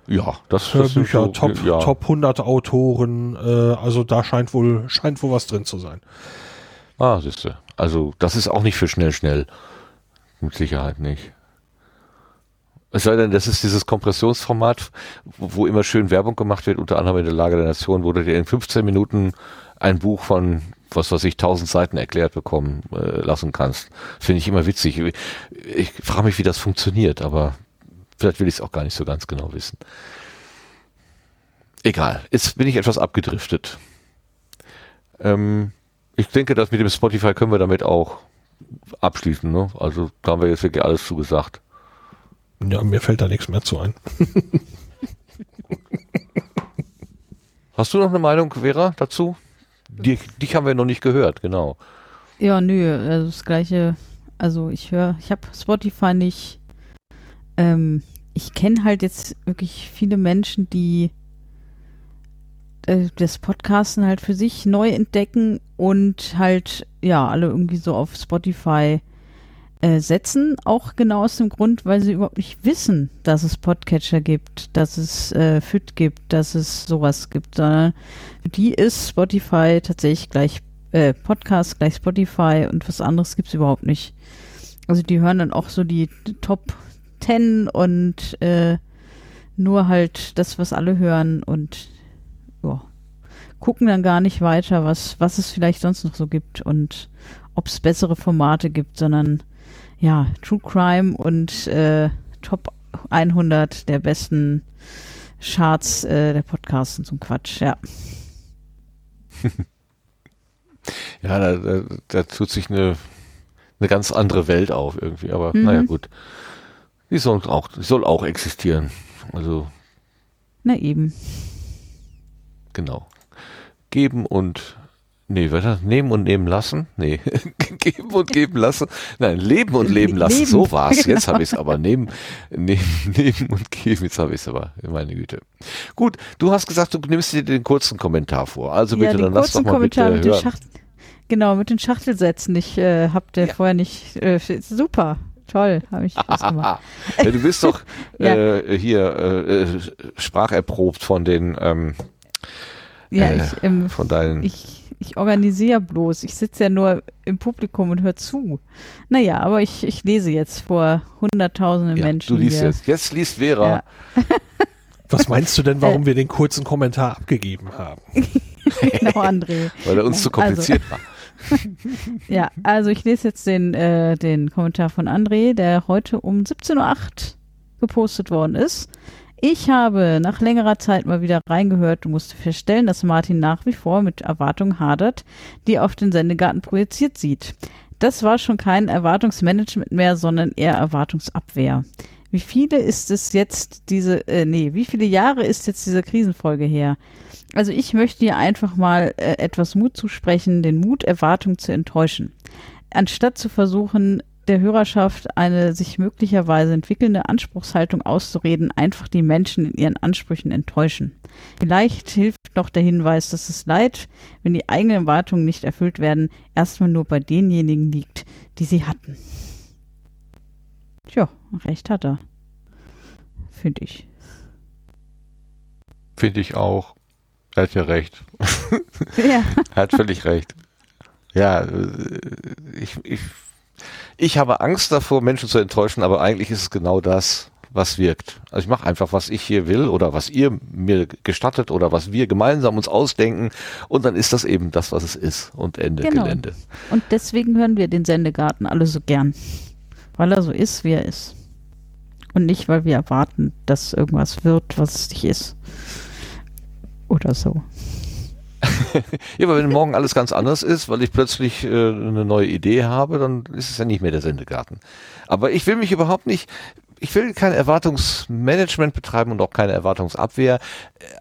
Ja, das, das sind Hörbücher, so- Top, ja. Top 100 Autoren, äh, also da scheint wohl, scheint wohl was drin zu sein. Ah, siehste. Also, das ist auch nicht für schnell, schnell. Mit Sicherheit nicht. Es sei denn, das ist dieses Kompressionsformat, wo, immer schön Werbung gemacht wird, unter anderem in der Lage der Nation, wo du dir in 15 Minuten ein Buch von, was weiß ich, 1000 Seiten erklärt bekommen äh, lassen kannst. Finde ich immer witzig. Ich, ich frage mich, wie das funktioniert, aber vielleicht will ich es auch gar nicht so ganz genau wissen. Egal, jetzt bin ich etwas abgedriftet. Ähm, ich denke, dass mit dem Spotify können wir damit auch abschließen. Ne? Also da haben wir jetzt wirklich alles zugesagt. Ja, mir fällt da nichts mehr zu ein. (laughs) Hast du noch eine Meinung, Vera, dazu? Die, dich haben wir noch nicht gehört, genau. Ja, nö, also das gleiche. Also ich höre, ich habe Spotify nicht. Ähm, ich kenne halt jetzt wirklich viele Menschen, die äh, das Podcasten halt für sich neu entdecken und halt, ja, alle irgendwie so auf Spotify äh, setzen. Auch genau aus dem Grund, weil sie überhaupt nicht wissen, dass es Podcatcher gibt, dass es äh, FIT gibt, dass es sowas gibt, sondern für die ist Spotify tatsächlich gleich äh, Podcast gleich Spotify und was anderes gibt's überhaupt nicht. Also die hören dann auch so die Top 10 und äh, nur halt das, was alle hören und ja, gucken dann gar nicht weiter, was, was es vielleicht sonst noch so gibt und ob es bessere Formate gibt, sondern ja, True Crime und äh, Top 100 der besten Charts äh, der Podcasts und so ein Quatsch, ja. (laughs) Ja, da, da, da tut sich eine, eine ganz andere Welt auf irgendwie. Aber Mhm. naja, gut. Die soll auch, die soll auch existieren. Also, Na eben. genau. Geben und Nee, weiter. Nehmen und nehmen lassen? Nee. (laughs) Geben und geben lassen? Nein, leben und leben lassen. Leben. So war's. Jetzt Genau. habe ich es aber. Nehmen, nehmen, (laughs) nehmen und geben. Jetzt habe ich es aber. Meine Güte. Gut, du hast gesagt, du nimmst dir den kurzen Kommentar vor. Also bitte, ja, dann lass doch mal Kommentar mit den hören. Schacht Genau, mit den Schachtelsätzen. Ich äh, hab der Ja. vorher nicht. Äh, super, toll, habe ich was gemacht. (laughs) du bist doch Ja. äh, hier äh, äh, spracherprobt von den ähm, Ja, äh, ich, ähm, von deinen. ich, ich organisiere bloß. Ich sitze ja nur im Publikum und höre zu. Naja, aber ich, ich lese jetzt vor hunderttausenden ja, Menschen. du liest hier. jetzt. Jetzt liest Vera. Ja. (laughs) Was meinst du denn, Äh. warum wir den kurzen Kommentar abgegeben haben? (laughs) genau, André. Weil er uns zu kompliziert war. (laughs) Ja, also ich lese jetzt den, äh, den Kommentar von André, der heute um 17.08 Uhr gepostet worden ist. Ich habe nach längerer Zeit mal wieder reingehört und musste feststellen, dass Martin nach wie vor mit Erwartungen hadert, die er auf den Sendegarten projiziert sieht. Das war schon kein Erwartungsmanagement mehr, sondern eher Erwartungsabwehr. Wie viele ist es jetzt diese, äh, nee, wie viele Jahre ist jetzt diese Krisenfolge her? Also ich möchte hier einfach mal äh, etwas Mut zusprechen, den Mut, Erwartungen zu enttäuschen. Anstatt zu versuchen, der Hörerschaft eine sich möglicherweise entwickelnde Anspruchshaltung auszureden, einfach die Menschen in ihren Ansprüchen enttäuschen. Vielleicht hilft noch der Hinweis, dass es Leid, wenn die eigenen Erwartungen nicht erfüllt werden, erstmal nur bei denjenigen liegt, die sie hatten. Tja, recht hat er. Finde ich. Finde ich auch. Er hat ja recht. Ja. (laughs) Er hat völlig recht. Ja, äh, ich, ich, ich habe Angst davor, Menschen zu enttäuschen, aber eigentlich ist es genau das, was wirkt. Also ich mache einfach, was ich hier will oder was ihr mir gestattet oder was wir gemeinsam uns ausdenken und dann ist das eben das, was es ist und Ende Genau. Gelände. Und deswegen hören wir den Sendegarten alle so gern. Weil er so ist, wie er ist. Und nicht, weil wir erwarten, dass irgendwas wird, was es nicht ist. Oder so. (laughs) Ja, aber wenn morgen alles ganz anders ist, weil ich plötzlich äh, eine neue Idee habe, dann ist es ja nicht mehr der Sendegarten. Aber ich will mich überhaupt nicht, ich will kein Erwartungsmanagement betreiben und auch keine Erwartungsabwehr,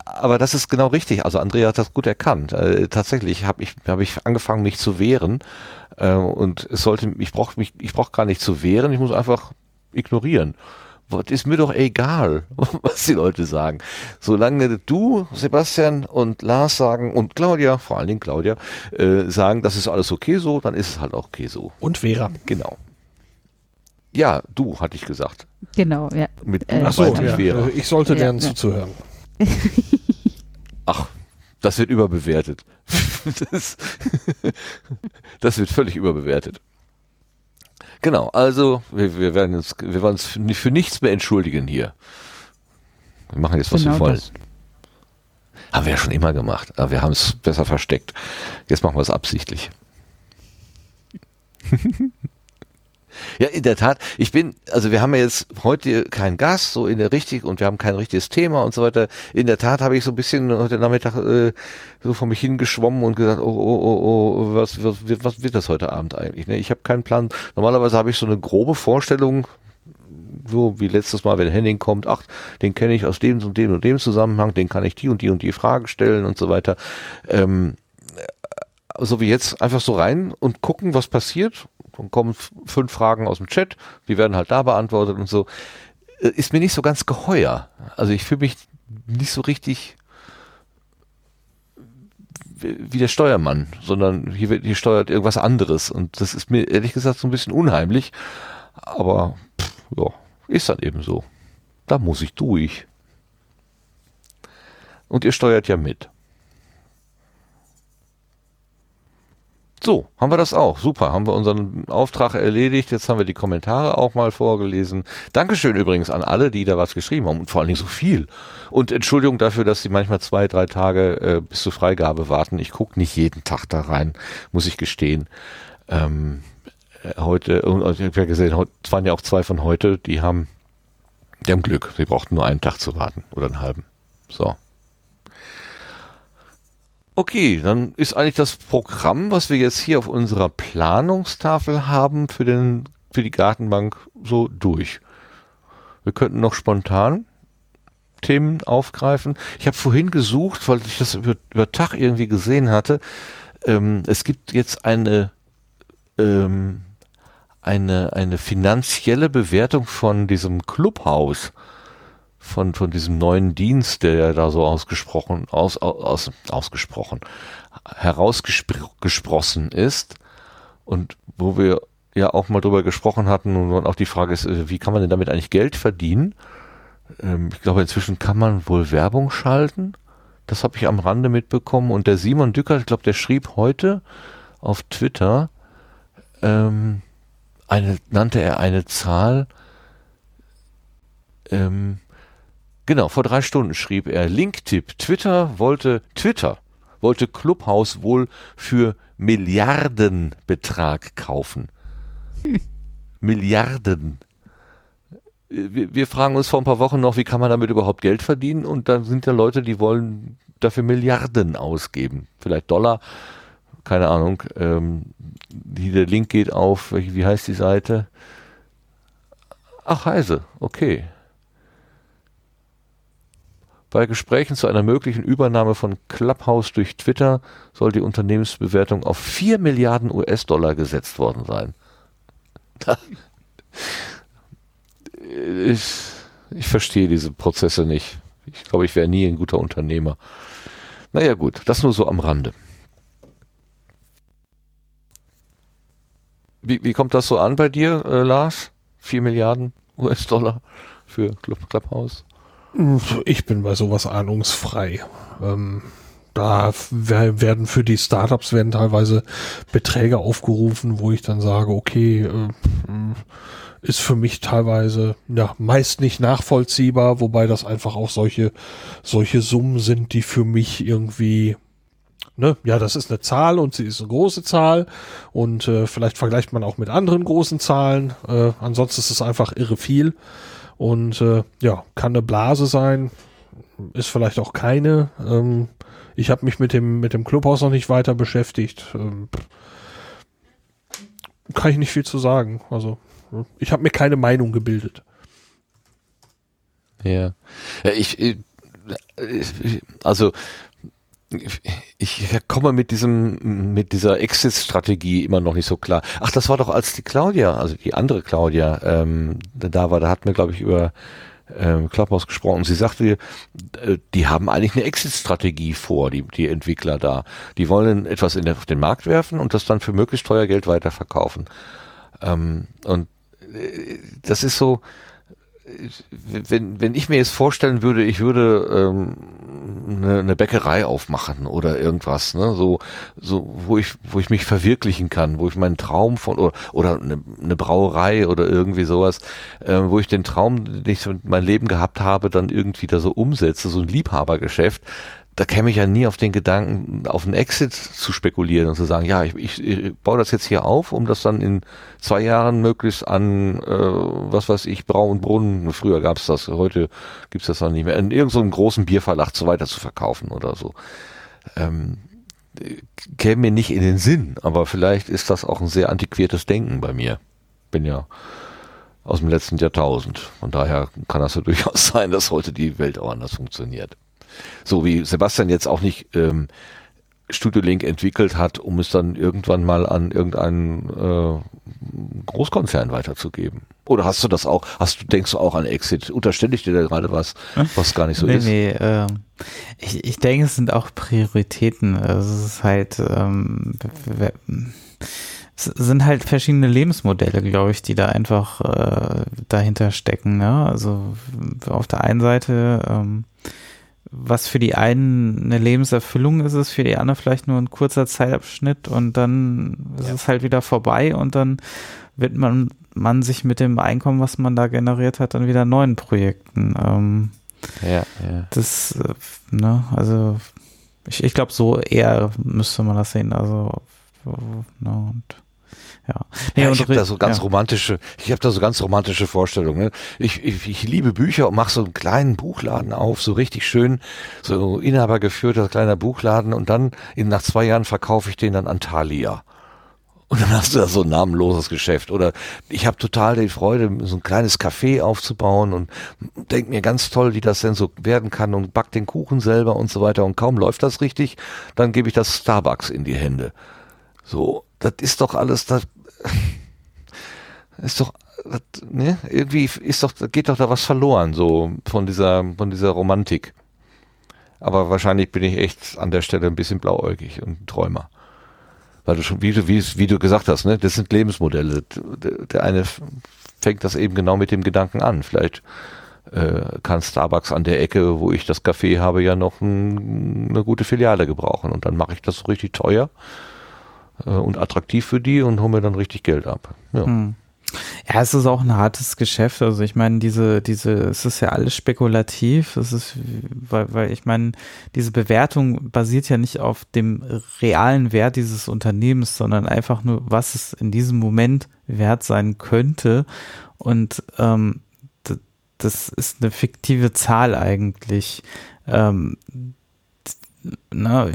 aber das ist genau richtig. Also Andrea hat das gut erkannt. Äh, tatsächlich habe ich, hab ich angefangen, mich zu wehren äh, und es sollte, ich brauche mich, ich brauche gar nicht zu wehren, ich muss einfach ignorieren. Was ist mir doch egal, (laughs) was die Leute sagen. Solange du, Sebastian und Lars sagen und Claudia, vor allen Dingen Claudia, äh, sagen, das ist alles okay so, dann ist es halt auch okay so. Und Vera. Genau. Ja, du, hatte ich gesagt. Genau, ja. Mit Äh, Ach so, ja. Vera. ich sollte Ja, lernen ja. zuzuhören. (laughs) Ach, das wird überbewertet. (laughs) Das, das wird völlig überbewertet. Genau, also wir, wir werden uns, wir werden uns für, nichts mehr entschuldigen hier. Wir machen jetzt, was Genau wir wollen. das. Haben wir ja schon immer gemacht, aber wir haben es besser versteckt. Jetzt machen wir es absichtlich. (laughs) Ja, in der Tat. Ich bin, also wir haben ja jetzt heute keinen Gast, so in der richtig, und wir haben kein richtiges Thema und so weiter. In der Tat habe ich so ein bisschen heute Nachmittag äh, so vor mich hingeschwommen und gesagt, oh, oh, oh, oh, was, was, wird- was wird das heute Abend eigentlich? Ne? Ich habe keinen Plan. Normalerweise habe ich so eine grobe Vorstellung, so wie letztes Mal, wenn Henning kommt, ach, den kenne ich aus dem und dem und dem Zusammenhang, den kann ich die und die und die Frage stellen und so weiter. Ähm, so wie jetzt einfach so rein und gucken, was passiert. Dann kommen fünf Fragen aus dem Chat, die werden halt da beantwortet und so. Äh, Ist mir nicht so ganz geheuer. Also ich fühle mich nicht so richtig wie wie der Steuermann, sondern hier, wird, hier steuert irgendwas anderes. Und das ist mir ehrlich gesagt so ein bisschen unheimlich. Aber pff, ja, ist dann eben so. Da muss ich durch. Und ihr steuert ja mit. So, haben wir das auch. Super, haben wir unseren Auftrag erledigt. Jetzt haben wir die Kommentare auch mal vorgelesen. Dankeschön übrigens an alle, die da was geschrieben haben und vor allen Dingen so viel. Und Entschuldigung dafür, dass sie manchmal zwei, drei Tage äh, bis zur Freigabe warten. Ich gucke nicht jeden Tag da rein, muss ich gestehen. Ähm, äh, heute, ich habe ja gesehen, es waren ja auch zwei von heute, die haben, die haben Glück. Sie brauchten nur einen Tag zu warten oder einen halben. So. Okay, dann ist eigentlich das Programm, was wir jetzt hier auf unserer Planungstafel haben für den für die Gartenbank so durch. Wir könnten noch spontan Themen aufgreifen. Ich habe vorhin gesucht, weil ich das über, über Tag irgendwie gesehen hatte. Ähm, es gibt jetzt eine ähm, eine eine finanzielle Bewertung von diesem Clubhaus von, von diesem neuen Dienst, der ja da so ausgesprochen, aus, aus, ausgesprochen, herausgesprossen ist und wo wir ja auch mal drüber gesprochen hatten und auch die Frage ist, äh, wie kann man denn damit eigentlich Geld verdienen? Ähm, ich glaube, inzwischen kann man wohl Werbung schalten. Das habe ich am Rande mitbekommen und der Simon Dücker, ich glaube, der schrieb heute auf Twitter, ähm, eine, nannte er eine Zahl, ähm, Genau, vor drei Stunden schrieb er Linktipp. Twitter wollte, Twitter wollte Clubhouse wohl für Milliardenbetrag kaufen. (laughs) Milliarden. Wir, wir fragen uns vor ein paar Wochen noch, wie kann man damit überhaupt Geld verdienen? Und dann sind ja Leute, die wollen dafür Milliarden ausgeben. Vielleicht Dollar, keine Ahnung. Ähm, die, der Link geht auf, wie heißt die Seite? Ach, Heise, okay. Bei Gesprächen zu einer möglichen Übernahme von Clubhouse durch Twitter soll die Unternehmensbewertung auf 4 Milliarden US-Dollar gesetzt worden sein. Ich, ich verstehe diese Prozesse nicht. Ich glaube, ich wäre nie ein guter Unternehmer. Naja gut, das nur so am Rande. Wie, wie kommt das so an bei dir, äh, Lars? 4 Milliarden US-Dollar für Club, Clubhouse? Ich bin bei sowas ahnungsfrei. Ähm, da wer- werden für die Startups werden teilweise Beträge aufgerufen, wo ich dann sage, okay, äh, ist für mich teilweise ja meist nicht nachvollziehbar, wobei das einfach auch solche solche Summen sind, die für mich irgendwie ne, ja, das ist eine Zahl und sie ist eine große Zahl und äh, vielleicht vergleicht man auch mit anderen großen Zahlen. Äh, ansonsten ist es einfach irre viel und äh, ja, kann eine Blase sein, ist vielleicht auch keine. Ähm, ich habe mich mit dem mit dem Clubhaus noch nicht weiter beschäftigt. Ähm, kann ich nicht viel zu sagen. Also ich habe mir keine Meinung gebildet. Ja. ja ich, ich, also ich komme mit diesem, mit dieser Exit-Strategie immer noch nicht so klar. Ach, das war doch als die Claudia, also die andere Claudia, ähm, da war, da hat mir, glaube ich, über ähm, Clubhouse gesprochen. Sie sagte, äh, die haben eigentlich eine Exit-Strategie vor, die, die Entwickler da. Die wollen etwas in den, auf den Markt werfen und das dann für möglichst teuer Geld weiterverkaufen. Ähm, und äh, das ist so, wenn, wenn ich mir jetzt vorstellen würde, ich würde ähm, eine, eine Bäckerei aufmachen oder irgendwas, ne, so, so, wo ich, wo ich mich verwirklichen kann, wo ich meinen Traum von oder, oder eine, eine Brauerei oder irgendwie sowas, äh, wo ich den Traum, den ich mein Leben gehabt habe, dann irgendwie da so umsetze, so ein Liebhabergeschäft, da käme ich ja nie auf den Gedanken, auf einen Exit zu spekulieren und zu sagen, ja, ich, ich, ich baue das jetzt hier auf, um das dann in zwei Jahren möglichst an, äh, was weiß ich, Brau und Brunnen, früher gab es das, heute gibt's das noch nicht mehr, in irgendeinem so großen Bierverlag zu weiter zu verkaufen oder so. Ähm, käme mir nicht in den Sinn, aber vielleicht ist das auch ein sehr antiquiertes Denken bei mir. Bin ja aus dem letzten Jahrtausend. Von daher kann das ja (laughs) durchaus sein, dass heute die Welt auch anders funktioniert. So wie Sebastian jetzt auch nicht ähm, Studio Link entwickelt hat, um es dann irgendwann mal an irgendeinen äh, Großkonzern weiterzugeben. Oder hast du das auch, hast du, denkst du auch an Exit? Unterstelle ich dir da gerade was, was gar nicht so nee, ist? Nee, äh, ich, ich denke, es sind auch Prioritäten. Also es ist halt, ähm, es sind halt verschiedene Lebensmodelle, glaube ich, die da einfach äh, dahinter stecken. Ne? Also auf der einen Seite ähm, was für die einen eine Lebenserfüllung ist, ist für die anderen vielleicht nur ein kurzer Zeitabschnitt und dann ist ja. es halt wieder vorbei und dann wird man, man sich mit dem Einkommen, was man da generiert hat, dann wieder neuen Projekten. Ähm, ja, ja. Das, äh, ne, also ich, ich glaube, so eher müsste man das sehen. Also, ne, und ja. Nee, ja ich habe da so ganz ja. romantische, ich habe da so ganz romantische Vorstellungen. Ne? Ich, ich, ich liebe Bücher und mache so einen kleinen Buchladen auf, so richtig schön, so inhabergeführter kleiner Buchladen und dann in, nach zwei Jahren verkaufe ich den dann an Thalia. Und dann hast du da so ein namenloses Geschäft. Oder ich habe total die Freude, so ein kleines Café aufzubauen und denk mir ganz toll, wie das denn so werden kann und back den Kuchen selber und so weiter. Und kaum läuft das richtig, dann gebe ich das Starbucks in die Hände. So, das ist doch alles, das ist doch, das, ne? Irgendwie ist doch, geht doch da was verloren, so von dieser, von dieser Romantik. Aber wahrscheinlich bin ich echt an der Stelle ein bisschen blauäugig und ein Träumer. Weil du schon, wie du, wie, wie du gesagt hast, ne, das sind Lebensmodelle. Der, eine fängt das eben genau mit dem Gedanken an. Vielleicht äh, kann Starbucks an der Ecke, wo ich das Café habe, ja noch ein, eine gute Filiale gebrauchen. Und dann mache ich das so richtig teuer äh, und attraktiv für die und hole mir dann richtig Geld ab. Ja. Hm. Ja, es ist auch ein hartes Geschäft. Also ich meine, diese, diese, es ist ja alles spekulativ. Es ist, weil, weil ich meine, diese Bewertung basiert ja nicht auf dem realen Wert dieses Unternehmens, sondern einfach nur, was es in diesem Moment wert sein könnte. Und ähm, das ist eine fiktive Zahl eigentlich. Ähm, na,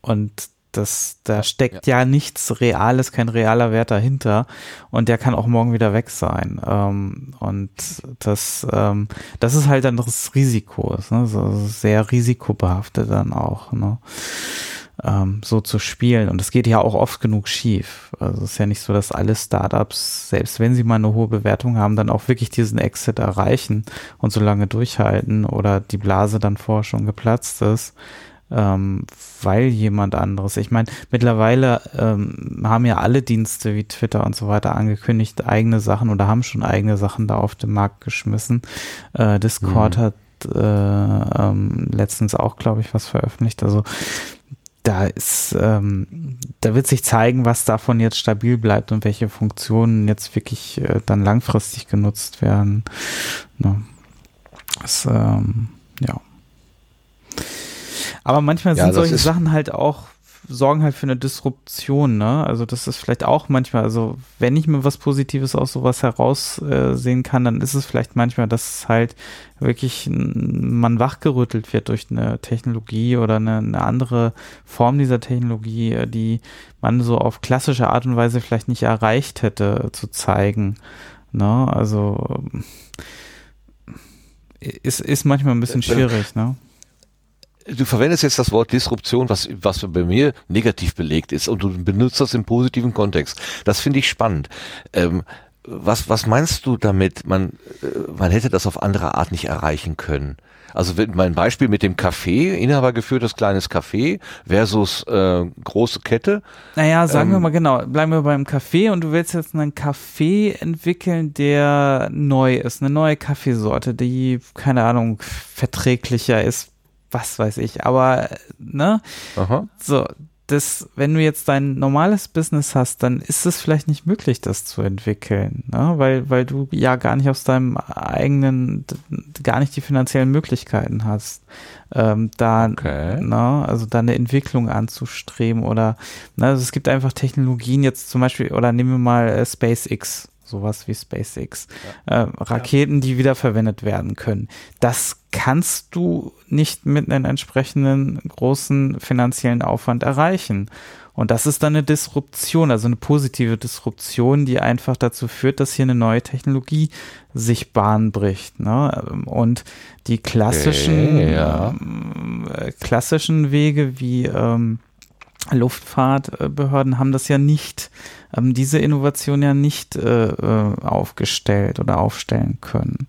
und das, da steckt ja. ja. nichts Reales, kein realer Wert dahinter und der kann auch morgen wieder weg sein. Ähm, und das, ähm, das ist halt dann das Risiko, ne? so sehr risikobehaftet dann auch, ne? ähm, so zu spielen. Und es geht ja auch oft genug schief. Also es ist ja nicht so, dass alle Startups, selbst wenn sie mal eine hohe Bewertung haben, dann auch wirklich diesen Exit erreichen und so lange durchhalten oder die Blase dann vorher schon geplatzt ist ähm, weil jemand anderes. Ich meine, mittlerweile ähm, haben ja alle Dienste wie Twitter und so weiter angekündigt, eigene Sachen oder haben schon eigene Sachen da auf den Markt geschmissen. Äh, Discord mhm. hat äh, ähm, letztens auch, glaube ich, was veröffentlicht. Also da ist, ähm, da wird sich zeigen, was davon jetzt stabil bleibt und welche Funktionen jetzt wirklich äh, dann langfristig genutzt werden. Ne? Das, ähm, ja. Aber manchmal sind ja, solche Sachen halt auch, sorgen halt für eine Disruption, ne? Also das ist vielleicht auch manchmal, also wenn ich mir was Positives aus sowas heraussehen äh, kann, dann ist es vielleicht manchmal, dass halt wirklich man wachgerüttelt wird durch eine Technologie oder eine, eine andere Form dieser Technologie, äh, die man so auf klassische Art und Weise vielleicht nicht erreicht hätte zu zeigen. Ne? Also ist, ist manchmal ein bisschen schwierig, ne? Du verwendest jetzt das Wort Disruption, was, was bei mir negativ belegt ist und du benutzt das im positiven Kontext. Das finde ich spannend. Ähm, was, was meinst du damit? Man, äh, man hätte das auf andere Art nicht erreichen können. Also mein Beispiel mit dem Café, inhabergeführtes kleines Café versus äh, große Kette. Naja, sagen ähm, wir mal genau, bleiben wir beim Café und du willst jetzt einen Kaffee entwickeln, der neu ist, eine neue Kaffeesorte, die, keine Ahnung, verträglicher ist, was weiß ich, aber, ne? Aha. So, das, wenn du jetzt dein normales Business hast, dann ist es vielleicht nicht möglich, das zu entwickeln, ne? weil, weil du ja gar nicht aus deinem eigenen, gar nicht die finanziellen Möglichkeiten hast, ähm, da, okay. ne, also da eine Entwicklung anzustreben oder, ne, also es gibt einfach Technologien jetzt zum Beispiel, oder nehmen wir mal äh, SpaceX, sowas wie SpaceX, ja. äh, Raketen, die wiederverwendet werden können. Das kannst du nicht mit einem entsprechenden großen finanziellen Aufwand erreichen. Und das ist dann eine Disruption, also eine positive Disruption, die einfach dazu führt, dass hier eine neue Technologie sich Bahn bricht. Ne? Und die klassischen, ja. äh, klassischen Wege wie ähm, Luftfahrtbehörden haben das ja nicht ähm, diese Innovation ja nicht äh, äh, aufgestellt oder aufstellen können.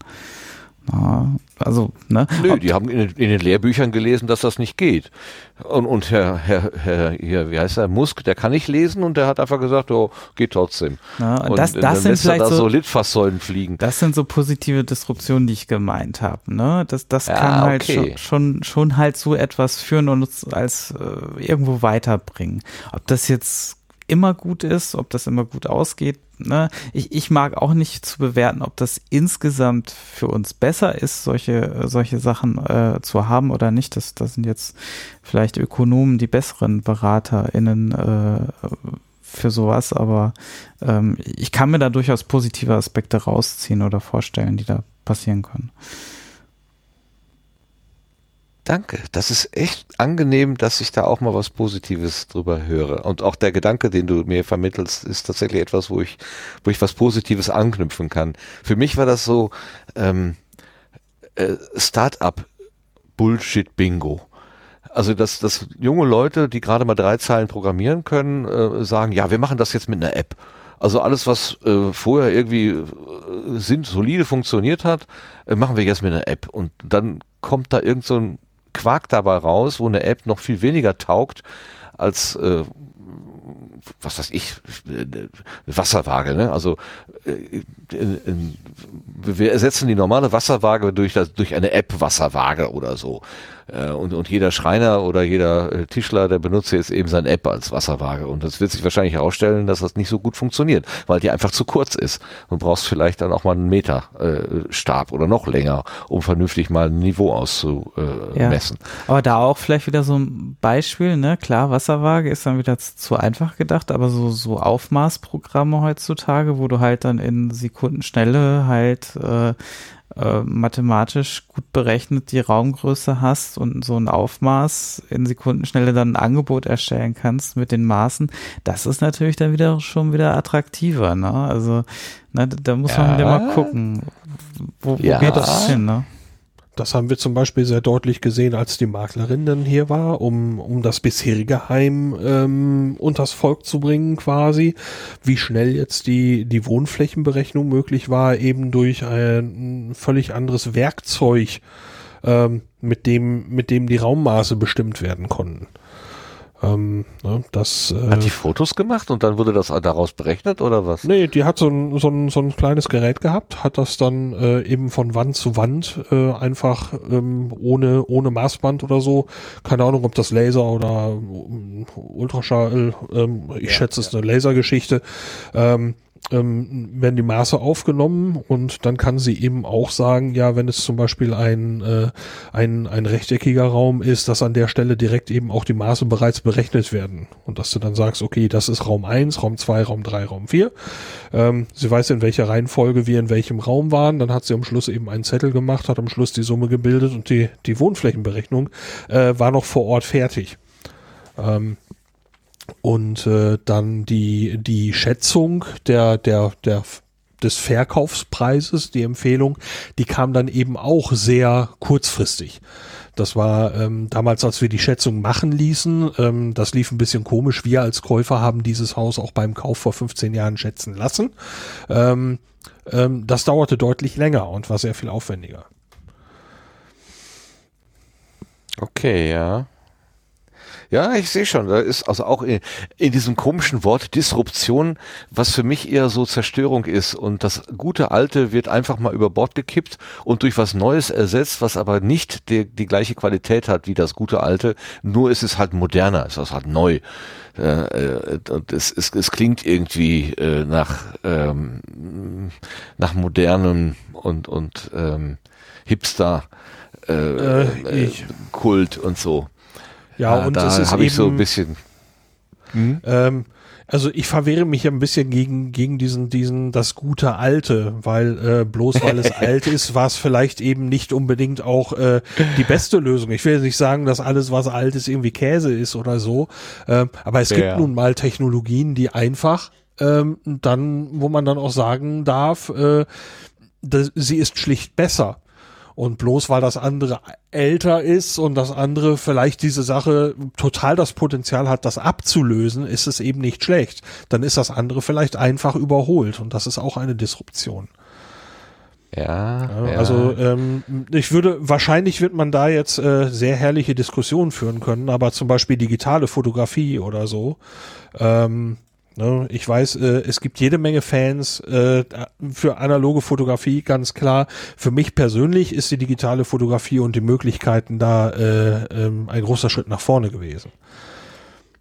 Also, ne? Nö, die haben in, in, den Lehrbüchern gelesen, dass das nicht geht. Und, und Herr, Herr, Herr, hier, wie heißt er, Musk, der kann nicht lesen und der hat einfach gesagt, oh, geht trotzdem. Ja, und, das, das dann sind vielleicht da so, so Litfaßsäulen fliegen. Das sind so positive Disruptionen, die ich gemeint habe. Ne? Das, das ja, kann halt okay. schon, schon, schon halt so etwas führen und uns als äh, irgendwo weiterbringen. Ob das jetzt immer gut ist, ob das immer gut ausgeht. Ne? Ich, ich mag auch nicht zu bewerten, ob das insgesamt für uns besser ist, solche, solche Sachen äh, zu haben oder nicht. Das, das sind jetzt vielleicht Ökonomen, die besseren BeraterInnen äh, für sowas, aber ähm, ich kann mir da durchaus positive Aspekte rausziehen oder vorstellen, die da passieren können. Danke. Das ist echt angenehm, dass ich da auch mal was Positives drüber höre. Und auch der Gedanke, den du mir vermittelst, ist tatsächlich etwas, wo ich, wo ich was Positives anknüpfen kann. Für mich war das so ähm, äh, Start-up Bullshit Bingo. Also dass, dass junge Leute, die gerade mal drei Zeilen programmieren können, äh, sagen, ja, wir machen das jetzt mit einer App. Also alles, was äh, vorher irgendwie äh, sind, solide funktioniert hat, äh, machen wir jetzt mit einer App. Und dann kommt da irgend so ein Quark dabei raus, wo eine App noch viel weniger taugt als äh, was weiß ich, eine Wasserwaage, ne? Also äh, in, wir ersetzen die normale Wasserwaage durch, durch eine App-Wasserwaage oder so. Äh, und, und jeder Schreiner oder jeder äh, Tischler, der benutzt jetzt eben sein App als Wasserwaage. Und das wird sich wahrscheinlich herausstellen, dass das nicht so gut funktioniert, weil die einfach zu kurz ist. Du brauchst vielleicht dann auch mal einen Meter äh, Stab oder noch länger, um vernünftig mal ein Niveau auszumessen. Ja. Aber da auch vielleicht wieder so ein Beispiel, ne? Klar, Wasserwaage ist dann wieder zu einfach gedacht, aber so, so Aufmaßprogramme heutzutage, wo du halt dann in Sekundenschnelle halt äh, äh, mathematisch gut berechnet die Raumgröße hast und so ein Aufmaß in Sekundenschnelle dann ein Angebot erstellen kannst mit den Maßen, das ist natürlich dann wieder schon wieder attraktiver, ne? Also, ne, da muss man wieder mal gucken, wo, wo ja. geht das hin, ne? Das haben wir zum Beispiel sehr deutlich gesehen, als die Maklerin dann hier war, um, um das bisherige Heim ähm, unters Volk zu bringen quasi. Wie schnell jetzt die, die Wohnflächenberechnung möglich war, eben durch ein völlig anderes Werkzeug, ähm, mit dem, mit dem die Raummaße bestimmt werden konnten. Ähm, ne, das, äh, hat die Fotos gemacht und dann wurde das daraus berechnet oder was? Nee, die hat so ein, so ein, so ein kleines Gerät gehabt, hat das dann äh, eben von Wand zu Wand äh, einfach ähm, ohne, ohne Maßband oder so, keine Ahnung, ob das Laser oder äh, Ultraschall, ähm, ich ja, schätze, es ja. eine Lasergeschichte, ähm, ähm, werden die Maße aufgenommen und dann kann sie eben auch sagen, ja, wenn es zum Beispiel ein, äh, ein, ein rechteckiger Raum ist, dass an der Stelle direkt eben auch die Maße bereits berechnet werden und dass du dann sagst, okay, das ist Raum eins, Raum zwei, Raum drei, Raum vier. Ähm, sie weiß, in welcher Reihenfolge wir in welchem Raum waren, dann hat sie am Schluss eben einen Zettel gemacht, hat am Schluss die Summe gebildet und die, die Wohnflächenberechnung äh, war noch vor Ort fertig. Ähm, und äh, dann die, die Schätzung der, der, der des Verkaufspreises, die Empfehlung, die kam dann eben auch sehr kurzfristig. Das war ähm, damals, als wir die Schätzung machen ließen, ähm, das lief ein bisschen komisch. Wir als Käufer haben dieses Haus auch beim Kauf vor 15 Jahren schätzen lassen. Ähm, ähm, das dauerte deutlich länger und war sehr viel aufwendiger. Okay, ja. Ja, ich sehe schon, da ist also auch in, in, diesem komischen Wort Disruption, was für mich eher so Zerstörung ist und das gute Alte wird einfach mal über Bord gekippt und durch was Neues ersetzt, was aber nicht die, die gleiche Qualität hat wie das gute Alte, nur ist es halt moderner, es ist halt neu. Äh, äh, es, es, es klingt irgendwie äh, nach, ähm, nach modernem und, und ähm, Hipster äh, äh, äh Kult und so. Ja, ah, und da es ist habe ich so ein bisschen. Hm? Ähm, also ich verwehre mich ein bisschen gegen gegen diesen diesen das gute alte, weil äh, bloß weil es (laughs) alt ist, war es vielleicht eben nicht unbedingt auch äh, die beste Lösung. Ich will nicht sagen, dass alles was alt ist irgendwie Käse ist oder so, ähm, aber es ja. gibt nun mal Technologien, die einfach ähm, dann, wo man dann auch sagen darf, äh, das, sie ist schlicht besser. Und bloß weil das andere älter ist und das andere vielleicht diese Sache total das Potenzial hat, das abzulösen, ist es eben nicht schlecht. Dann ist das andere vielleicht einfach überholt und das ist auch eine Disruption. Ja, ja, also ähm, ich würde wahrscheinlich wird man da jetzt äh, sehr herrliche Diskussionen führen können, aber zum Beispiel digitale Fotografie oder so ähm? Ich weiß, äh, es gibt jede Menge Fans äh, für analoge Fotografie, ganz klar. Für mich persönlich ist die digitale Fotografie und die Möglichkeiten da äh, ähm, ein großer Schritt nach vorne gewesen.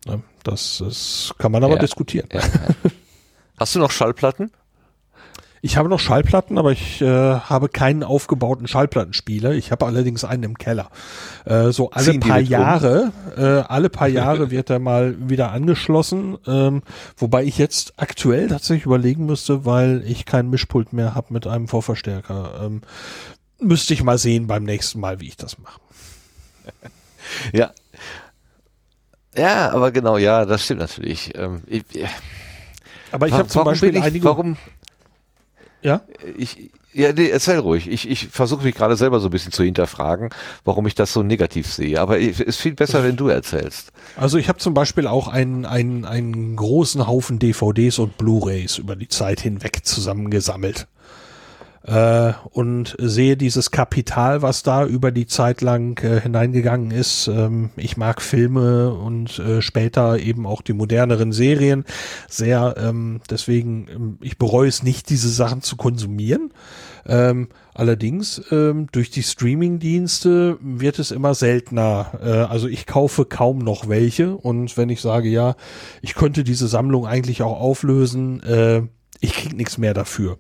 Ne? Das, das kann man aber ja. diskutieren. Ja. (laughs) Hast du noch Schallplatten? Ich habe noch Schallplatten, aber ich äh, habe keinen aufgebauten Schallplattenspieler. Ich habe allerdings einen im Keller. Äh, so alle Ziehen paar Jahre, äh, alle paar (laughs) Jahre wird er mal wieder angeschlossen. Ähm, wobei ich jetzt aktuell tatsächlich überlegen müsste, weil ich kein Mischpult mehr habe mit einem Vorverstärker. Ähm, müsste ich mal sehen beim nächsten Mal, wie ich das mache. (laughs) Ja. Ja, aber genau, ja, das stimmt natürlich. Ähm, ich, aber ich habe zum Beispiel ich, einige. Warum, ja? Ich, ja, nee, erzähl ruhig. Ich, ich versuche mich gerade selber so ein bisschen zu hinterfragen, warum ich das so negativ sehe. Aber es ist viel besser, wenn du erzählst. Also ich habe zum Beispiel auch einen, einen, einen großen Haufen DVDs und Blu-rays über die Zeit hinweg zusammengesammelt äh, und sehe dieses Kapital, was da über die Zeit lang äh, hineingegangen ist. Ähm, ich mag Filme und äh, später eben auch die moderneren Serien sehr. Ähm, deswegen, ähm, ich bereue es nicht, diese Sachen zu konsumieren. Ähm, allerdings ähm, durch die Streaming-Dienste wird es immer seltener. Äh, also ich kaufe kaum noch welche und wenn ich sage, ja, ich könnte diese Sammlung eigentlich auch auflösen, äh, ich krieg nichts mehr dafür.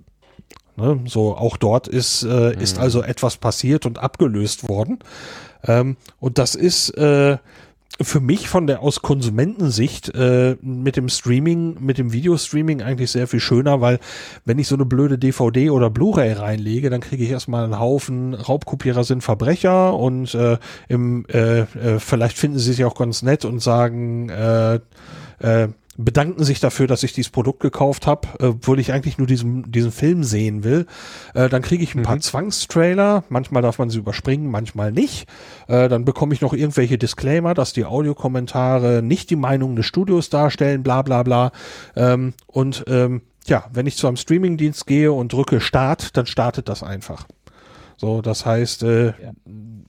Ne? So auch dort ist, äh, mhm. ist also etwas passiert und abgelöst worden. Ähm, und das ist äh, für mich von der aus Konsumentensicht äh, mit dem Streaming, mit dem Videostreaming eigentlich sehr viel schöner, weil wenn ich so eine blöde DVD oder Blu-ray reinlege, dann kriege ich erstmal einen Haufen Raubkopierer sind Verbrecher und äh, im äh, äh, vielleicht finden sie sich auch ganz nett und sagen äh, äh, bedanken sich dafür, dass ich dieses Produkt gekauft habe, äh, obwohl ich eigentlich nur diesen, diesen Film sehen will. Äh, dann kriege ich ein mhm. paar Zwangstrailer, manchmal darf man sie überspringen, manchmal nicht. Äh, dann bekomme ich noch irgendwelche Disclaimer, dass die Audiokommentare nicht die Meinung des Studios darstellen, bla bla bla. Ähm, und ähm, ja, wenn ich zu einem Streamingdienst gehe und drücke Start, dann startet das einfach. So, das heißt, äh, ja.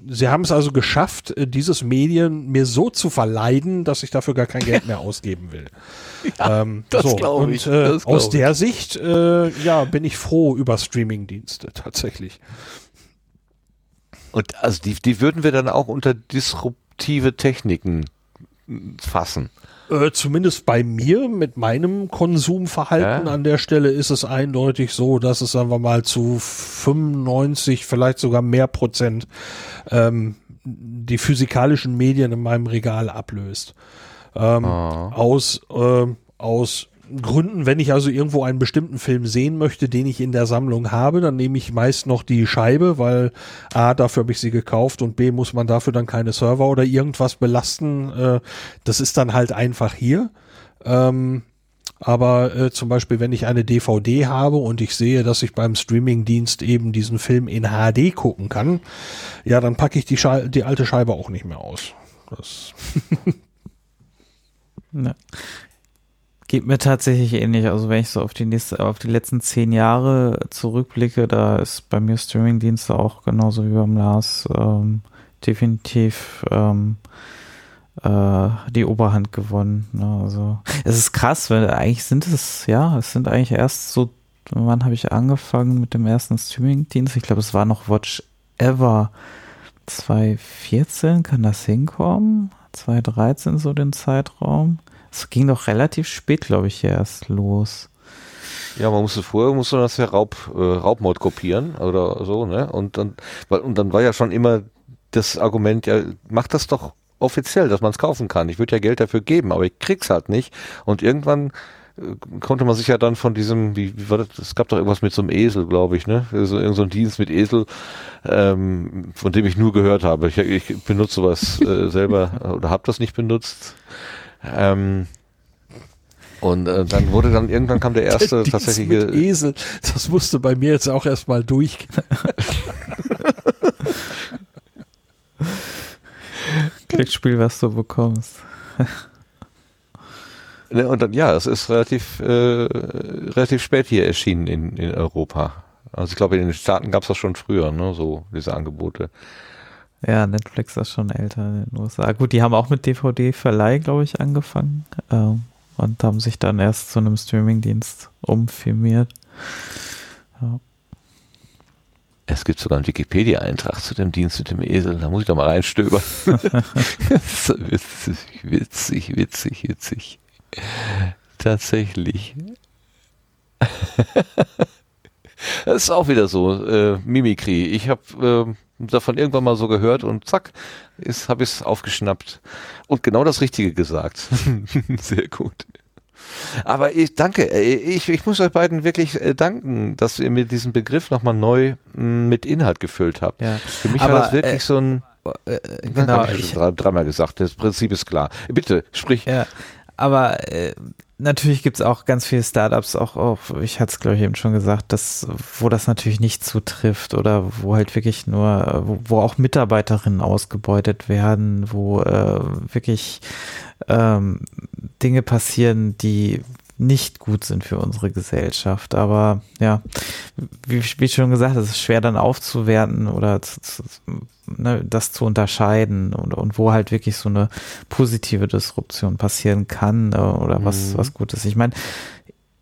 sie haben es also geschafft, äh, dieses Medien mir so zu verleiden, dass ich dafür gar kein Geld mehr (laughs) ausgeben will. Ja, ähm, das so, glaube ich. Und äh, aus der Sicht, äh, ja, bin ich froh über Streamingdienste (laughs) tatsächlich. Und also die, die würden wir dann auch unter disruptive Techniken fassen. Äh, zumindest bei mir mit meinem Konsumverhalten ja. an der Stelle ist es eindeutig so, dass es, sagen wir mal, zu 95, vielleicht sogar mehr Prozent ähm, die physikalischen Medien in meinem Regal ablöst. Ähm, oh. Aus, äh, aus Gründen, wenn ich also irgendwo einen bestimmten Film sehen möchte, den ich in der Sammlung habe, dann nehme ich meist noch die Scheibe, weil A, dafür habe ich sie gekauft und B, muss man dafür dann keine Server oder irgendwas belasten. Äh, das ist dann halt einfach hier. Ähm, Aber äh, zum Beispiel, wenn ich eine DVD habe und ich sehe, dass ich beim Streamingdienst eben diesen Film in HD gucken kann, ja, dann packe ich die, die alte Scheibe auch nicht mehr aus. Das (laughs) Ne. Geht mir tatsächlich ähnlich. Also wenn ich so auf die nächste, auf die letzten zehn Jahre zurückblicke, da ist bei mir Streamingdienste auch genauso wie beim Lars ähm, definitiv ähm, äh, die Oberhand gewonnen. Ne? Also es ist krass, weil eigentlich sind es, ja, es sind eigentlich erst so, wann habe ich angefangen mit dem ersten Streamingdienst? Ich glaube, es war noch Watch Ever 2014, kann das hinkommen? 2013 so den Zeitraum. Es ging doch relativ spät, glaube ich, erst los. Ja, man musste vorher musste das ja Raub, äh, Raubmord kopieren oder so, ne? Und dann, weil, und dann war ja schon immer das Argument, ja, mach das doch offiziell, dass man es kaufen kann. Ich würde ja Geld dafür geben, aber ich krieg's halt nicht. Und irgendwann äh, konnte man sich ja dann von diesem, wie, wie war das, es gab doch irgendwas mit so einem Esel, glaube ich, ne? Also irgend so ein Dienst mit Esel, ähm, von dem ich nur gehört habe. Ich, ich benutze sowas äh, selber (laughs) oder habe das nicht benutzt. Ähm, und äh, dann wurde dann irgendwann kam der (laughs) erste Dienst tatsächliche mit Esel, das musste bei mir jetzt auch erstmal durch. (laughs) Glücksspiel, was du bekommst. (laughs) Ne, und dann, ja, es ist relativ, äh, relativ spät hier erschienen in, in Europa. Also ich glaube, in den Staaten gab es das schon früher, ne, so diese Angebote. Ja, Netflix ist schon älter in den USA. Gut, die haben auch mit DVD-Verleih, glaube ich, angefangen ähm, und haben sich dann erst zu einem Streamingdienst umfirmiert. Ja. Es gibt sogar einen Wikipedia-Eintrag zu dem Dienst mit dem Esel. Da muss ich doch mal reinstöbern. (laughs) (laughs) witzig, witzig, witzig, witzig. Tatsächlich. (laughs) das ist auch wieder so, äh, Mimikry. Ich habe äh, davon irgendwann mal so gehört und zack, habe ich es aufgeschnappt und genau das Richtige gesagt. (laughs) Sehr gut. Aber ich danke, äh, ich, ich muss euch beiden wirklich äh, danken, dass ihr mir diesen Begriff nochmal neu mh, mit Inhalt gefüllt habt. Ja. Für mich Aber, war das wirklich äh, so ein, Äh, genau, ich ich, dreimal gesagt, das Prinzip ist klar. Bitte, sprich. ja, aber äh, natürlich gibt's auch ganz viele Startups, auch, auch ich hatte es glaube ich eben schon gesagt, dass, wo das natürlich nicht zutrifft oder wo halt wirklich nur, wo, wo auch Mitarbeiterinnen ausgebeutet werden, wo äh, wirklich ähm, Dinge passieren, die nicht gut sind für unsere Gesellschaft. Aber ja, wie, wie schon gesagt, es ist schwer dann aufzuwerten oder zu, zu, ne, das zu unterscheiden und, und wo halt wirklich so eine positive Disruption passieren kann äh, oder was, Mhm. was gut ist. Ich meine,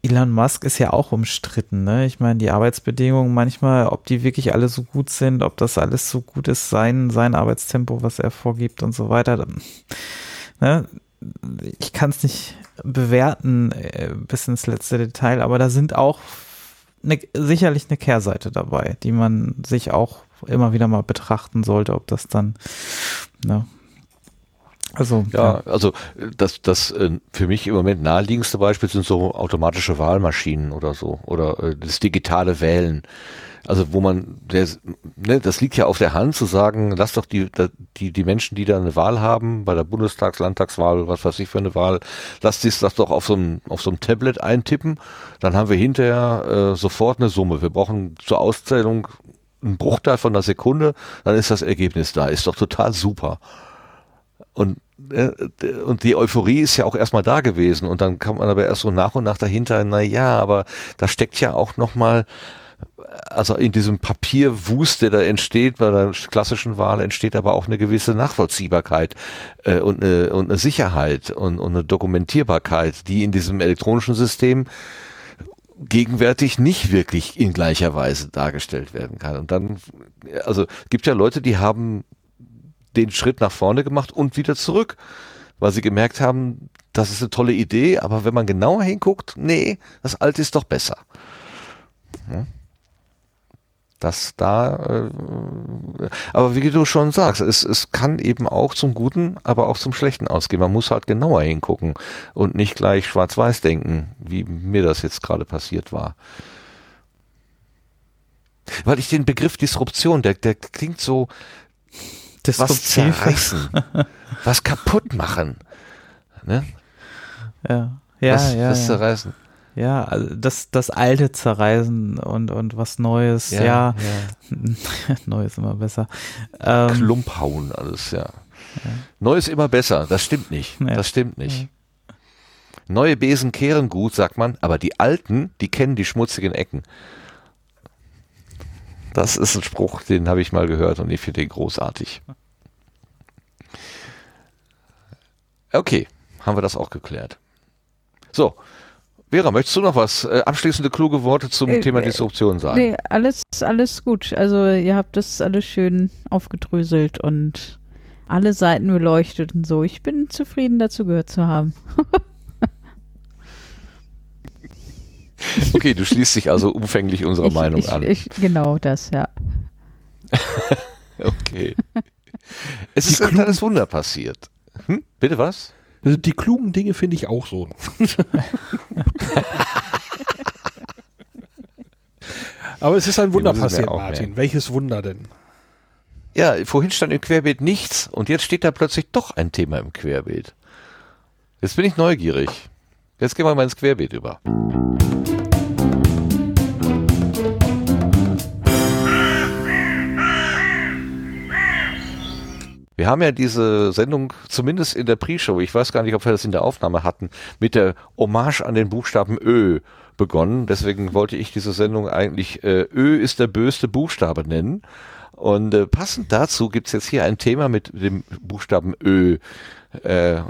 Elon Musk ist ja auch umstritten, ne? Ich meine, die Arbeitsbedingungen manchmal, ob die wirklich alle so gut sind, ob das alles so gut ist, sein, sein Arbeitstempo, was er vorgibt und so weiter. Ne? Ich kann es nicht bewerten äh, bis ins letzte Detail, aber da sind auch ne, sicherlich eine Kehrseite dabei, die man sich auch immer wieder mal betrachten sollte, ob das dann, ne? Also, Ja, also äh, das, das äh, für mich im Moment naheliegendste Beispiel sind so automatische Wahlmaschinen oder so oder äh, das digitale Wählen. Also wo man, der, ne, das liegt ja auf der Hand zu sagen, lass doch die, die, die Menschen, die da eine Wahl haben, bei der Bundestags-, Landtagswahl, was weiß ich für eine Wahl, lass dies das doch auf so einem, auf so einem Tablet eintippen, dann haben wir hinterher äh, sofort eine Summe. Wir brauchen zur Auszählung einen Bruchteil von einer Sekunde, dann ist das Ergebnis da. Ist doch total super. Und, äh, und die Euphorie ist ja auch erstmal da gewesen und dann kam man aber erst so nach und nach dahinter, na ja, aber da steckt ja auch nochmal, also in diesem Papierwust, der da entsteht, bei der klassischen Wahl entsteht aber auch eine gewisse Nachvollziehbarkeit äh, und, eine, und eine Sicherheit und, und eine Dokumentierbarkeit, die in diesem elektronischen System gegenwärtig nicht wirklich in gleicher Weise dargestellt werden kann. Und dann, also gibt ja Leute, die haben den Schritt nach vorne gemacht und wieder zurück, weil sie gemerkt haben, das ist eine tolle Idee, aber wenn man genauer hinguckt, nee, das alte ist doch besser. Ja. Das da, äh, aber wie du schon sagst, es, es kann eben auch zum Guten, aber auch zum Schlechten ausgehen. Man muss halt genauer hingucken und nicht gleich schwarz-weiß denken, wie mir das jetzt gerade passiert war. Weil ich den Begriff Disruption, der, der klingt so, was disruptiv. zerreißen, (laughs) was kaputt machen. Ne? Ja. Ja, das, ja, das ja. Zerreißen. Ja, also das, das alte zerreißen und, und was Neues, ja. (laughs) Neues immer besser. Ähm, Klumphauen alles, ja. Neues immer besser, das stimmt nicht. Ja. Das stimmt nicht. Neue Besen kehren gut, sagt man, aber die alten, die kennen die schmutzigen Ecken. Das ist ein Spruch, den habe ich mal gehört und ich finde den großartig. Okay, haben wir das auch geklärt. So, Vera, möchtest du noch was äh, abschließende kluge Worte zum Äh, Thema äh, Disruption sagen? Nee, alles, alles gut. Also ihr habt das alles schön aufgedröselt und alle Seiten beleuchtet und so. Ich bin zufrieden, dazu gehört zu haben. Okay, du schließt dich also umfänglich (laughs) unserer ich, Meinung ich, an. Ich, genau das, ja. (laughs) Okay. Es ist ein kleines Wunder passiert. Hm? Bitte was? Also Die klugen Dinge finde ich auch so. (laughs) Aber es ist ein Wunder passiert, auch Martin. merken. Welches Wunder denn? Ja, vorhin stand im Querbeet nichts und jetzt steht da plötzlich doch ein Thema im Querbeet. Jetzt bin ich neugierig. Jetzt gehen wir mal ins Querbeet über. Wir haben ja diese Sendung, zumindest in der Pre-Show, ich weiß gar nicht, ob wir das in der Aufnahme hatten, mit der Hommage an den Buchstaben Ö begonnen. Deswegen wollte ich diese Sendung eigentlich äh, Ö ist der böste Buchstabe nennen. Und äh, passend dazu gibt's jetzt hier ein Thema mit dem Buchstaben Ö. Äh,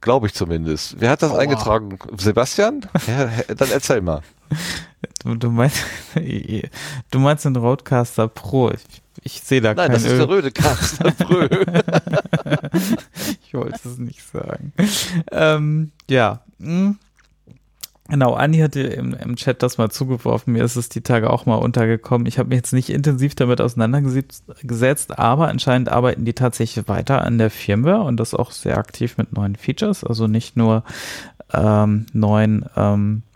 Glaube ich zumindest. Wer hat das Aua. eingetragen? Sebastian? Ja, dann erzähl mal. (laughs) du, du meinst, (laughs) du meinst den Roadcaster Pro. Ich, ich sehe da Nein, kein das ist Öl. der Röde (laughs) Brö. Ich wollte es nicht sagen. Ähm, ja. hm. Genau, Anni hatte im, im Chat das mal zugeworfen. Mir ist es die Tage auch mal untergekommen. Ich habe mich jetzt nicht intensiv damit auseinandergesetzt, gesetzt, aber anscheinend arbeiten die tatsächlich weiter an der Firmware und das auch sehr aktiv mit neuen Features. Also nicht nur ähm, neuen ähm, äh,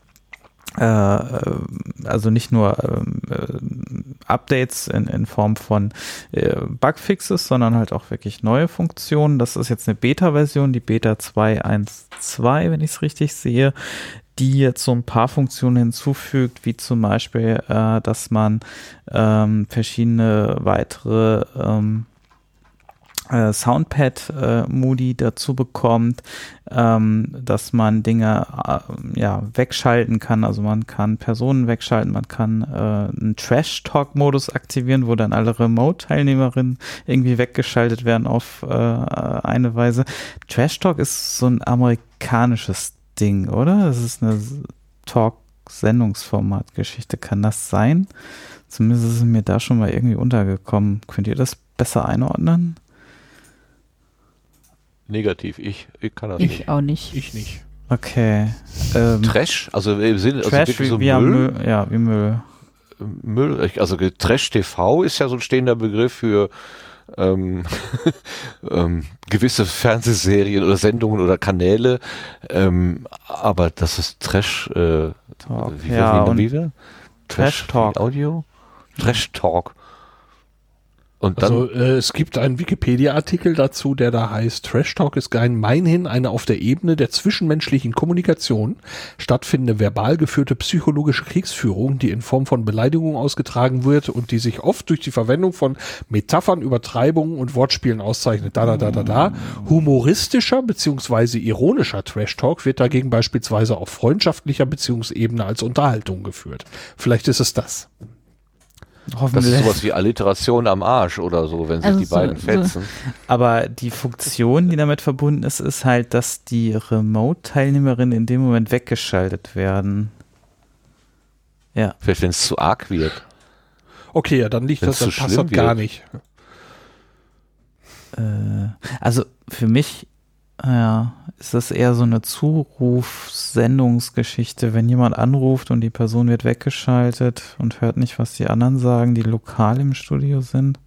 also nicht nur ähm, äh, Updates in, in Form von äh, Bugfixes, sondern halt auch wirklich neue Funktionen. Das ist jetzt eine Beta-Version, die Beta 2.1.2, wenn ich es richtig sehe, die jetzt so ein paar Funktionen hinzufügt, wie zum Beispiel, äh, dass man ähm, verschiedene weitere ähm, äh, Soundpad-Modi dazu bekommt, ähm, dass man Dinge äh, ja, wegschalten kann. Also man kann Personen wegschalten, man kann äh, einen Trash-Talk-Modus aktivieren, wo dann alle Remote-Teilnehmerinnen irgendwie weggeschaltet werden auf äh, eine Weise. Trash-Talk ist so ein amerikanisches Ding, oder? Das ist eine Talk-Sendungsformat-Geschichte. Kann das sein? Zumindest ist es mir da schon mal irgendwie untergekommen. Könnt ihr das besser einordnen? Negativ, ich, ich kann das Ich nicht. auch nicht. Ich nicht. Okay. Ähm, Trash, also im Sinne, also Trash wirklich wie, so wie Müll, Müll. Ja, wie Müll. Müll, also Trash TV ist ja so ein stehender Begriff für ähm, (laughs) ähm, gewisse Fernsehserien oder Sendungen oder Kanäle, ähm, aber das ist Trash, äh, Talk. wie, ja, wie, und wie wieder? Trash Talk. Audio? Trash Talk. Und dann, Also äh, es gibt einen Wikipedia-Artikel dazu, der da heißt, Trash Talk ist gemeinhin eine auf der Ebene der zwischenmenschlichen Kommunikation stattfindende verbal geführte psychologische Kriegsführung, die in Form von Beleidigung ausgetragen wird und die sich oft durch die Verwendung von Metaphern, Übertreibungen und Wortspielen auszeichnet. Da, da, da, da, da. Humoristischer beziehungsweise ironischer Trash Talk wird dagegen beispielsweise auf freundschaftlicher Beziehungsebene als Unterhaltung geführt. Vielleicht ist es das. Das Hoffentlich. ist sowas wie Alliteration am Arsch oder so, wenn sich Also die so- beiden so- fetzen. Aber die Funktion, die damit verbunden ist, ist halt, dass die Remote-Teilnehmerinnen in dem Moment weggeschaltet werden. Ja. Vielleicht, wenn es zu arg wird. Okay, ja, dann liegt Wenn's das, das passt das gar nicht. Äh, also für mich ja, ist das eher so eine Zuruf-Sendungsgeschichte, wenn jemand anruft und die Person wird weggeschaltet und hört nicht, was die anderen sagen, die lokal im Studio sind.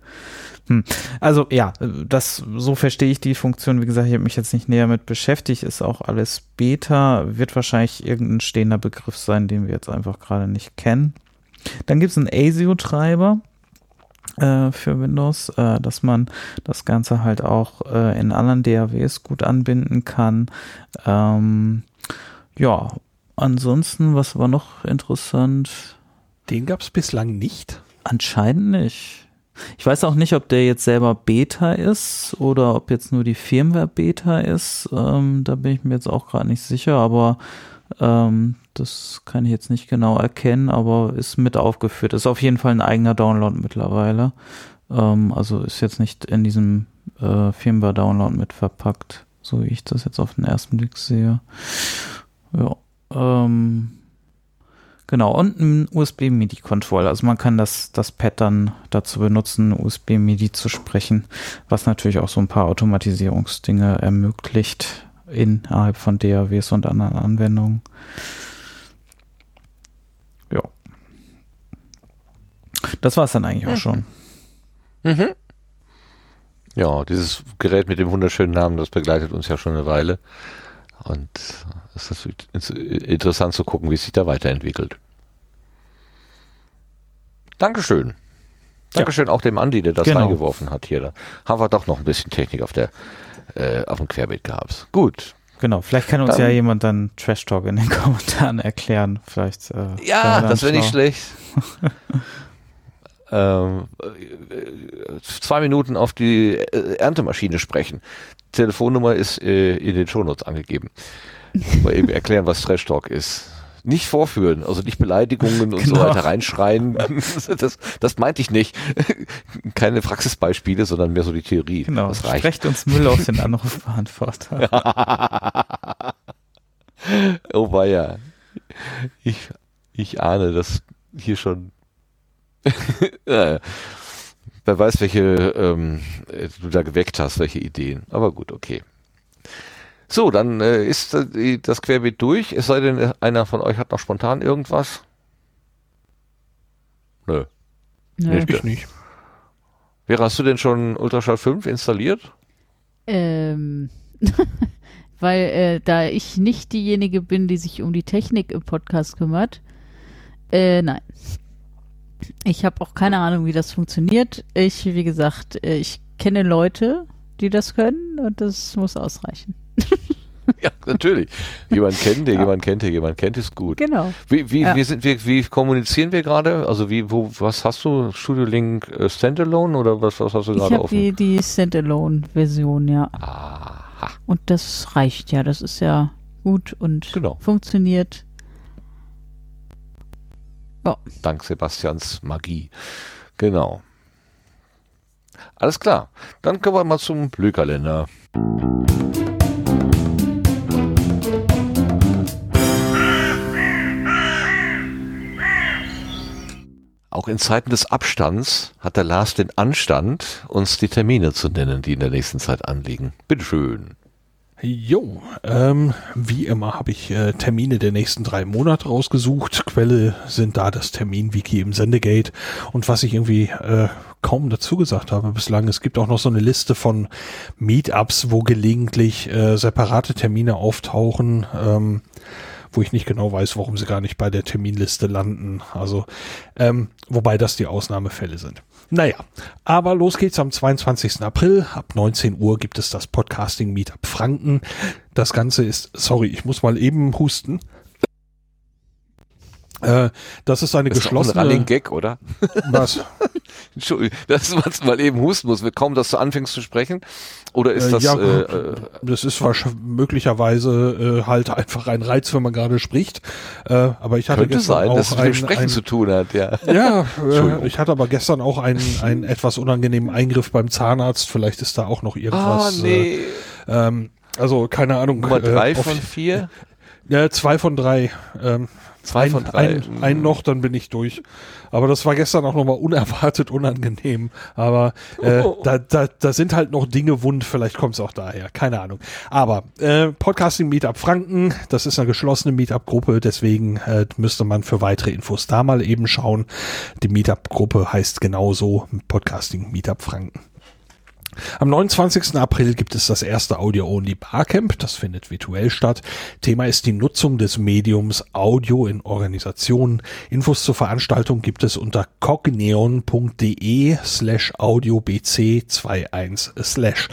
Hm. Also ja, das so verstehe ich die Funktion. Wie gesagt, ich habe mich jetzt nicht näher mit beschäftigt, ist auch alles Beta, wird wahrscheinlich irgendein stehender Begriff sein, den wir jetzt einfach gerade nicht kennen. Dann gibt es einen ASIO-Treiber äh, für Windows, äh, dass man das Ganze halt auch äh, in anderen DAWs gut anbinden kann. Ähm, ja, ansonsten, was war noch interessant? Den gab es bislang nicht. Anscheinend nicht. Ich weiß auch nicht, ob der jetzt selber Beta ist oder ob jetzt nur die Firmware Beta ist. Ähm, da bin ich mir jetzt auch gerade nicht sicher, aber ähm, das kann ich jetzt nicht genau erkennen, aber ist mit aufgeführt. Ist auf jeden Fall ein eigener Download mittlerweile. Ähm, also ist jetzt nicht in diesem äh, Firmware-Download mit verpackt, so wie ich das jetzt auf den ersten Blick sehe. Ja. Ähm, Genau, und ein USB-MIDI-Controller. Also man kann das, das Pad dann dazu benutzen, USB-MIDI zu sprechen, was natürlich auch so ein paar Automatisierungsdinge ermöglicht innerhalb von DAWs und anderen Anwendungen. Das war es dann eigentlich auch mhm. schon. Mhm. Ja, dieses Gerät mit dem wunderschönen Namen, das begleitet uns ja schon eine Weile. Und es ist interessant zu gucken, wie es sich da weiterentwickelt. Dankeschön. Dankeschön ja. auch dem Andi, der das genau. reingeworfen hat hier. Da haben wir doch noch ein bisschen Technik auf der äh, auf dem Querbeet gehabt. Gut. Genau, vielleicht kann uns dann, ja jemand dann Trash Talk in den (laughs) Kommentaren erklären. Vielleicht. Äh, ja, das wäre nicht schlecht. (laughs) ähm, äh, zwei Minuten auf die äh, Erntemaschine sprechen. Telefonnummer ist äh, in den Shownotes angegeben. Mal eben erklären, was Trash Talk ist. Nicht vorführen, also nicht Beleidigungen und genau. so weiter reinschreien. (laughs) Das, das meinte ich nicht. (laughs) Keine Praxisbeispiele, sondern mehr so die Theorie. Genau, das reicht. sprecht uns Müll aus den Anrufbeantworter. (laughs) oh weia. Ich, ich ahne, dass hier schon (laughs) wer weiß, welche ähm, du da geweckt hast, welche Ideen. Aber gut, okay. So, dann äh, ist äh, das Querbeet durch. Es sei denn, einer von euch hat noch spontan irgendwas. Nö. Nö. Ich nicht. Vera, hast du denn schon Ultraschall 5 installiert? Ähm, (laughs) weil äh, da ich nicht diejenige bin, die sich um die Technik im Podcast kümmert, äh, nein. Ich habe auch keine Ahnung, wie das funktioniert. Ich, wie gesagt, äh, ich kenne Leute, die das können und das muss ausreichen. (laughs) ja, natürlich. Jemand kennt, der ja. jemand kennt, der jemand kennt, ist gut. Genau. Wie, wie, ja. wie, sind, wie, wie kommunizieren wir gerade? Also wie, wo, was hast du? Studio Link äh, Standalone oder was, was hast du gerade offen? Die, die Standalone-Version, ja. Aha. Und das reicht ja. Das ist ja gut und genau. funktioniert. Ja. Dank Sebastians Magie. Genau. Alles klar. Dann kommen wir mal zum Blühkalender. Auch in Zeiten des Abstands hat der Lars den Anstand, uns die Termine zu nennen, die in der nächsten Zeit anliegen. Bitteschön. Jo, ähm, wie immer habe ich äh, Termine der nächsten drei Monate rausgesucht. Quelle sind da das Terminwiki im Sendegate. Und was ich irgendwie äh, kaum dazu gesagt habe bislang, es gibt auch noch so eine Liste von Meetups, wo gelegentlich äh, separate Termine auftauchen. Ähm, wo ich nicht genau weiß, warum sie gar nicht bei der Terminliste landen. Also, ähm, wobei das die Ausnahmefälle sind. Naja, aber los geht's am 22. April. Ab 19 Uhr gibt es das Podcasting Meetup Franken. Das Ganze ist, sorry, ich muss mal eben husten. Äh, das ist eine das geschlossene. Ist ein Running Gag, oder? Was? (laughs) Entschuldigung, das ist, was mal eben husten muss. Kaum, dass du anfängst zu sprechen. Oder ist äh, das? Ja, äh, äh, das ist möglicherweise äh, halt einfach ein Reiz, wenn man gerade spricht. Äh, aber ich hatte Könnte gestern sein, auch dass es mit Sprechen ein, zu tun hat. Ja. (laughs) Ja, äh, ich hatte aber gestern auch einen, einen etwas unangenehmen Eingriff beim Zahnarzt. Vielleicht ist da auch noch irgendwas. Ah, nee. Äh, ähm, also keine Ahnung. Nummer drei von vier. (laughs) Ja, zwei von drei. Ähm, Zwei ein, von drei. Ein, ein, noch, dann bin ich durch. Aber das war gestern auch nochmal unerwartet unangenehm. Aber äh, oh. (laughs) da, da, da sind halt noch Dinge wund, vielleicht kommt es auch daher. Keine Ahnung. Aber äh, Podcasting Meetup Franken, das ist eine geschlossene Meetup-Gruppe, deswegen äh, müsste man für weitere Infos da mal eben schauen. Die Meetup-Gruppe heißt genauso Podcasting Meetup Franken. Am 29. April gibt es das erste Audio-Only Barcamp. Das findet virtuell statt. Thema ist die Nutzung des Mediums Audio in Organisationen. Infos zur Veranstaltung gibt es unter cogneon.de slash audiobc21 slash.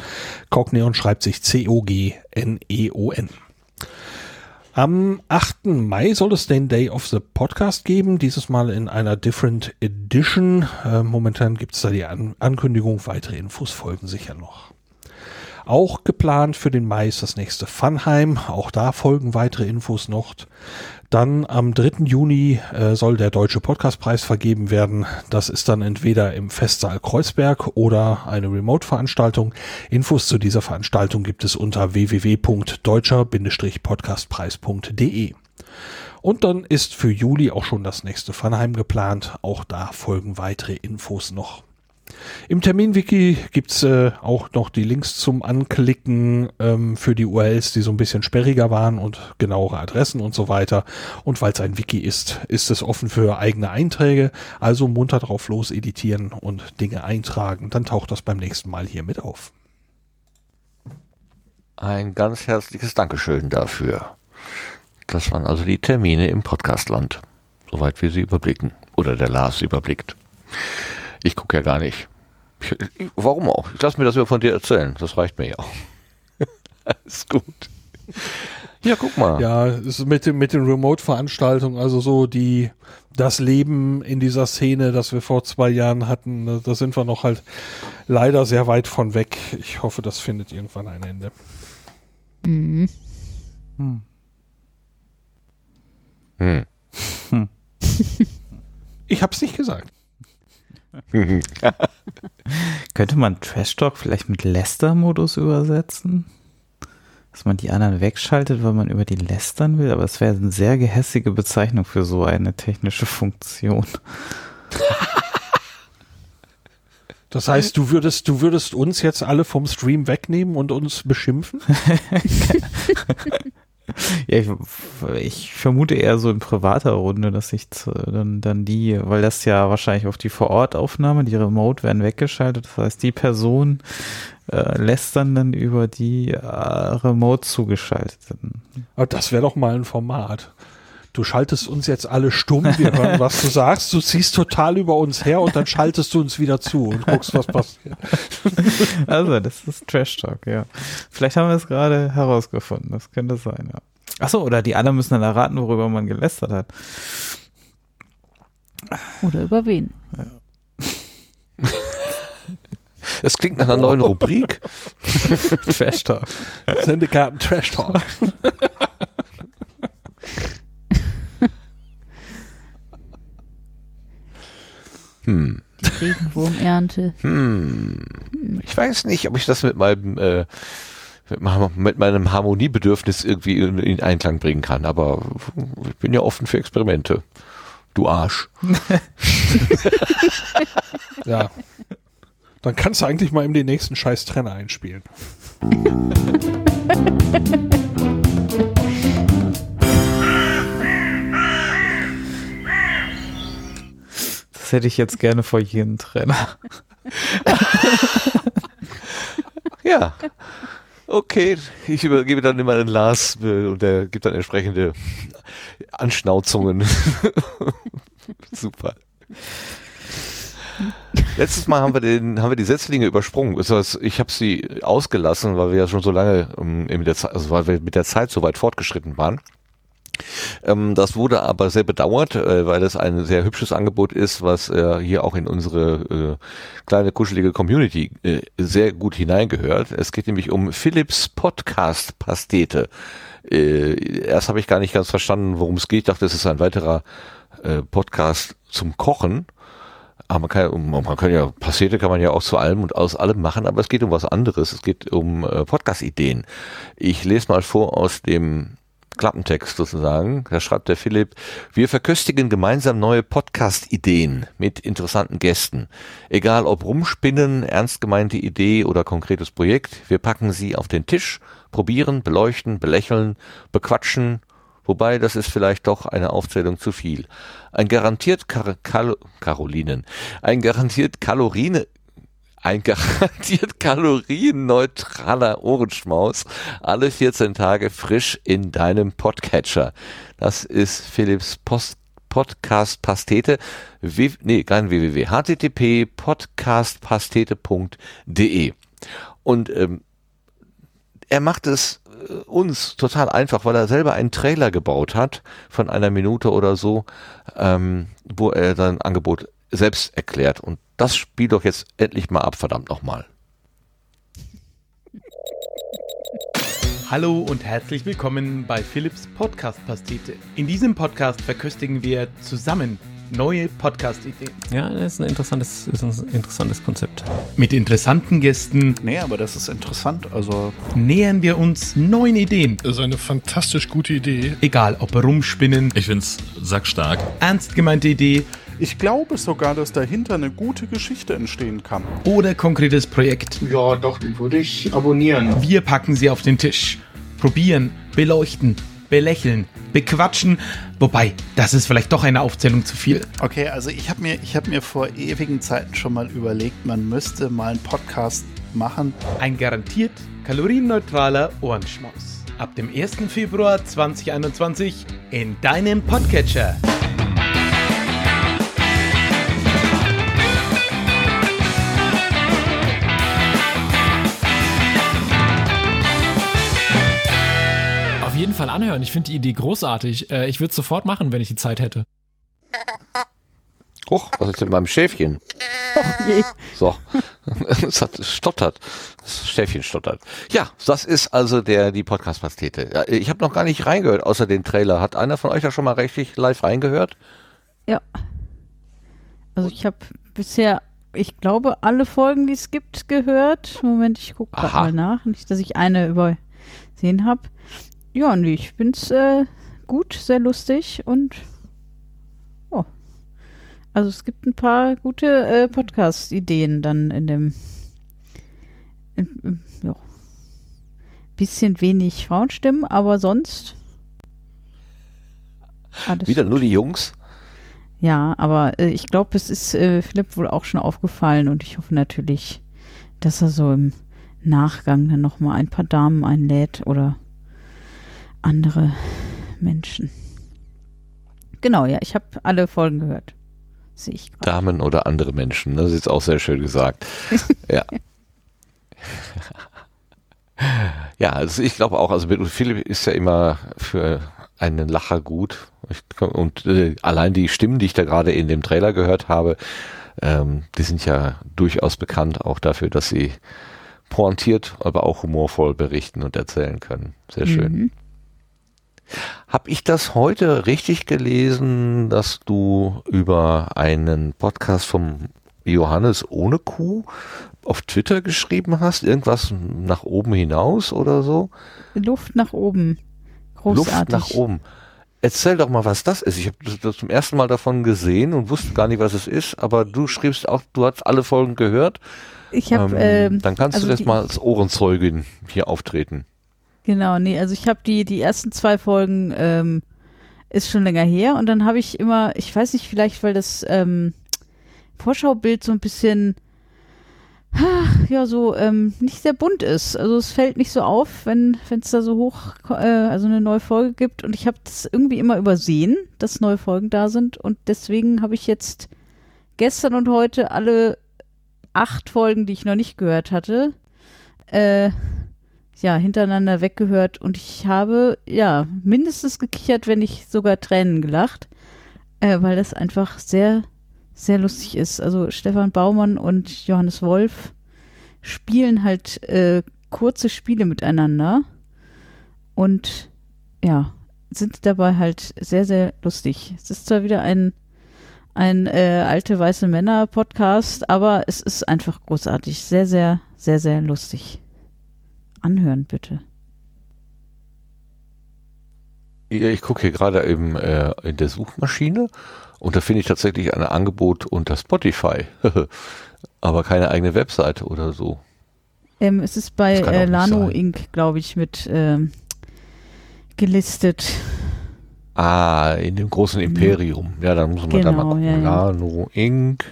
Cogneon schreibt sich C-O-G-N-E-O-N. Am 8. Mai soll es den Day of the Podcast geben, dieses Mal in einer Different Edition. Äh, momentan gibt es da die An Ankündigung, weitere Infos folgen sicher noch. Auch geplant für den Mai ist das nächste Funheim. Auch da folgen weitere Infos noch. Dann am 3. Juni äh, soll der Deutsche Podcastpreis vergeben werden. Das ist dann entweder im Festsaal Kreuzberg oder eine Remote-Veranstaltung. Infos zu dieser Veranstaltung gibt es unter www.deutscher-podcastpreis.de. Und dann ist für Juli auch schon das nächste Funheim geplant. Auch da folgen weitere Infos noch. Im Terminwiki gibt's äh, auch noch die Links zum Anklicken ähm, für die URLs, die so ein bisschen sperriger waren und genauere Adressen und so weiter. Und weil es ein Wiki ist, ist es offen für eigene Einträge. Also munter drauf los editieren und Dinge eintragen. Dann taucht das beim nächsten Mal hier mit auf. Ein ganz herzliches Dankeschön dafür. Das waren also die Termine im Podcastland, soweit wir sie überblicken. Oder der Lars überblickt. Ich gucke ja gar nicht. Ich, warum auch? Ich lasse mir das über von dir erzählen. Das reicht mir ja auch. (laughs) Alles gut. Ja, guck mal. Ja, mit, dem, mit den Remote-Veranstaltungen, also so die, das Leben in dieser Szene, das wir vor zwei Jahren hatten, da sind wir noch halt leider sehr weit von weg. Ich hoffe, das findet irgendwann ein Ende. Mhm. Hm. Hm. Hm. Ich hab's nicht gesagt. (laughs) Könnte man Trash Talk vielleicht mit Lester-Modus übersetzen? Dass man die anderen wegschaltet, weil man über die lästern will, aber es wäre eine sehr gehässige Bezeichnung für so eine technische Funktion. (laughs) Das heißt, du würdest, du würdest uns jetzt alle vom Stream wegnehmen und uns beschimpfen? (laughs) (laughs) Ja, ich, ich, vermute eher so in privater Runde, dass ich dann, dann die, weil das ja wahrscheinlich auf die Vor-Ort-Aufnahme, die Remote werden weggeschaltet. Das heißt, die Person äh, lässt dann dann über die äh, Remote zugeschaltet. Aber das wäre doch mal ein Format du schaltest uns jetzt alle stumm, wir hören, (laughs) was du sagst, du ziehst total über uns her und dann schaltest du uns wieder zu und guckst, was passiert. (laughs) Also, das ist Trash Talk, ja. Vielleicht haben wir es gerade herausgefunden, das könnte sein, ja. Achso, oder die anderen müssen dann erraten, worüber man gelästert hat. Oder über wen. Ja. Es klingt nach einer neuen Rubrik. (laughs) Trash Talk. Sendekarten Trash Talk. Hm. Die Regenwurmernte. Hm. Ich weiß nicht, ob ich das mit meinem äh, mit meinem Harmoniebedürfnis irgendwie in, in Einklang bringen kann, aber ich bin ja offen für Experimente. Du Arsch. (laughs) ja. Dann kannst du eigentlich mal eben den nächsten scheiß Trenner einspielen. (laughs) hätte ich jetzt gerne vor jedem Trainer. (laughs) ja. Okay, ich übergebe dann immer den Lars äh, und der gibt dann entsprechende Anschnauzungen. (laughs) Super. Letztes Mal haben wir den, haben wir die Setzlinge übersprungen. Das heißt, ich habe sie ausgelassen, weil wir ja schon so lange um, ähm, der also weil wir mit der Zeit so weit fortgeschritten waren. Ähm, das wurde aber sehr bedauert, äh, weil es ein sehr hübsches Angebot ist, was äh, hier auch in unsere äh, kleine kuschelige Community sehr gut hineingehört. Es geht nämlich um Philips Podcast Pastete. Erst habe ich gar nicht ganz verstanden, worum es geht. Ich dachte, es ist ein weiterer Podcast zum Kochen. Aber man kann, man kann ja, Pastete kann man ja auch zu allem und aus allem machen, aber es geht um was anderes. Es geht um Podcast-Ideen. Ich lese mal vor aus dem Klappentext sozusagen. Da schreibt der Philipp, wir verköstigen gemeinsam neue Podcast-Ideen mit interessanten Gästen. Egal ob rumspinnen, ernst gemeinte Idee oder konkretes Projekt, wir packen sie auf den Tisch, probieren, beleuchten, belächeln, bequatschen, wobei das ist vielleicht doch eine Aufzählung zu viel. Ein garantiert Kar Kal Karolinen, ein garantiert Kalorien ein garantiert (laughs) kalorienneutraler Ohrenschmaus. Alle 14 Tage frisch in deinem Podcatcher. Das ist Philips Post Podcast Pastete. W nee, kein www. http podcastpastete.de. Und ähm, er macht es äh, uns total einfach, weil er selber einen Trailer gebaut hat von einer Minute oder so, ähm, wo er sein Angebot selbst erklärt. Und das spielt doch jetzt endlich mal ab, verdammt nochmal. Hallo und herzlich willkommen bei Philips Podcast Pastete. In diesem Podcast verköstigen wir zusammen neue Podcast-Ideen. Ja, das ist ein interessantes, ist ein interessantes Konzept. Mit interessanten Gästen Nee, aber das ist interessant. Also, nähern wir uns neuen Ideen. Das ist eine fantastisch gute Idee. Egal ob rumspinnen, Ich find's sackstark. ernst gemeinte Idee ich glaube sogar, dass dahinter eine gute Geschichte entstehen kann. oder konkretes Projekt. Ja, doch, den würde ich abonnieren. Wir packen sie auf den Tisch. Probieren, beleuchten, belächeln, bequatschen. Wobei, das ist vielleicht doch eine Aufzählung zu viel. Okay, also ich habe mir, ich hab mir vor ewigen Zeiten schon mal überlegt, man müsste mal einen Podcast machen. Ein garantiert kalorienneutraler Ohrenschmaus. Ab dem 1. Februar 2021 in deinem Podcatcher. Jeden Fall anhören. Ich finde die Idee großartig. Äh, ich würde es sofort machen, wenn ich die Zeit hätte. Huch, was ist denn beim Schäfchen? Je. (laughs) So, (laughs) es hat stottert. Das Schäfchen stottert. Ja, das ist also der die Podcast-Pastete. Ich habe noch gar nicht reingehört, außer den Trailer. Hat einer von euch da schon mal richtig live reingehört? Ja. Also ich habe bisher, ich glaube, alle Folgen, die es gibt, gehört. Moment, ich gucke gerade mal nach. Nicht, dass ich eine übersehen habe. Ja, nee, ich bin's äh, gut, sehr lustig und oh. Also es gibt ein paar gute äh, Podcast-Ideen dann in dem in, in, ja. Bisschen wenig Frauenstimmen, aber sonst alles Wieder gut. nur die Jungs? Ja, aber äh, ich glaube, es ist äh, Philipp wohl auch schon aufgefallen und ich hoffe natürlich, dass er so im Nachgang dann nochmal ein paar Damen einlädt oder andere Menschen. Genau, ja, ich habe alle Folgen gehört. Sehe ich gerade. Damen oder andere Menschen. Das ist jetzt auch sehr schön gesagt. (laughs) ja. Ja, also ich glaube auch, also Philipp ist ja immer für einen Lacher gut. Ich, und äh, allein die Stimmen, die ich da gerade in dem Trailer gehört habe, ähm, die sind ja durchaus bekannt auch dafür, dass sie pointiert, aber auch humorvoll berichten und erzählen können. Sehr schön. Mhm. Hab ich das heute richtig gelesen, dass du über einen Podcast vom Johannes ohne Kuh auf Twitter geschrieben hast? Irgendwas nach oben hinaus oder so? Luft nach oben. Großartig. Luft nach oben. Erzähl doch mal, was das ist. Ich habe das, das zum ersten Mal davon gesehen und wusste gar nicht, was es ist, aber du schriebst auch, du hast alle Folgen gehört. Ich habe, Ähm, ähm, dann kannst also du jetzt die- mal als Ohrenzeugin hier auftreten. Genau, nee, also ich habe die, die ersten zwei Folgen, ähm, ist schon länger her und dann habe ich immer, ich weiß nicht, vielleicht weil das ähm, Vorschaubild so ein bisschen, (sighs) ja, so ähm, nicht sehr bunt ist. Also es fällt nicht so auf, wenn es da so hoch, äh, also eine neue Folge gibt und ich habe das irgendwie immer übersehen, dass neue Folgen da sind und deswegen habe ich jetzt gestern und heute alle acht Folgen, die ich noch nicht gehört hatte, äh, ja, hintereinander weggehört und ich habe, ja, mindestens gekichert, wenn nicht sogar Tränen gelacht, äh, weil das einfach sehr, sehr lustig ist. Also Stefan Baumann und Johannes Wolf spielen halt äh, kurze Spiele miteinander und ja, sind dabei halt sehr, sehr lustig. Es ist zwar wieder ein ein äh, alte weiße Männer Podcast, aber es ist einfach großartig, sehr, sehr, sehr, sehr lustig. Anhören bitte. Ja, ich gucke hier gerade eben äh, in der Suchmaschine und da finde ich tatsächlich ein Angebot unter Spotify, (laughs) aber keine eigene Webseite oder so. Ähm, es ist bei äh, Lano. Inc., glaube ich, mit ähm, gelistet. Ah, in dem großen Imperium. Ja, dann muss man da mal Genau, gucken. ja, ja. Lano Inc.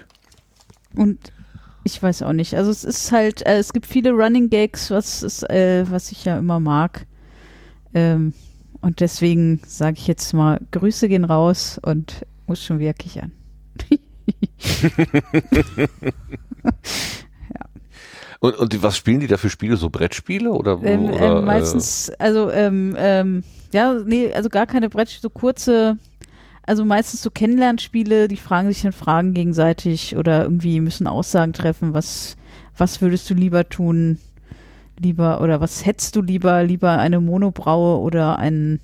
Und ich weiß auch nicht. Also es ist halt, äh, es gibt viele Running Gags, was ist, äh, was ich ja immer mag. Ähm, und deswegen sage ich jetzt mal, Grüße gehen raus und muss schon wieder kichern. (laughs) Und, und die- was spielen die da für Spiele? So Brettspiele oder, Ähm, oder ähm, meistens, also, ähm, ähm, ja, nee, also gar keine Brettspiele, so kurze, also meistens so Kennenlernspiele, die fragen sich dann Fragen gegenseitig oder irgendwie müssen Aussagen treffen, was, was würdest du lieber tun, lieber, oder was hättest du lieber, lieber eine Monobraue oder ein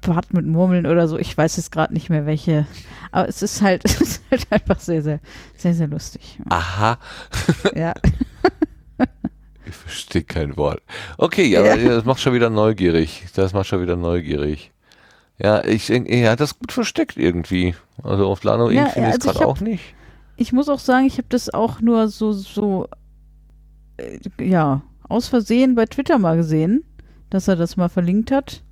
Bad mit Murmeln oder so, ich weiß jetzt gerade nicht mehr welche, aber es ist halt, (laughs) es ist halt einfach sehr, sehr, sehr, sehr lustig. aha, (laughs) Ja. ich verstehe kein Wort. Okay, aber das macht schon wieder neugierig. Das macht schon wieder neugierig. Ja, ich denke, er hat das gut versteckt irgendwie. Also auf Lano Ja, finde ich es also ich gerade hab- auch nicht. ich muss auch sagen, ich habe das auch nur so, so, äh, ja, aus Versehen bei Twitter mal gesehen, dass er das mal verlinkt hat.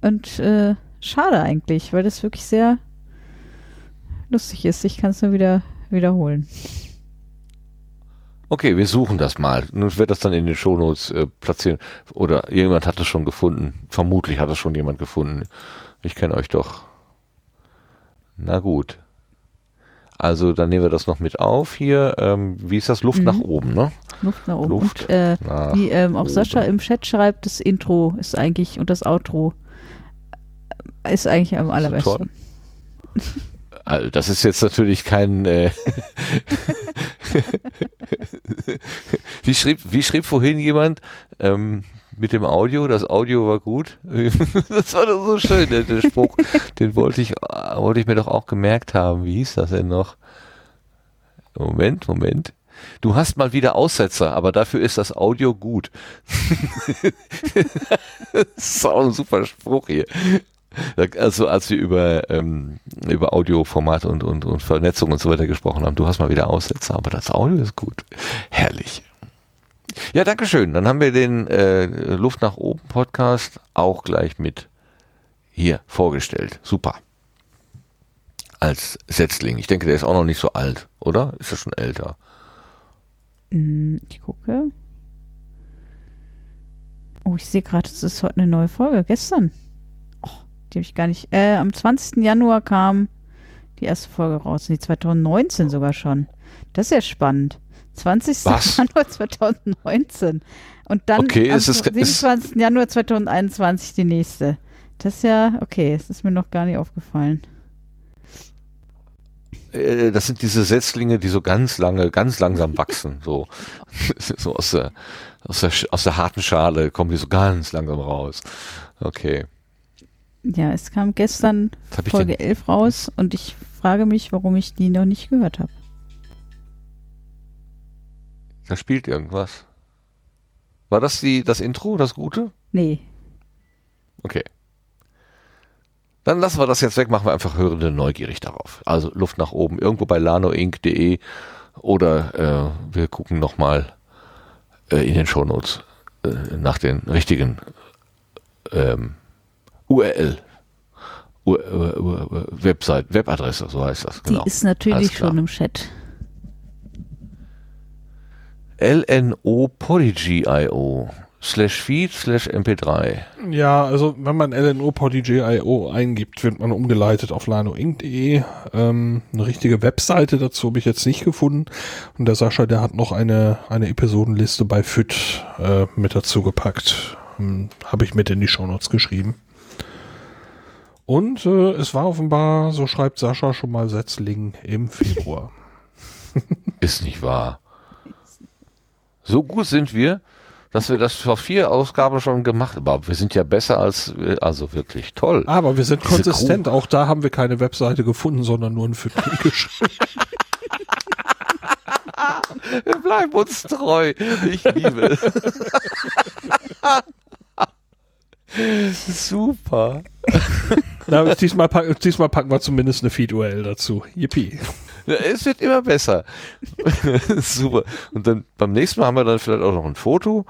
Und äh, schade eigentlich, weil das wirklich sehr lustig ist. Ich kann es nur wieder wiederholen. Okay, wir suchen das mal. Nun wird das dann in den Shownotes äh, platzieren. Oder jemand hat es schon gefunden. Vermutlich hat es schon jemand gefunden. Ich kenne euch doch. Na gut. Also dann nehmen wir das noch mit auf hier. Ähm, wie ist das? Luft Mhm. nach oben, ne? Luft nach oben. Luft und äh, nach wie ähm, auch oben. Sascha im Chat schreibt, das Intro ist eigentlich und das Outro ist eigentlich am allerbesten. (laughs) Also das ist jetzt natürlich kein. Äh (laughs) wie, schrieb, wie schrieb vorhin jemand ähm, mit dem Audio? Das Audio war gut. (laughs) das war doch so schön, der, der Spruch. Den wollte ich, wollte ich mir doch auch gemerkt haben. Wie hieß das denn noch? Moment, Moment. Du hast mal wieder Aussetzer, aber dafür ist das Audio gut. (laughs) das ist auch ein super Spruch hier. Also als wir über, ähm, über Audioformat und, und, und Vernetzung und so weiter gesprochen haben, du hast mal wieder Aussetzer, aber das Audio ist gut. Herrlich. Ja, Dankeschön. Dann haben wir den äh, Luft nach oben Podcast auch gleich mit hier vorgestellt. Super. Als Setzling. Ich denke, der ist auch noch nicht so alt, oder? Ist er schon älter? Mm, Ich gucke. Oh, ich sehe gerade, es ist heute eine neue Folge. Gestern. Oh, die habe ich gar nicht. Äh, am 20. Januar kam die erste Folge raus. Nee, 2019 sogar schon. Das ist ja spannend. 20. Was? (laughs) Januar 2019. Und dann Okay, am es ist- es- 27. Januar 2021 die nächste. Das ist ja, okay, es ist mir noch gar nicht aufgefallen. Äh, das sind diese Setzlinge, die so ganz lange, ganz langsam wachsen. So, (laughs) so aus, der, aus, der, aus der harten Schale kommen die so ganz langsam raus. Okay. Ja, es kam gestern Folge denn? 11 raus und ich frage mich, warum ich die noch nicht gehört habe. Da spielt irgendwas. War das die, das Intro, das Gute? Nee, Okay. Dann lassen wir das jetzt weg, machen wir einfach Hörende neugierig darauf. Also Luft nach oben, irgendwo bei lanoinc.de oder äh, wir gucken nochmal äh, in den Shownotes äh, nach den richtigen ähm, URL. U U U Website, Webadresse, so heißt das. die Genau. ist natürlich schon im Chat. lnopodigy.io slash feed slash mp3. Ja, also wenn man LNO-PODY.io eingibt, wird man umgeleitet auf lanoinc.de. Ähm, eine richtige Webseite dazu habe ich jetzt nicht gefunden. Und der Sascha, der hat noch eine, eine Episodenliste bei FIT äh, mit dazu gepackt. Ähm, habe ich mit in die Shownotes geschrieben. Und äh, es war offenbar, so schreibt Sascha, schon mal Setzling im Februar. (laughs) Ist nicht wahr. So gut sind wir, dass wir das vor vier Ausgaben schon gemacht haben. Aber wir sind ja besser als, äh, also wirklich toll. Aber wir sind Diese konsistent. Auch da haben wir keine Webseite gefunden, sondern nur ein FIT (laughs) geschrieben. Wir bleiben uns treu. Ich liebe es. (laughs) Super. Na, diesmal, pack, diesmal packen wir zumindest eine Feed-URL dazu. Yippie. Es wird immer besser. (laughs) Super. Und dann beim nächsten Mal haben wir dann vielleicht auch noch ein Foto.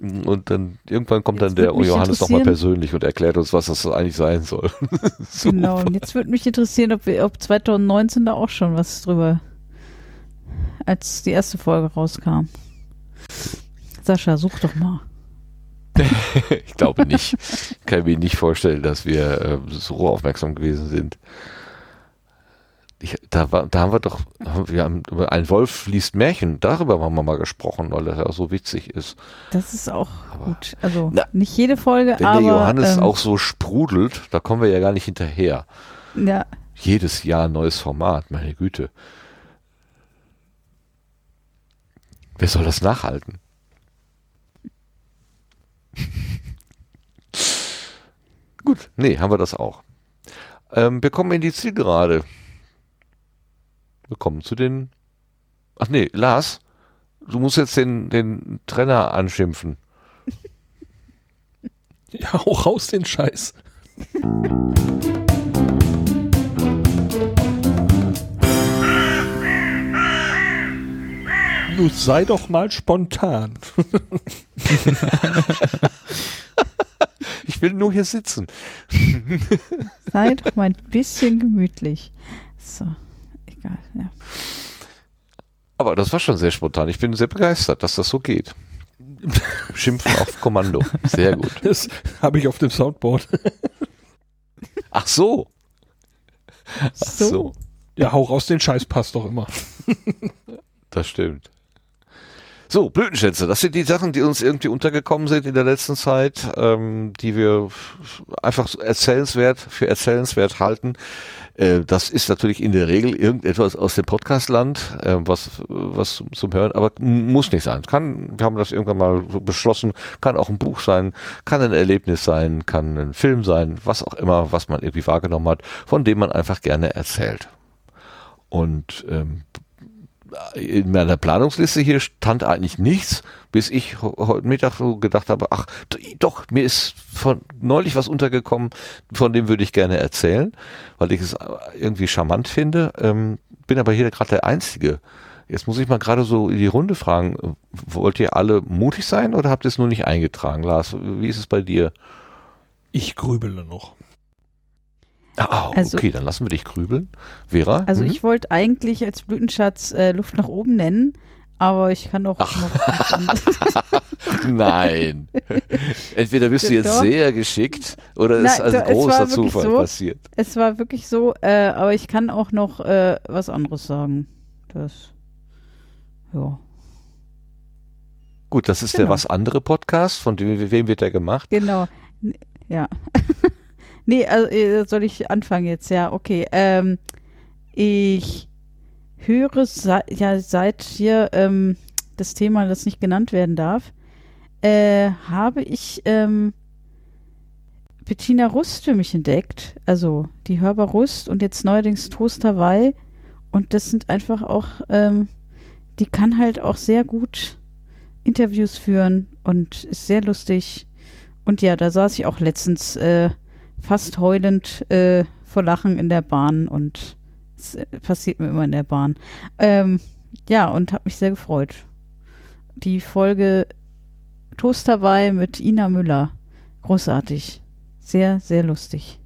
Und dann irgendwann kommt dann Jetzt der würde mich Johannes nochmal interessieren- persönlich und erklärt uns, was das eigentlich sein soll. (laughs) Super. Genau, und jetzt würde mich interessieren, ob, wir, ob 2019 da auch schon was drüber, als die erste Folge rauskam. Sascha, such doch mal. (laughs) Ich glaube nicht. Ich kann mir nicht vorstellen, dass wir äh, so aufmerksam gewesen sind. Ich, da, war, da haben wir doch, haben wir haben ein Wolf liest Märchen, darüber haben wir mal gesprochen, weil das ja so witzig ist. Das ist auch Aber- gut. Also Na, nicht jede Folge, Wenn aber der Johannes ähm, auch so sprudelt, da kommen wir ja gar nicht hinterher. ja, Jedes Jahr ein neues Format, meine Güte. Wer soll das nachhalten? (laughs) Gut, nee, haben wir das auch. Ähm, wir kommen in die Zielgerade. Wir kommen zu den. Ach nee, Lars, du musst jetzt den, den Trenner anschimpfen. (laughs) Ja, auch raus den Scheiß. (laughs) Nun sei doch mal spontan. Ich will nur hier sitzen. sei doch mal ein bisschen gemütlich. So, egal, ja. Aber das war schon sehr spontan. Ich bin sehr begeistert, dass das so geht. Schimpfen auf Kommando. Sehr gut. Das habe ich auf dem Soundboard. Ach so. Ach so. So. Ja, hau raus den Scheiß passt doch immer. Das stimmt. So, Blütenschätze, das sind die Sachen, die uns irgendwie untergekommen sind in der letzten Zeit, ähm, die wir einfach erzählenswert für erzählenswert halten. Äh, das ist natürlich in der Regel irgendetwas aus dem Podcastland, äh, was, was zum, Hören, aber muss nicht sein. Kann, wir haben das irgendwann mal beschlossen, kann auch ein Buch sein, kann ein Erlebnis sein, kann ein Film sein, was auch immer, was man irgendwie wahrgenommen hat, von dem man einfach gerne erzählt. Und ähm, in meiner Planungsliste hier stand eigentlich nichts, bis ich heute Mittag so gedacht habe, ach doch, mir ist von neulich was untergekommen, von dem würde ich gerne erzählen, weil ich es irgendwie charmant finde, ähm, bin aber hier gerade der Einzige. Jetzt muss ich mal gerade so in die Runde fragen, wollt ihr alle mutig sein oder habt ihr es nur nicht eingetragen, Lars? Wie ist es bei dir? Ich grübele noch. Ah, Also- okay, dann lassen wir dich grübeln. Vera? Also hm? ich wollte eigentlich als Blütenschatz äh, Luft nach oben nennen, aber ich kann auch noch. (laughs) Nein. Entweder bist du jetzt Doch. sehr geschickt oder ist Nein, ein doch, war großer Zufall so. passiert. es war wirklich so, äh, aber ich kann auch noch äh, was anderes sagen. Das. Ja. Gut, das ist der Genau. was andere Podcast, von dem, wem wird der gemacht? Genau. Ja. (laughs) nee, also äh, soll ich anfangen jetzt? Ja, okay. Ähm, ich höre se ja seit hier ähm, das Thema, das nicht genannt werden darf, äh, habe ich ähm, Bettina Rust für mich entdeckt. Also die Hörbar Rust und jetzt neuerdings Toast Hawaii. Und das sind einfach auch, ähm, die kann halt auch sehr gut Interviews führen und ist sehr lustig. Und ja, da saß ich auch letztens äh, fast heulend äh, vor Lachen in der Bahn und es äh, passiert mir immer in der Bahn. Ähm, ja, und habe mich sehr gefreut. Die Folge Toast dabei mit Ina Müller. Großartig. Sehr, sehr lustig.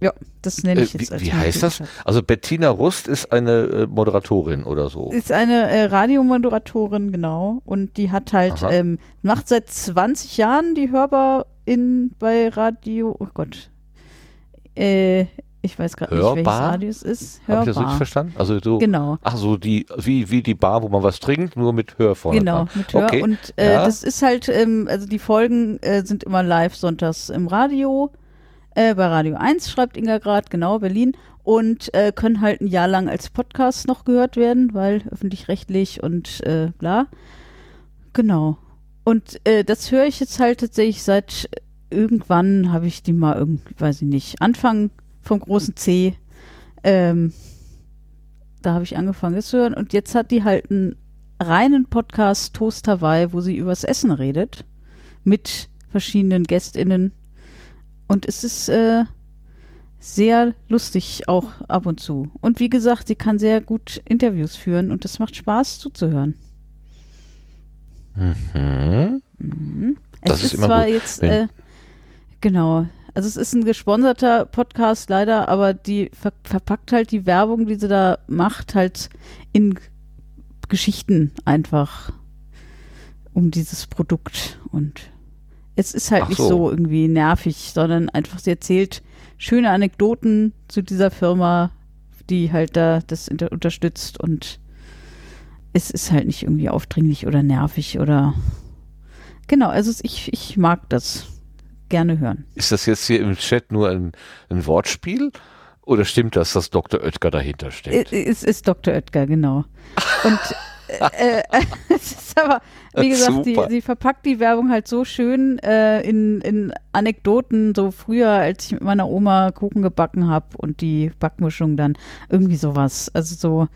Ja, das nenne Äh, ich jetzt wie als wie heißt das? Also Bettina Rust ist eine äh, Moderatorin oder so. Ist eine äh, Radiomoderatorin, genau. Und die hat halt, ähm, macht seit 20 Jahren die Hörbar in bei Radio, oh Gott. Äh, ich weiß gerade nicht, welches Hörbar? Radio es ist. Habe ich das richtig Hörbar. verstanden? Also so, Genau. ach so, die, wie, wie die Bar, wo man was trinkt, nur mit Hör vorne Genau, mit Hör. Okay. Und äh, Ja. das ist halt, ähm, also die Folgen äh, sind immer live sonntags im Radio. Äh, bei Radio 1 schreibt Inga gerade, genau, Berlin. Und äh, können halt ein Jahr lang als Podcast noch gehört werden, weil öffentlich-rechtlich und äh, bla. Genau. Und äh, das höre ich jetzt halt tatsächlich seit irgendwann habe ich die mal irgendwie, weiß ich nicht, Anfang vom großen C. Ähm, da habe ich angefangen, das zu hören. Und jetzt hat die halt einen reinen Podcast Toast Hawaii, wo sie übers Essen redet. Mit verschiedenen GästInnen. Und es ist äh, sehr lustig auch ab und zu. Und wie gesagt, sie kann sehr gut Interviews führen und es macht Spaß zuzuhören. Mhm. Mhm. Das es ist ist, zwar gut, jetzt, äh, genau, also es ist ein gesponserter Podcast leider, aber die ver verpackt halt die Werbung, die sie da macht, halt in Geschichten einfach um dieses Produkt und es ist halt Ach nicht so. so irgendwie nervig, sondern einfach sie erzählt schöne Anekdoten zu dieser Firma, die halt da das unterstützt und es ist halt nicht irgendwie aufdringlich oder nervig oder genau, also ich, ich mag das gerne hören. Ist das jetzt hier im Chat nur ein, ein Wortspiel? Oder stimmt das, dass Dr. Oetker dahinter steckt? Äh, Es ist Dr. Oetker, genau. Und äh, äh, (laughs) es ist aber, wie gesagt, sie, Super. sie verpackt die Werbung halt so schön äh, in, in Anekdoten, so früher, als ich mit meiner Oma Kuchen gebacken habe und die Backmischung dann irgendwie sowas. Also so,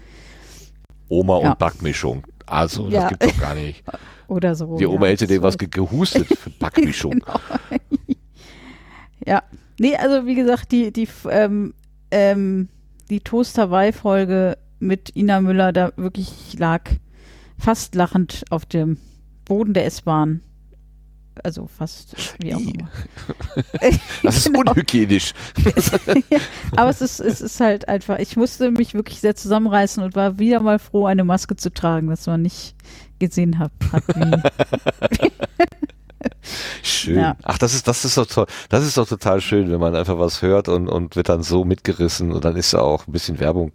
Oma Ja. und Backmischung. Also, das Ja. gibt's doch gar nicht. (laughs) oder so. Die Oma ja, hätte dir was ge- gehustet für (laughs) Backmischung. Genau. (laughs) ja. Nee, also wie gesagt, die, die, ähm, ähm, die Toast Hawaii-Folge mit Ina Müller, da wirklich ich lag fast lachend auf dem Boden der S-Bahn. Also fast wie auch immer. (laughs) (laughs) Das ist Genau. unhygienisch. (laughs) Aber es ist, es ist halt einfach, ich musste mich wirklich sehr zusammenreißen und war wieder mal froh, eine Maske zu tragen, dass man nicht gesehen hat, hat Schön. Ja. Ach, das ist, das ist doch toll. Das ist doch total schön, wenn man einfach was hört und, und wird dann so mitgerissen und dann ist da auch ein bisschen Werbung.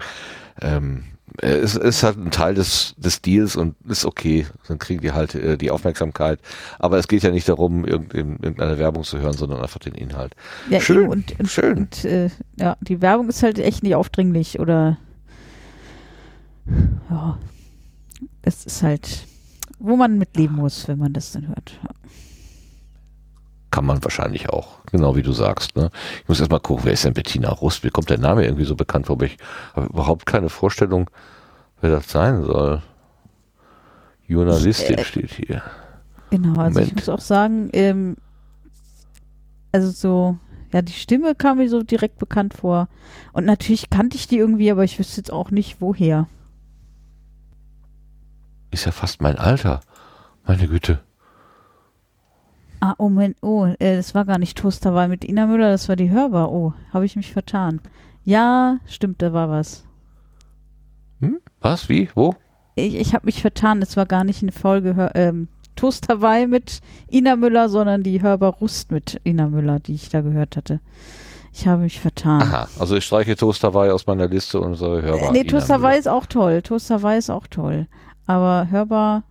Ähm, äh, es ist halt ein Teil des, des Deals und ist okay. Dann kriegen die halt äh, die Aufmerksamkeit. Aber es geht ja nicht darum, irgendein, irgendeine Werbung zu hören, sondern einfach den Inhalt. Ja, Schön, und, und, schön. Und, äh, ja, die Werbung ist halt echt nicht aufdringlich oder ja, es ist halt, wo man mitleben muss, wenn man das dann hört. Ja. Kann man wahrscheinlich auch, genau wie du sagst. Ne? Ich muss erst mal gucken, wer ist denn Bettina Rust? Mir kommt der Name irgendwie so bekannt vor, aber ich habe überhaupt keine Vorstellung, wer das sein soll. Journalistin Äh, steht hier. Genau, also ich Moment. muss auch sagen, ähm, also so, ja, die Stimme kam mir so direkt bekannt vor. Und natürlich kannte ich die irgendwie, aber ich wüsste jetzt auch nicht, woher. Ist ja fast mein Alter. Meine Güte. Ah, oh, Moment, oh, äh, das war gar nicht Toasterwahl mit Ina Müller, das war die Hörbar. Oh, habe ich mich vertan. Ja, stimmt, da war was. Hm? Was? Wie? Wo? Ich, ich habe mich vertan, es war gar nicht eine Folge ähm, Toast mit Ina Müller, sondern die Hörbar Rust mit Ina Müller, die ich da gehört hatte. Ich habe mich vertan. Aha, also ich streiche Toast Hawaii aus meiner Liste und so hörbar. äh, nee, Ina Toast. Hawaii ist auch toll. Toast Hawaii ist auch toll. Aber Hörbar,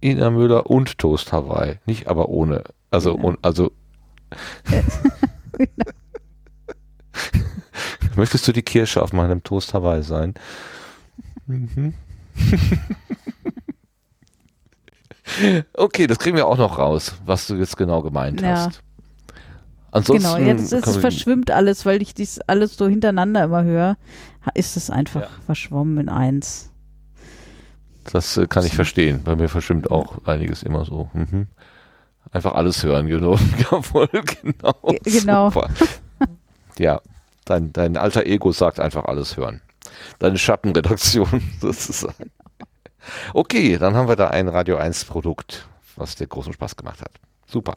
Ina Müller und Toast Hawaii. Nicht aber ohne. Also, Ja. und, also. (laughs) Möchtest du die Kirsche auf meinem Toast Hawaii sein? Mhm. okay, das kriegen wir auch noch raus, was du jetzt genau gemeint Ja. hast. Ansonsten genau, jetzt wir- verschwimmt alles, weil ich dies alles so hintereinander immer höre, ist es einfach Ja. verschwommen in eins. Das äh, kann ich verstehen. Bei mir verschwimmt auch einiges immer so. Mhm. Einfach alles hören, genau. (laughs) Jawohl, genau. Ge- genau. Super. Ja, dein, dein alter Ego sagt einfach alles hören. Deine Schattenredaktion (laughs) sozusagen. Okay, dann haben wir da ein Radio 1 Produkt, was dir großen Spaß gemacht hat. Super.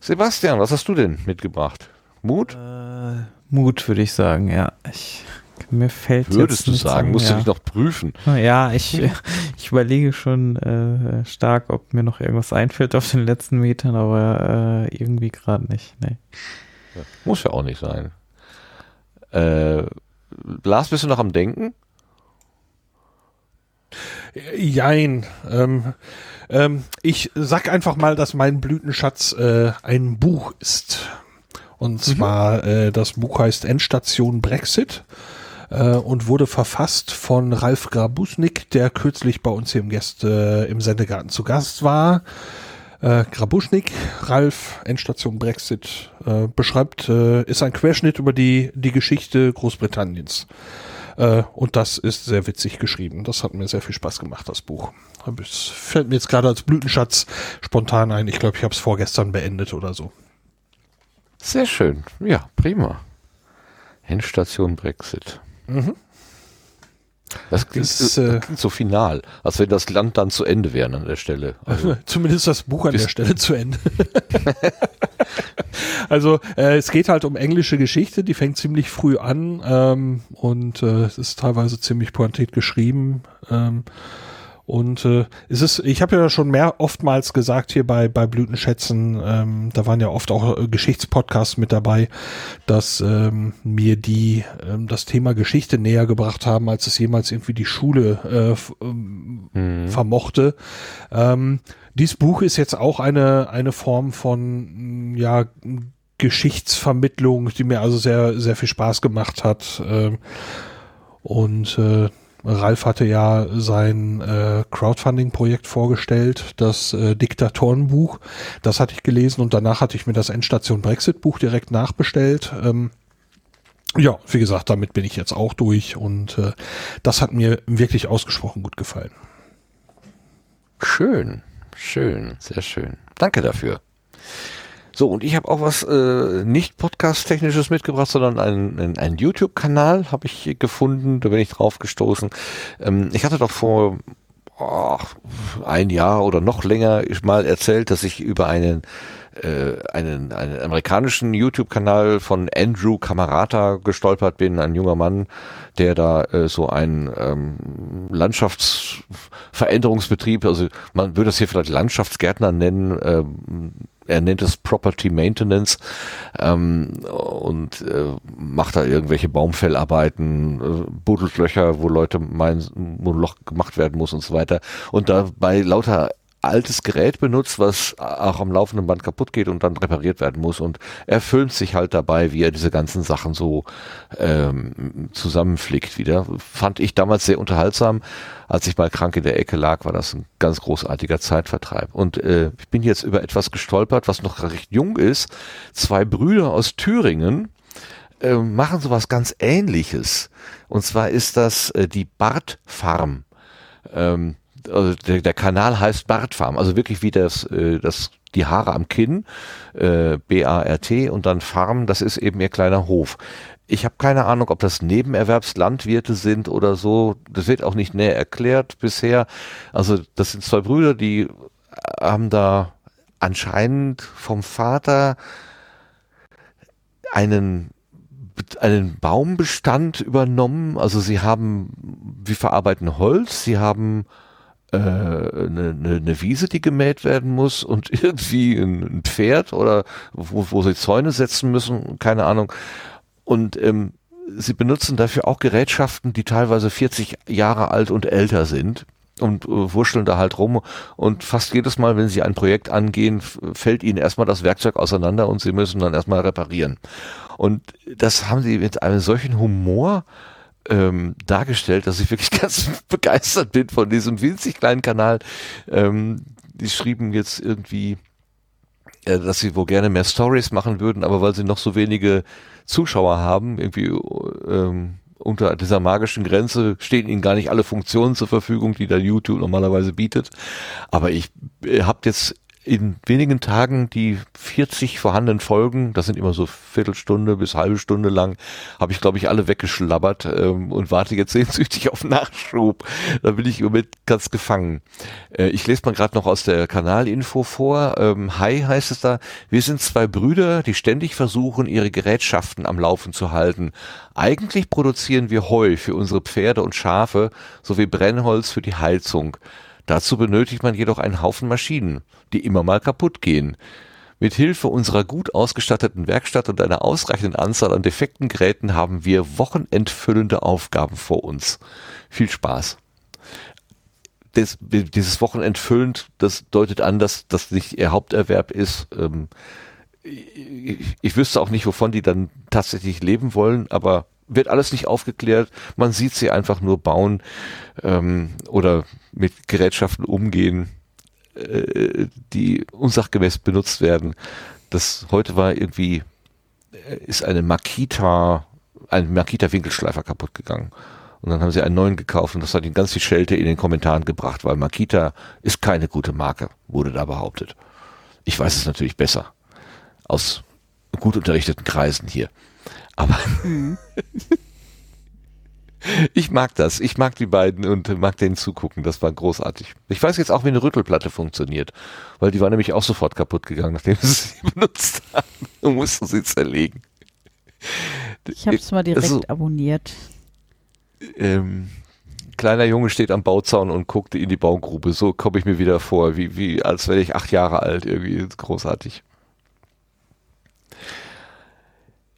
Sebastian, was hast du denn mitgebracht? Mut? Äh, Mut, würde ich sagen, ja. Ich, mir fällt Würdest jetzt du sagen, ein, musst ja. du dich noch prüfen. Ja, ich, (laughs) ich überlege schon äh, stark, ob mir noch irgendwas einfällt auf den letzten Metern, aber äh, irgendwie gerade nicht. Nee. Muss ja auch nicht sein. Äh, Lars, bist du noch am Denken? Jein. Ähm, ähm, ich sag einfach mal, dass mein Blütenschatz äh, ein Buch ist. Und zwar, äh, das Buch heißt Endstation Brexit äh, und wurde verfasst von Ralf Grabusnik, der kürzlich bei uns hier im, Gäste, im Sendegarten zu Gast war. Äh, Grabuschnik, Ralf, Endstation Brexit, äh, beschreibt, äh, ist ein Querschnitt über die, die Geschichte Großbritanniens. Äh, und das ist sehr witzig geschrieben. Das hat mir sehr viel Spaß gemacht, das Buch. Es fällt mir jetzt gerade als Blütenschatz spontan ein. Ich glaube, ich habe es vorgestern beendet oder so. Sehr schön. Ja, prima. Endstation Brexit. Mhm. Das klingt, Das, das äh, klingt so final, als wenn das Land dann zu Ende wäre an der Stelle. Also, (laughs) Zumindest das Buch an der Stelle zu Ende. (laughs) also äh, es geht halt um englische Geschichte, die fängt ziemlich früh an ähm, und äh, es ist teilweise ziemlich pointiert geschrieben. Ähm, Und äh, es ist, ich habe ja schon mehr oftmals gesagt hier bei, bei Blütenschätzen, ähm, da waren ja oft auch äh, Geschichtspodcasts mit dabei, dass ähm, mir die ähm, das Thema Geschichte näher gebracht haben, als es jemals irgendwie die Schule äh, ähm, Mhm. vermochte. Ähm, dieses Buch ist jetzt auch eine, eine Form von, mh, ja, Geschichtsvermittlung, die mir also sehr, sehr viel Spaß gemacht hat. Ähm, und äh, Ralf hatte ja sein äh, Crowdfunding-Projekt vorgestellt, das äh, Diktatorenbuch. Das hatte ich gelesen und danach hatte ich mir das Endstation Brexit-Buch direkt nachbestellt. Ähm, ja, wie gesagt, damit bin ich jetzt auch durch und äh, das hat mir wirklich ausgesprochen gut gefallen. Schön, schön, sehr schön. Danke dafür. So, und ich habe auch was äh, nicht Podcast-Technisches mitgebracht, sondern einen, einen, einen YouTube-Kanal habe ich gefunden, da bin ich drauf gestoßen. Ähm, ich hatte doch vor oh, ein Jahr oder noch länger mal erzählt, dass ich über einen äh, einen, einen amerikanischen YouTube-Kanal von Andrew Camarata gestolpert bin, ein junger Mann, der da äh, so ein ähm, Landschaftsveränderungsbetrieb, also man würde es hier vielleicht Landschaftsgärtner nennen, ähm, er nennt es Property Maintenance ähm, und äh, macht da irgendwelche Baumfellarbeiten, äh, buddelt Löcher, wo Leute meinen, wo ein Loch gemacht werden muss und so weiter. Und dabei lauter altes Gerät benutzt, was auch am laufenden Band kaputt geht und dann repariert werden muss. Und er filmt sich halt dabei, wie er diese ganzen Sachen so ähm, zusammenflickt wieder. Fand ich damals sehr unterhaltsam. Als ich mal krank in der Ecke lag, war das ein ganz großartiger Zeitvertreib. Und äh, ich bin jetzt über etwas gestolpert, was noch recht jung ist. Zwei Brüder aus Thüringen äh, machen sowas ganz ähnliches. Und zwar ist das äh, die Bart Farm. Ähm, also der, der Kanal heißt Bartfarm, also wirklich wie das, äh, das die Haare am Kinn, äh, B-A-R-T und dann Farm, das ist eben ihr kleiner Hof. Ich habe keine Ahnung, ob das Nebenerwerbslandwirte sind oder so. Das wird auch nicht näher erklärt bisher. Also das sind zwei Brüder, die haben da anscheinend vom Vater einen einen Baumbestand übernommen. Also sie haben, wir verarbeiten Holz, sie haben äh, eine, eine, eine Wiese, die gemäht werden muss und (laughs) irgendwie ein Pferd oder wo, wo sie Zäune setzen müssen, keine Ahnung. Und ähm, sie benutzen dafür auch Gerätschaften, die teilweise 40 Jahre alt und älter sind und äh, wurschteln da halt rum und fast jedes Mal, wenn sie ein Projekt angehen, fällt ihnen erstmal das Werkzeug auseinander und sie müssen dann erstmal reparieren. Und das haben sie mit einem solchen Humor ähm, dargestellt, dass ich wirklich (laughs) ganz begeistert bin von diesem winzig kleinen Kanal. Ähm, die schrieben jetzt irgendwie, äh, dass sie wohl gerne mehr Stories machen würden, aber weil sie noch so wenige Zuschauer haben, irgendwie ähm, unter dieser magischen Grenze stehen ihnen gar nicht alle Funktionen zur Verfügung, die da YouTube normalerweise bietet. Aber ich äh, habe jetzt in wenigen Tagen die 40 vorhandenen Folgen, das sind immer so Viertelstunde bis halbe Stunde lang, habe ich glaube ich alle weggeschlabbert ähm, und warte jetzt sehnsüchtig auf Nachschub. Da bin ich mit ganz gefangen. Äh, ich lese mal gerade noch aus der Kanalinfo vor. Ähm, Hi heißt es da. Wir sind zwei Brüder, die ständig versuchen, ihre Gerätschaften am Laufen zu halten. Eigentlich produzieren wir Heu für unsere Pferde und Schafe sowie Brennholz für die Heizung. Dazu benötigt man jedoch einen Haufen Maschinen, die immer mal kaputt gehen. Mit Hilfe unserer gut ausgestatteten Werkstatt und einer ausreichenden Anzahl an defekten Geräten haben wir wochenendfüllende Aufgaben vor uns. Viel Spaß. Das, dieses Wochenendfüllend, das deutet an, dass das nicht ihr Haupterwerb ist. Ähm, ich, ich wüsste auch nicht, wovon die dann tatsächlich leben wollen, aber wird alles nicht aufgeklärt. Man sieht sie einfach nur bauen ähm, oder mit Gerätschaften umgehen, äh, die unsachgemäß benutzt werden. Das heute war irgendwie äh, ist eine Makita, ein Makita Winkelschleifer kaputt gegangen. Und dann haben sie einen neuen gekauft und das hat ihnen ganz viel Schelte in den Kommentaren gebracht, weil Makita ist keine gute Marke, wurde da behauptet. Ich weiß es natürlich besser. Aus gut unterrichteten Kreisen hier. Aber mhm. (laughs) ich mag das. Ich mag die beiden und mag denen zugucken. Das war großartig. Ich weiß jetzt auch, wie eine Rüttelplatte funktioniert. Weil die war nämlich auch sofort kaputt gegangen, nachdem sie (laughs) sie benutzt haben. Und mussten sie zerlegen. Ich habe es mal direkt also, abonniert. Ähm, kleiner Junge steht am Bauzaun und guckt in die Baugrube. So komme ich mir wieder vor, wie, wie als wäre ich acht Jahre alt. Irgendwie großartig.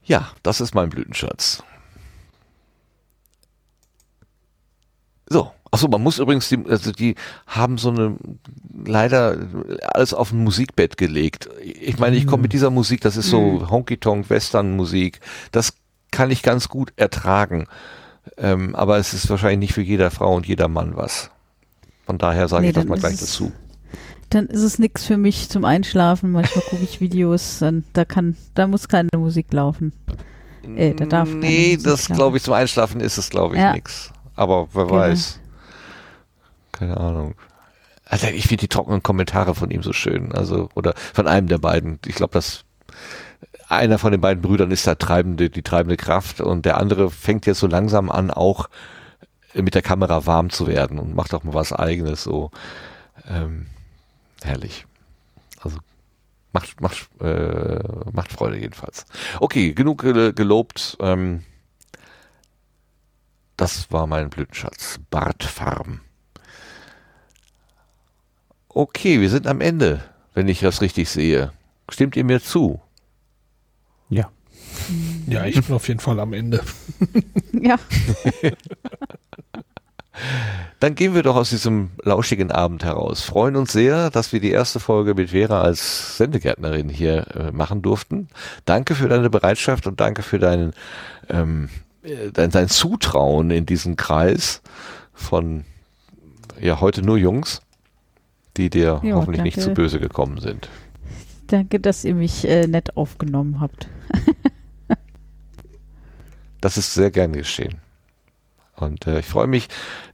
Ja, das ist mein Blütenschatz. So, achso, man muss übrigens, die, also die haben so eine, leider alles auf ein Musikbett gelegt. Ich meine, ich komme mit dieser Musik, das ist so Honky-Tonk, Western-Musik, das kann ich ganz gut ertragen. Ähm, aber es ist wahrscheinlich nicht für jeder Frau und jeder Mann was. Von daher sage Nee, ich das mal gleich dazu. Dann ist es nichts für mich zum Einschlafen. Manchmal gucke ich Videos, dann, da kann, da muss keine Musik laufen. Äh, da darf Nee, das glaube ich zum Einschlafen ist es, glaube ich, Ja. nix. Aber wer Genau. weiß. Keine Ahnung. Also ich finde die trockenen Kommentare von ihm so schön. Also, oder von einem der beiden. Ich glaube, dass einer von den beiden Brüdern ist da treibende, die treibende Kraft und der andere fängt jetzt so langsam an, auch mit der Kamera warm zu werden und macht auch mal was eigenes. So ähm, herrlich. Also macht macht äh, macht Freude jedenfalls. Okay, genug gel- gelobt. Ähm, das war mein Blütenschatz. Bartfarben. Okay, wir sind am Ende, wenn ich das richtig sehe. Stimmt ihr mir zu? Ja. Ja, ich bin auf jeden Fall am Ende. Ja, (laughs) (laughs) Dann gehen wir doch aus diesem lauschigen Abend heraus. Freuen uns sehr, dass wir die erste Folge mit Vera als Sendegärtnerin hier äh, machen durften. Danke für deine Bereitschaft und danke für deinen, ähm, äh, dein, dein Zutrauen in diesen Kreis von ja heute nur Jungs, die dir Ja, hoffentlich nicht danke. zu böse gekommen sind. danke, dass ihr mich äh, nett aufgenommen habt. (laughs) Das ist sehr gern geschehen. Und äh, ich freue mich,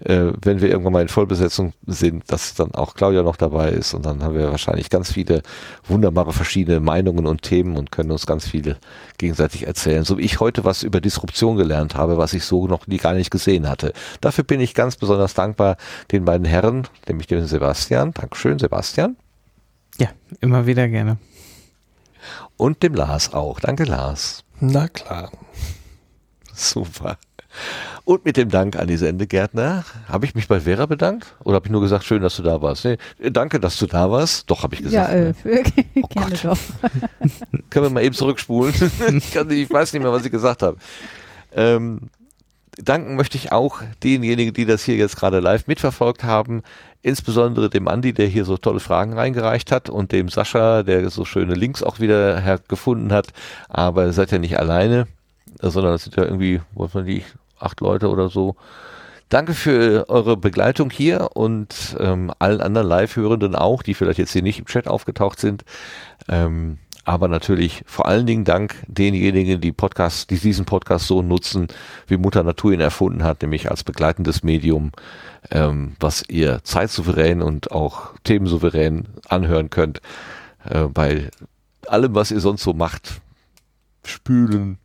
äh, wenn wir irgendwann mal in Vollbesetzung sind, dass dann auch Claudia noch dabei ist. Und dann haben wir wahrscheinlich ganz viele wunderbare verschiedene Meinungen und Themen und können uns ganz viele gegenseitig erzählen. So wie ich heute was über Disruption gelernt habe, was ich so noch nie gar nicht gesehen hatte. Dafür bin ich ganz besonders dankbar den beiden Herren, nämlich dem Sebastian. Dankeschön, Sebastian. Ja, immer wieder gerne. Und dem Lars auch. Danke, Lars. Na klar. Super. Und mit dem Dank an die Sendegärtner, habe ich mich bei Vera bedankt? Oder habe ich nur gesagt, schön, dass du da warst? Nee, danke, dass du da warst. Doch, habe ich Ja, gesagt. äh, (laughs) ne? Oh gerne Gott. doch. (laughs) (laughs) Können wir mal eben zurückspulen? ich, kann, ich weiß nicht mehr, was ich gesagt habe. Ähm, danken möchte ich auch denjenigen, die das hier jetzt gerade live mitverfolgt haben. Insbesondere dem Andi, der hier so tolle Fragen reingereicht hat und dem Sascha, der so schöne Links auch wieder hergefunden hat. Aber ihr seid ja nicht alleine, sondern es sind ja irgendwie, was man die, acht Leute oder so. Danke für eure Begleitung hier und ähm, allen anderen Live-Hörenden auch, die vielleicht jetzt hier nicht im Chat aufgetaucht sind. Ähm, aber natürlich vor allen Dingen Dank denjenigen, die Podcast, die diesen Podcast so nutzen, wie Mutter Natur ihn erfunden hat, nämlich als begleitendes Medium, ähm, was ihr zeitsouverän und auch themensouverän anhören könnt, äh, bei allem, was ihr sonst so macht. Spülen,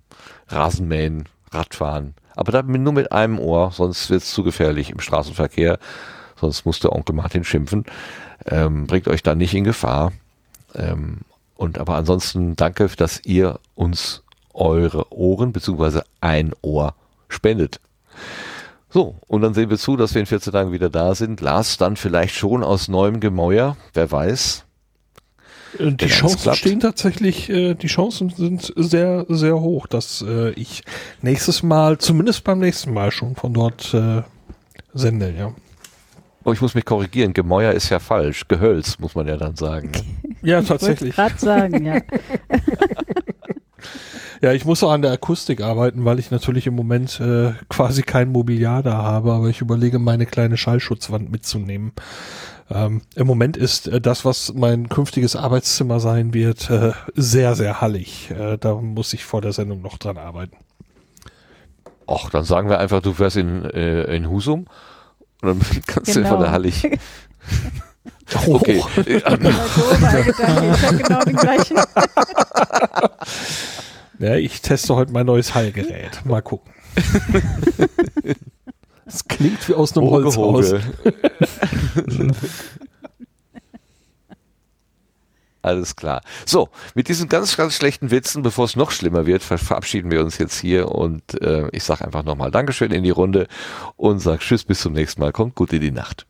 Rasenmähen, Radfahren. Aber da mit- nur mit einem Ohr, sonst wird es zu gefährlich im Straßenverkehr. Sonst muss der Onkel Martin schimpfen. Ähm, bringt euch da nicht in Gefahr. Ähm, und aber ansonsten danke, dass ihr uns eure Ohren beziehungsweise ein Ohr spendet. So, und dann sehen wir zu, dass wir in 14 Tagen wieder da sind. Lars dann vielleicht schon aus neuem Gemäuer, wer weiß. Äh, Wenn Die alles Chancen klappt. stehen tatsächlich, äh, die Chancen sind sehr, sehr hoch, dass äh, ich nächstes Mal, zumindest beim nächsten Mal schon von dort äh, sende, ja. Oh, ich muss mich korrigieren, Gemäuer ist ja falsch. Gehölz, muss man ja dann sagen. (laughs) Ja, Ich tatsächlich. gerade sagen, ja. (laughs) Ja, ich muss auch an der Akustik arbeiten, weil ich natürlich im Moment äh, quasi kein Mobiliar da habe, aber ich überlege, meine kleine Schallschutzwand mitzunehmen. Ähm, Im Moment ist äh, das, was mein künftiges Arbeitszimmer sein wird, äh, sehr, sehr hallig. Äh, da muss ich vor der Sendung noch dran arbeiten. Och, dann sagen wir einfach, du wärst in, äh, in Husum und dann (laughs) kannst du Genau. von der Hallig. Oh, (laughs) Okay. Genau. (laughs) Ja, ich teste heute mein neues Hallgerät. Mal gucken. Das klingt wie aus einem Hoge, Holzhaus. Hoge. (laughs) Alles klar. So, mit diesen ganz, ganz schlechten Witzen, bevor es noch schlimmer wird, ver verabschieden wir uns jetzt hier und äh, ich sage einfach nochmal Dankeschön in die Runde und sage Tschüss, bis zum nächsten Mal. Kommt gut in die Nacht.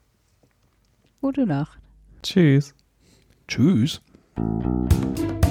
Gute Nacht. Tschüss. Tschüss. Tschüss.